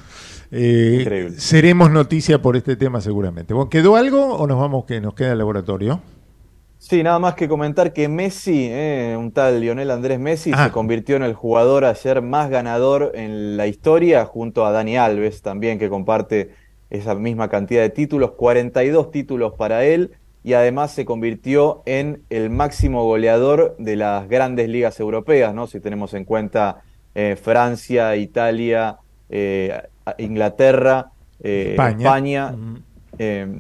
eh, Increíble. seremos noticia por este tema seguramente. ¿Quedó algo o nos vamos que nos queda el laboratorio? Sí, nada más que comentar que Messi, eh, un tal Lionel Andrés Messi, Ah. se convirtió en el jugador ayer más ganador en la historia, junto a Dani Alves también, que comparte esa misma cantidad de títulos, 42 títulos para él, y además se convirtió en el máximo goleador de las grandes ligas europeas, ¿no? Si tenemos en cuenta eh, Francia, Italia, eh, Inglaterra, España.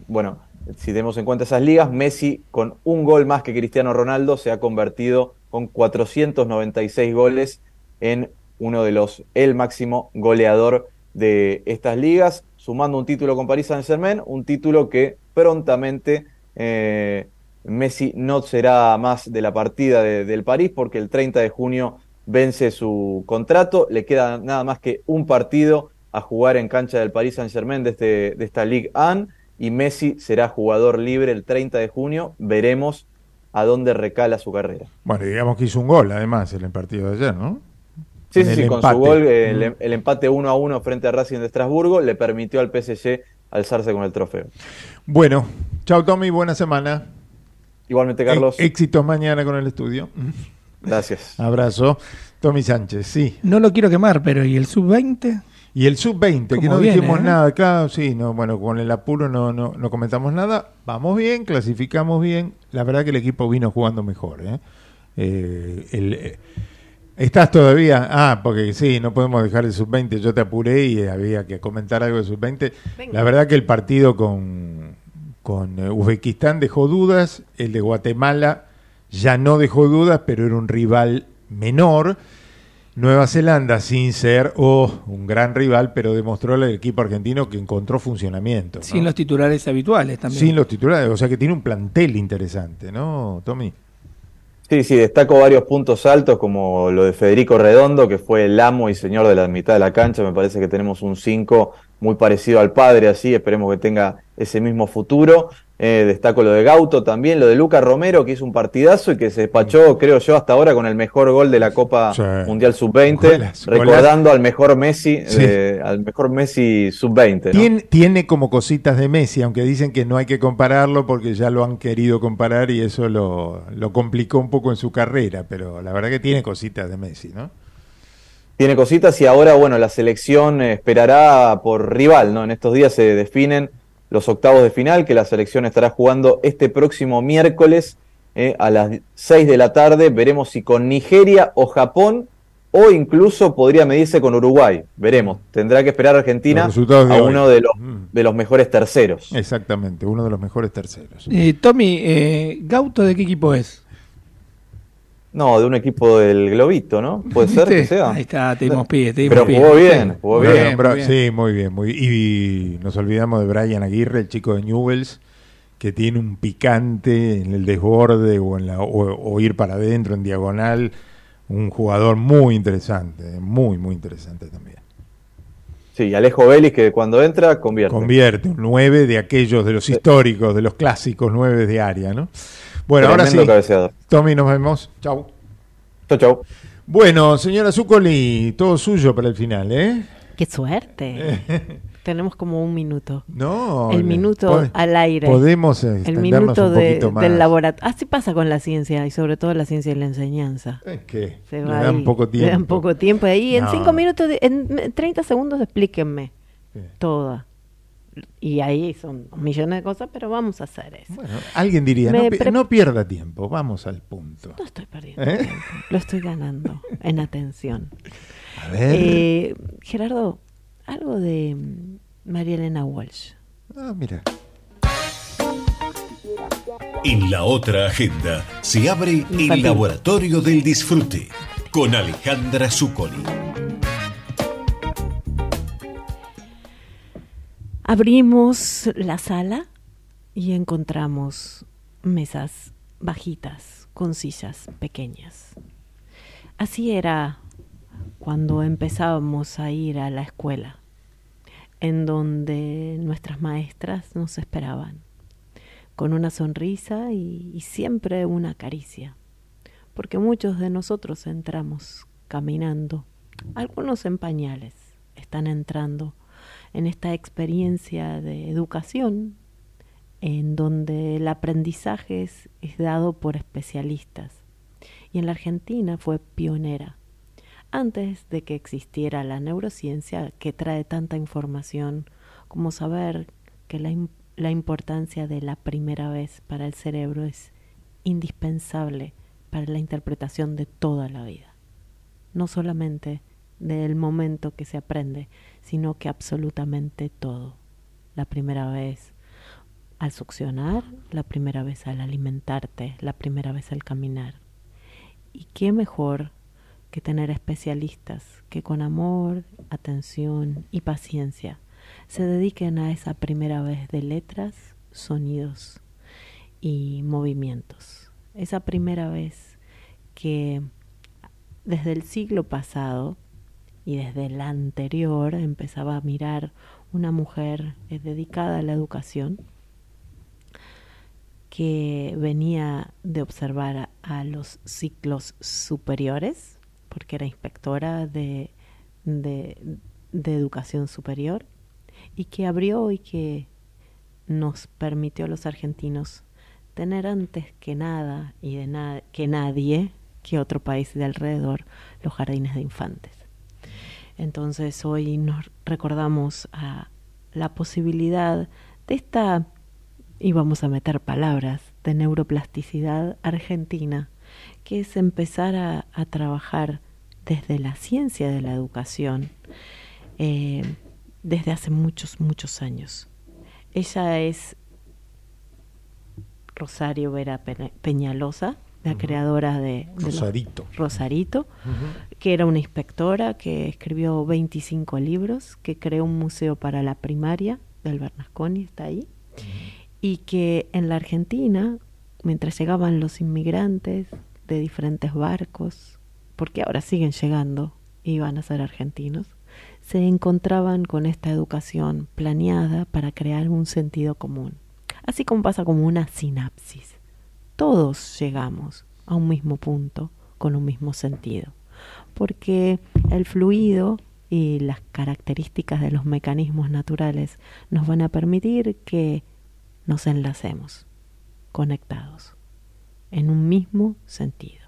Bueno, si tenemos en cuenta esas ligas, Messi con un gol más que Cristiano Ronaldo se ha convertido con 496 goles en uno de los, el máximo goleador de estas ligas, sumando un título con Paris Saint Germain, un título que prontamente eh, Messi no será más de la partida de- del París porque el 30 de junio vence su contrato, le queda nada más que un partido a jugar en cancha del Paris Saint Germain de, este, de esta Ligue 1 y Messi será jugador libre el 30 de junio, veremos a dónde recala su carrera. Bueno, digamos que hizo un gol además en el partido de ayer, ¿no? Sí, En sí, sí, con empate. su gol, el, el empate 1 a 1 frente a Racing de Estrasburgo le permitió al PSG alzarse con el trofeo. Bueno, chao Tommy, buena semana. Igualmente, Carlos. E- éxitos mañana con el estudio. Gracias. Abrazo. Tommy Sánchez, sí. No lo quiero quemar, pero ¿y el sub-20? Y el sub-20, que ¿Cómo no viene, dijimos eh? nada acá, sí, no, bueno, con el apuro no, no, no comentamos nada. Vamos bien, clasificamos bien. La verdad que el equipo vino jugando mejor. ¿eh? Eh, el, eh, ¿Estás todavía? Ah, porque sí, no podemos dejar el sub-20. Yo te apuré y había que comentar algo de sub-20. Venga. La verdad que el partido con, con Uzbekistán dejó dudas. El de Guatemala ya no dejó dudas, pero era un rival menor. Nueva Zelanda, sin ser oh, un gran rival, pero demostró al equipo argentino que encontró funcionamiento. ¿no? Sin los titulares habituales también. Sin los titulares, o sea que tiene un plantel interesante, ¿no, Tommy? Sí, sí, destaco varios puntos altos, como lo de Federico Redondo, que fue el amo y señor de la mitad de la cancha. Me parece que tenemos un 5 muy parecido al padre, así, esperemos que tenga ese mismo futuro. Eh, destaco lo de Gauto también, lo de Luca Romero, que hizo un partidazo y que se despachó, creo yo, hasta ahora con el mejor gol de la Copa Sí. Mundial Sub-20, Golazo, recordando al mejor Messi, Sí. eh, al mejor Messi Sub-20. ¿no? Tiene, tiene como cositas de Messi, aunque dicen que no hay que compararlo porque ya lo han querido comparar y eso lo, lo complicó un poco en su carrera, pero la verdad que tiene cositas de Messi, ¿no? tiene cositas y ahora, bueno, la selección esperará por rival, ¿no? En estos días se definen los octavos de final, que la selección estará jugando este próximo miércoles eh, a las 6 de la tarde. Veremos si con Nigeria o Japón o incluso podría medirse con Uruguay. Veremos. Tendrá que esperar Argentina a hoy. uno de los, Mm. de los mejores terceros. Exactamente, uno de los mejores terceros. Eh, Tommy, eh, ¿Gauto de qué equipo es? No, de un equipo del Globito, ¿no? Puede ser que sea. Ahí está, te dimos pie, te dimos Pero pie. jugó bien, jugó bien. Sí, muy bien. Muy, y nos olvidamos de Brian Aguirre, el chico de Newells, que tiene un picante en el desborde o, en la, o, o ir para adentro en diagonal. Un jugador muy interesante, muy, muy interesante también. Sí, y Alejo Vélez que cuando entra convierte. Convierte un 9 de aquellos, de los históricos, de los clásicos 9 de área, ¿no? Bueno, ahora sí. Cabeceador. Tommy, nos vemos. Chau. Chau, chau. Bueno, señora Zuccoli, todo suyo para el final, ¿eh? Qué suerte. Tenemos como un minuto. No. El le- minuto al aire. Podemos El minuto un de- poquito más. del laboratorio. Así pasa con la ciencia y sobre todo la ciencia de la enseñanza. Es que Se le va dan ahí. poco Le dan tiempo. poco tiempo. Ahí en cinco minutos, de- en 30 segundos explíquenme Sí. toda. Y ahí son millones de cosas, pero vamos a hacer eso. Bueno, alguien diría, no, pi- no pierda tiempo, vamos al punto. No estoy perdiendo ¿Eh? tiempo. Lo estoy ganando en atención. A ver. Eh, Gerardo, algo de mm, María Elena Walsh. Ah, mira. En la otra agenda se abre el. Laboratorio del Disfrute con Alejandra Zuccoli. Abrimos la sala y encontramos mesas bajitas con sillas pequeñas. Así era cuando empezábamos a ir a la escuela, en donde nuestras maestras nos esperaban, con una sonrisa y, y siempre una caricia, porque muchos de nosotros entramos caminando, algunos en pañales, están entrando en esta experiencia de educación en donde el aprendizaje es, es dado por especialistas. Y en la Argentina fue pionera, antes de que existiera la neurociencia que trae tanta información como saber que la, la importancia de la primera vez para el cerebro es indispensable para la interpretación de toda la vida. No solamente del momento que se aprende, sino que absolutamente todo. La primera vez al succionar, la primera vez al alimentarte, la primera vez al caminar. Y qué mejor que tener especialistas que con amor, atención y paciencia se dediquen a esa primera vez de letras, sonidos y movimientos. Esa primera vez que desde el siglo pasado y desde el anterior empezaba a mirar una mujer eh, dedicada a la educación que venía de observar a, los ciclos superiores, porque era inspectora de, de, de educación superior, y que abrió y que nos permitió a los argentinos tener antes que nada y de na que nadie que otro país de alrededor los jardines de infantes. Entonces hoy nos recordamos a la posibilidad de esta, y vamos a meter palabras, de neuroplasticidad argentina, que es empezar a, trabajar desde la ciencia de la educación eh, desde hace muchos, muchos años. Ella es Rosario Vera Peñalosa, la creadora de, de Rosarito, los, Rosarito uh -huh. que era una inspectora que escribió 25 libros, que creó un museo para la primaria del Bernasconi, está ahí, uh -huh. y que en la Argentina, mientras llegaban los inmigrantes de diferentes barcos, porque ahora siguen llegando y van a ser argentinos, se encontraban con esta educación planeada para crear un sentido común. Así como pasa como una sinapsis. Todos llegamos a un mismo punto con un mismo sentido. Porque el fluido y las características de los mecanismos naturales nos van a permitir que nos enlacemos, conectados, en un mismo sentido.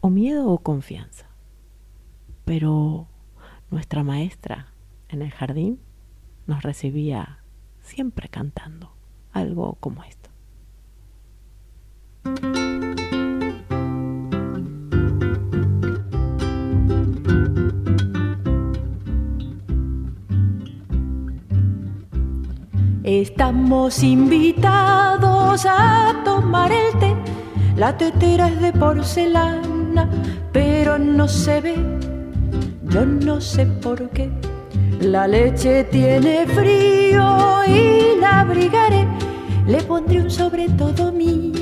O miedo o confianza. Pero nuestra maestra en el jardín nos recibía siempre cantando algo como esto. Estamos invitados a tomar el té. La tetera es de porcelana, pero no se ve. Yo no sé por qué. La leche tiene frío y la abrigaré. Le pondré un sobre todo mío,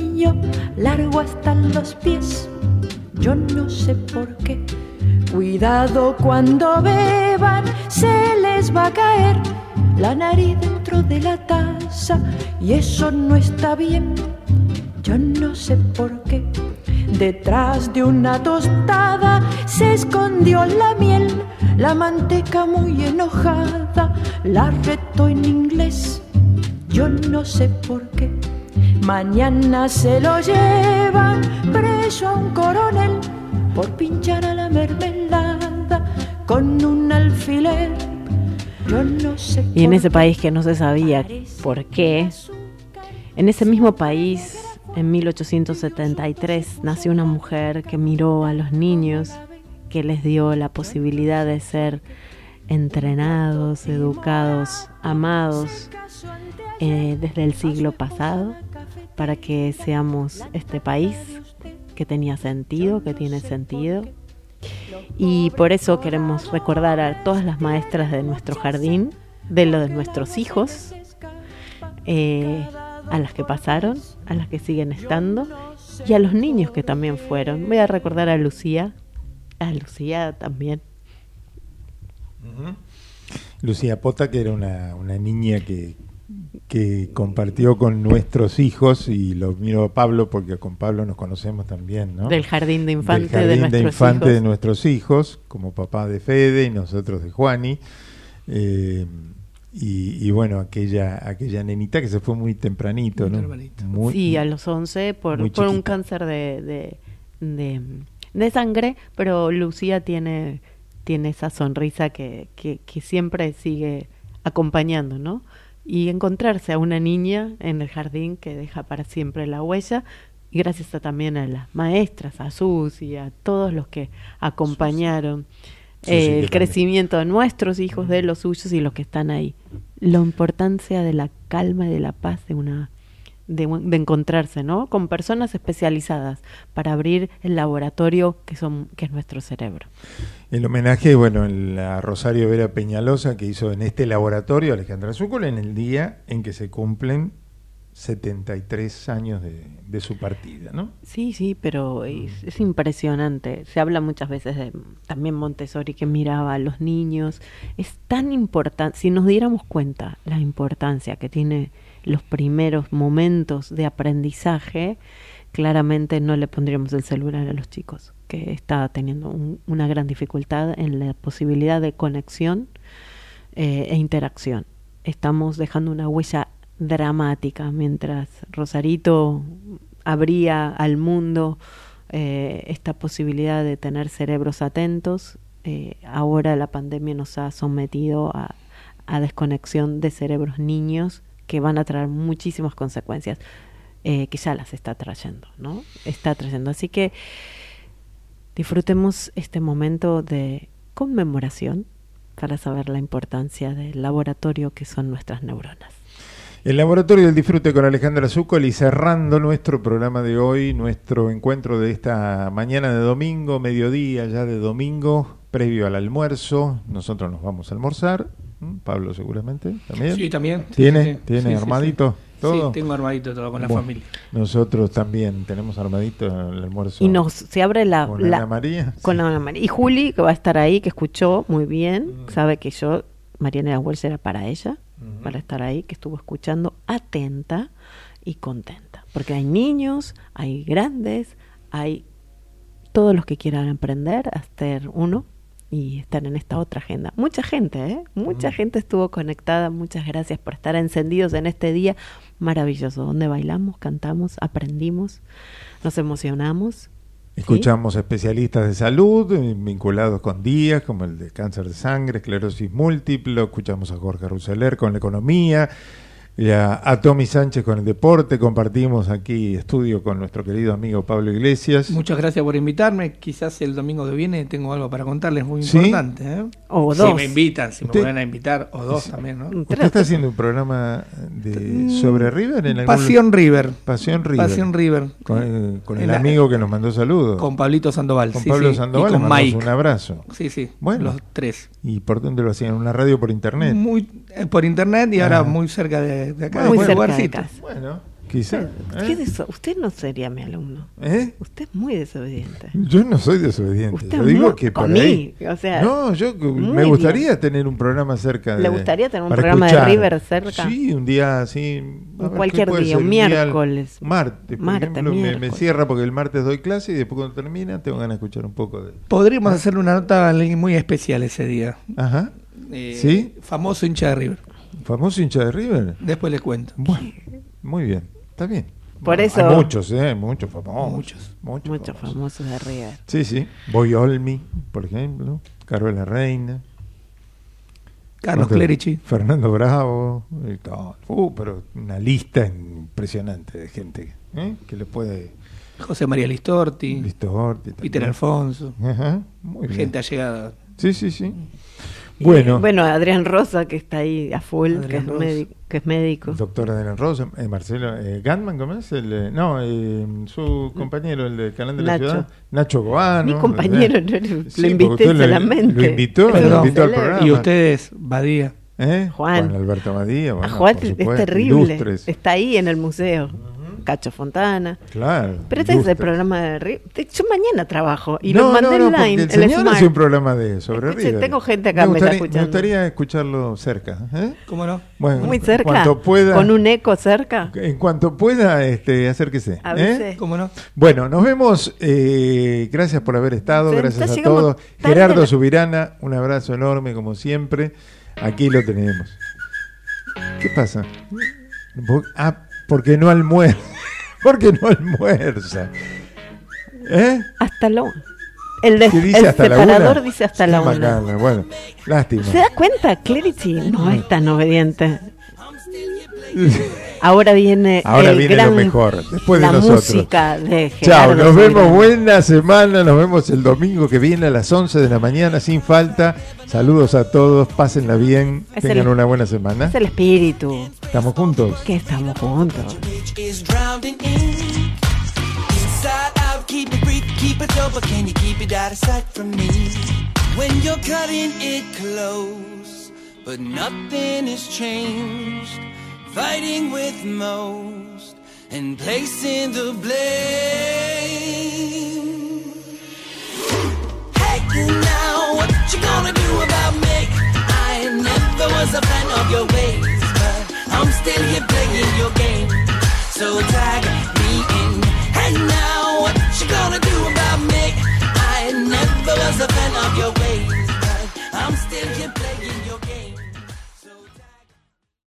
largo hasta los pies. Yo no sé por qué. Cuidado cuando beban, se les va a caer la nariz dentro de la taza y eso no está bien. Yo no sé por qué. Detrás de una tostada se escondió la miel, la manteca muy enojada la retó en inglés. Yo no sé por qué. Mañana se lo llevan preso a un coronel por pinchar a la mermelada con un alfiler. Yo no sé y en ese país que no se sabía por qué, en ese mismo país, en 1873, nació una mujer que miró a los niños, que les dio la posibilidad de ser entrenados, educados, amados eh, desde el siglo pasado, para que seamos este país que tenía sentido, que tiene sentido. Y por eso queremos recordar a todas las maestras de nuestro jardín, de lo de nuestros hijos, eh, a las que pasaron, a las que siguen estando y a los niños que también fueron. Voy a recordar a Lucía, a Lucía también. Lucía Pota, que era una, una niña que, que compartió con nuestros hijos y lo miro a Pablo porque con Pablo nos conocemos también, ¿no? Del jardín de infante, Del jardín de, nuestros de, infante hijos. de nuestros hijos, como papá de Fede y nosotros de Juani. Eh, y, y, bueno, aquella aquella nenita que se fue muy tempranito, muy ¿no? Muy, sí, a los 11 por, por un cáncer de, de, de, de, sangre, pero Lucía tiene, tiene esa sonrisa que, que, que siempre sigue acompañando, ¿no? Y encontrarse a una niña en el jardín que deja para siempre la huella y gracias a, también a las maestras, a Sus y a todos los que acompañaron eh, el también. crecimiento de nuestros hijos, de los suyos y los que están ahí. La importancia de la calma y de la paz de una de, encontrarse, ¿no? Con personas especializadas para abrir el laboratorio que son que es nuestro cerebro. El homenaje, bueno, en la Rosario Vera Peñalosa que hizo en este laboratorio Alejandra Zúcol en el día en que se cumplen 73 años de, de su partida, ¿no? Sí, sí, pero es, es impresionante. Se habla muchas veces de también Montessori que miraba a los niños. Es tan importante, si nos diéramos cuenta la importancia que tiene los primeros momentos de aprendizaje, claramente no le pondríamos el celular a los chicos, que está teniendo un- una gran dificultad en la posibilidad de conexión eh, e interacción. Estamos dejando una huella dramática mientras Rosarito abría al mundo eh, esta posibilidad de tener cerebros atentos. eh, ahora la pandemia nos ha sometido a desconexión de cerebros niños que van a traer muchísimas consecuencias, eh, que ya las está trayendo, ¿no? Está trayendo. Así que disfrutemos este momento de conmemoración para saber la importancia del laboratorio que son nuestras neuronas. El Laboratorio del Disfrute con Alejandra Zúcol y cerrando nuestro programa de hoy, nuestro encuentro de esta mañana de domingo, mediodía ya de domingo, previo al almuerzo. Nosotros nos vamos a almorzar. ¿M? Pablo seguramente también. Sí, también. ¿Tiene? sí, sí. ¿Tiene Sí, armadito? sí. ¿Todo? Sí, tengo armadito todo con la Bueno, familia. Nosotros también tenemos armadito el almuerzo. Y nos se abre la, con la- Ana María. con Ana María. Y Juli, que va a estar ahí, que escuchó muy bien, sabe que yo, Mariana Wells era para ella, para estar ahí, que estuvo escuchando atenta y contenta. Porque hay niños, hay grandes, hay todos los que quieran emprender a ser uno y estar en esta otra agenda. Mucha gente, ¿eh? Mucha gente estuvo conectada. Muchas gracias por estar encendidos en este día maravilloso, donde bailamos, cantamos, aprendimos, nos emocionamos. Escuchamos especialistas de salud eh, vinculados con días como el de cáncer de sangre, esclerosis múltiple, escuchamos a Jorge Ruseler con la economía, y a, a Tommy Sánchez con el deporte, compartimos aquí estudio con nuestro querido amigo Pablo Iglesias. Muchas gracias por invitarme. Quizás el domingo que viene tengo algo para contarles muy ¿Sí? importante. ¿eh? O Si dos. me invitan, si Usted- me vuelven a invitar, o dos también, ¿no? ¿Usted está haciendo un programa de, sobre River en algún Pasión River. Pasión River. Pasión River. Con, el la- amigo que nos mandó saludos. Con Pablito Sandoval. Con sí, Pablo sí, Sandoval y con Mike. un abrazo. Sí, sí. Bueno. Los tres. ¿Y por dónde lo hacían? ¿En una radio por internet? Muy, eh, por internet y ahora Ah. muy cerca de, de acá. Muy de cerca de casa. Bueno, quizá. ¿Qué ¿eh? Usted no sería mi alumno. ¿Eh? Usted es muy desobediente. Yo no soy desobediente. Usted yo digo que ahí. mí, o sea, no, yo me gustaría bien. tener un programa cerca de. ¿Le gustaría tener un para programa de. River cerca? Sí, un día así. a Un ver, ¿qué cualquier día, un día- miércoles. martes, por Martes, ejemplo, me- cierra porque el martes doy clase y después cuando termina tengo ganas de escuchar un poco de. Podríamos hacerle una nota a alguien muy especial ese día. Ajá. Eh, ¿Sí? Famoso hincha de River. ¿Famoso hincha de River? Después les cuento. Bueno, muy bien. Está bien. Por Bueno, eso- Hay muchos, ¿eh? Muchos famosos. Muchos. Muchos, Muchos famosos de River. Sí, sí. Boy Olmi, por ejemplo. Carola Reina. Carlos Clerici. Fernando Bravo. y todo. Uh, pero una lista impresionante de gente ¿eh? que le puede. José María Listorti. Listorti. Peter. Alfonso. Ajá, muy bien. Gente allegada. Sí, sí, sí. Bueno, Bueno, Adrián Rosa, que está ahí a full, que Adrián es, médico, que es médico. doctora de la Rosa, eh, Marcelo eh, Gatman, ¿cómo es? El, eh, no, eh, su compañero, el del canal de la Nacho. ciudad, Nacho Goano. Mi compañero, ¿eh? no, lo Sí, invité usted lo- solamente. Lo invitó, lo invitó al programa. Y ustedes, Badía. ¿Eh? Juan. Alberto Badía, bueno, Juan es terrible. ilustres. Está ahí en el museo. Cacho Fontana. Claro. Pero este es el programa de River. Yo mañana trabajo y no, lo mandé no, no, online. porque el señor Smart. hace un programa de sobre Escuche, River. tengo gente acá, me me está gustaría, escuchando. gustaría escucharlo cerca. ¿eh? ¿Cómo no? Bueno, Muy en cerca. cuanto pueda, Con un eco cerca. en cuanto pueda, este, acérquese. Avise. ¿eh? ¿Cómo no? Bueno, nos vemos. eh, gracias por haber estado. Gracias a todos. Gerardo la- Subirana, un abrazo enorme como siempre. Aquí lo tenemos. ¿Qué pasa? Vos- Ah, porque no almuerza. porque no almuerza. ¿Eh? Hasta la una. El, de- ¿Qué dice el hasta la separador una? dice hasta la una. Bueno, lástima. ¿Se da cuenta? Clerici no es tan obediente. Ahora viene, Ahora el viene gran- lo mejor, después de la nosotros. música de Chao, nos vemos, buena semana, nos vemos el domingo que viene a las 11 de la mañana sin falta. Saludos a todos, pásenla bien, Es tengan el- una buena semana. Es el espíritu. Estamos juntos. Que estamos juntos. is drowned in fighting with most and placing the blame. Hey, now, what you gonna do about me? I never was a fan of your ways, but I'm still here playing your game. So tag me in. Hey, now, what you gonna do about me? I never was a fan of your ways.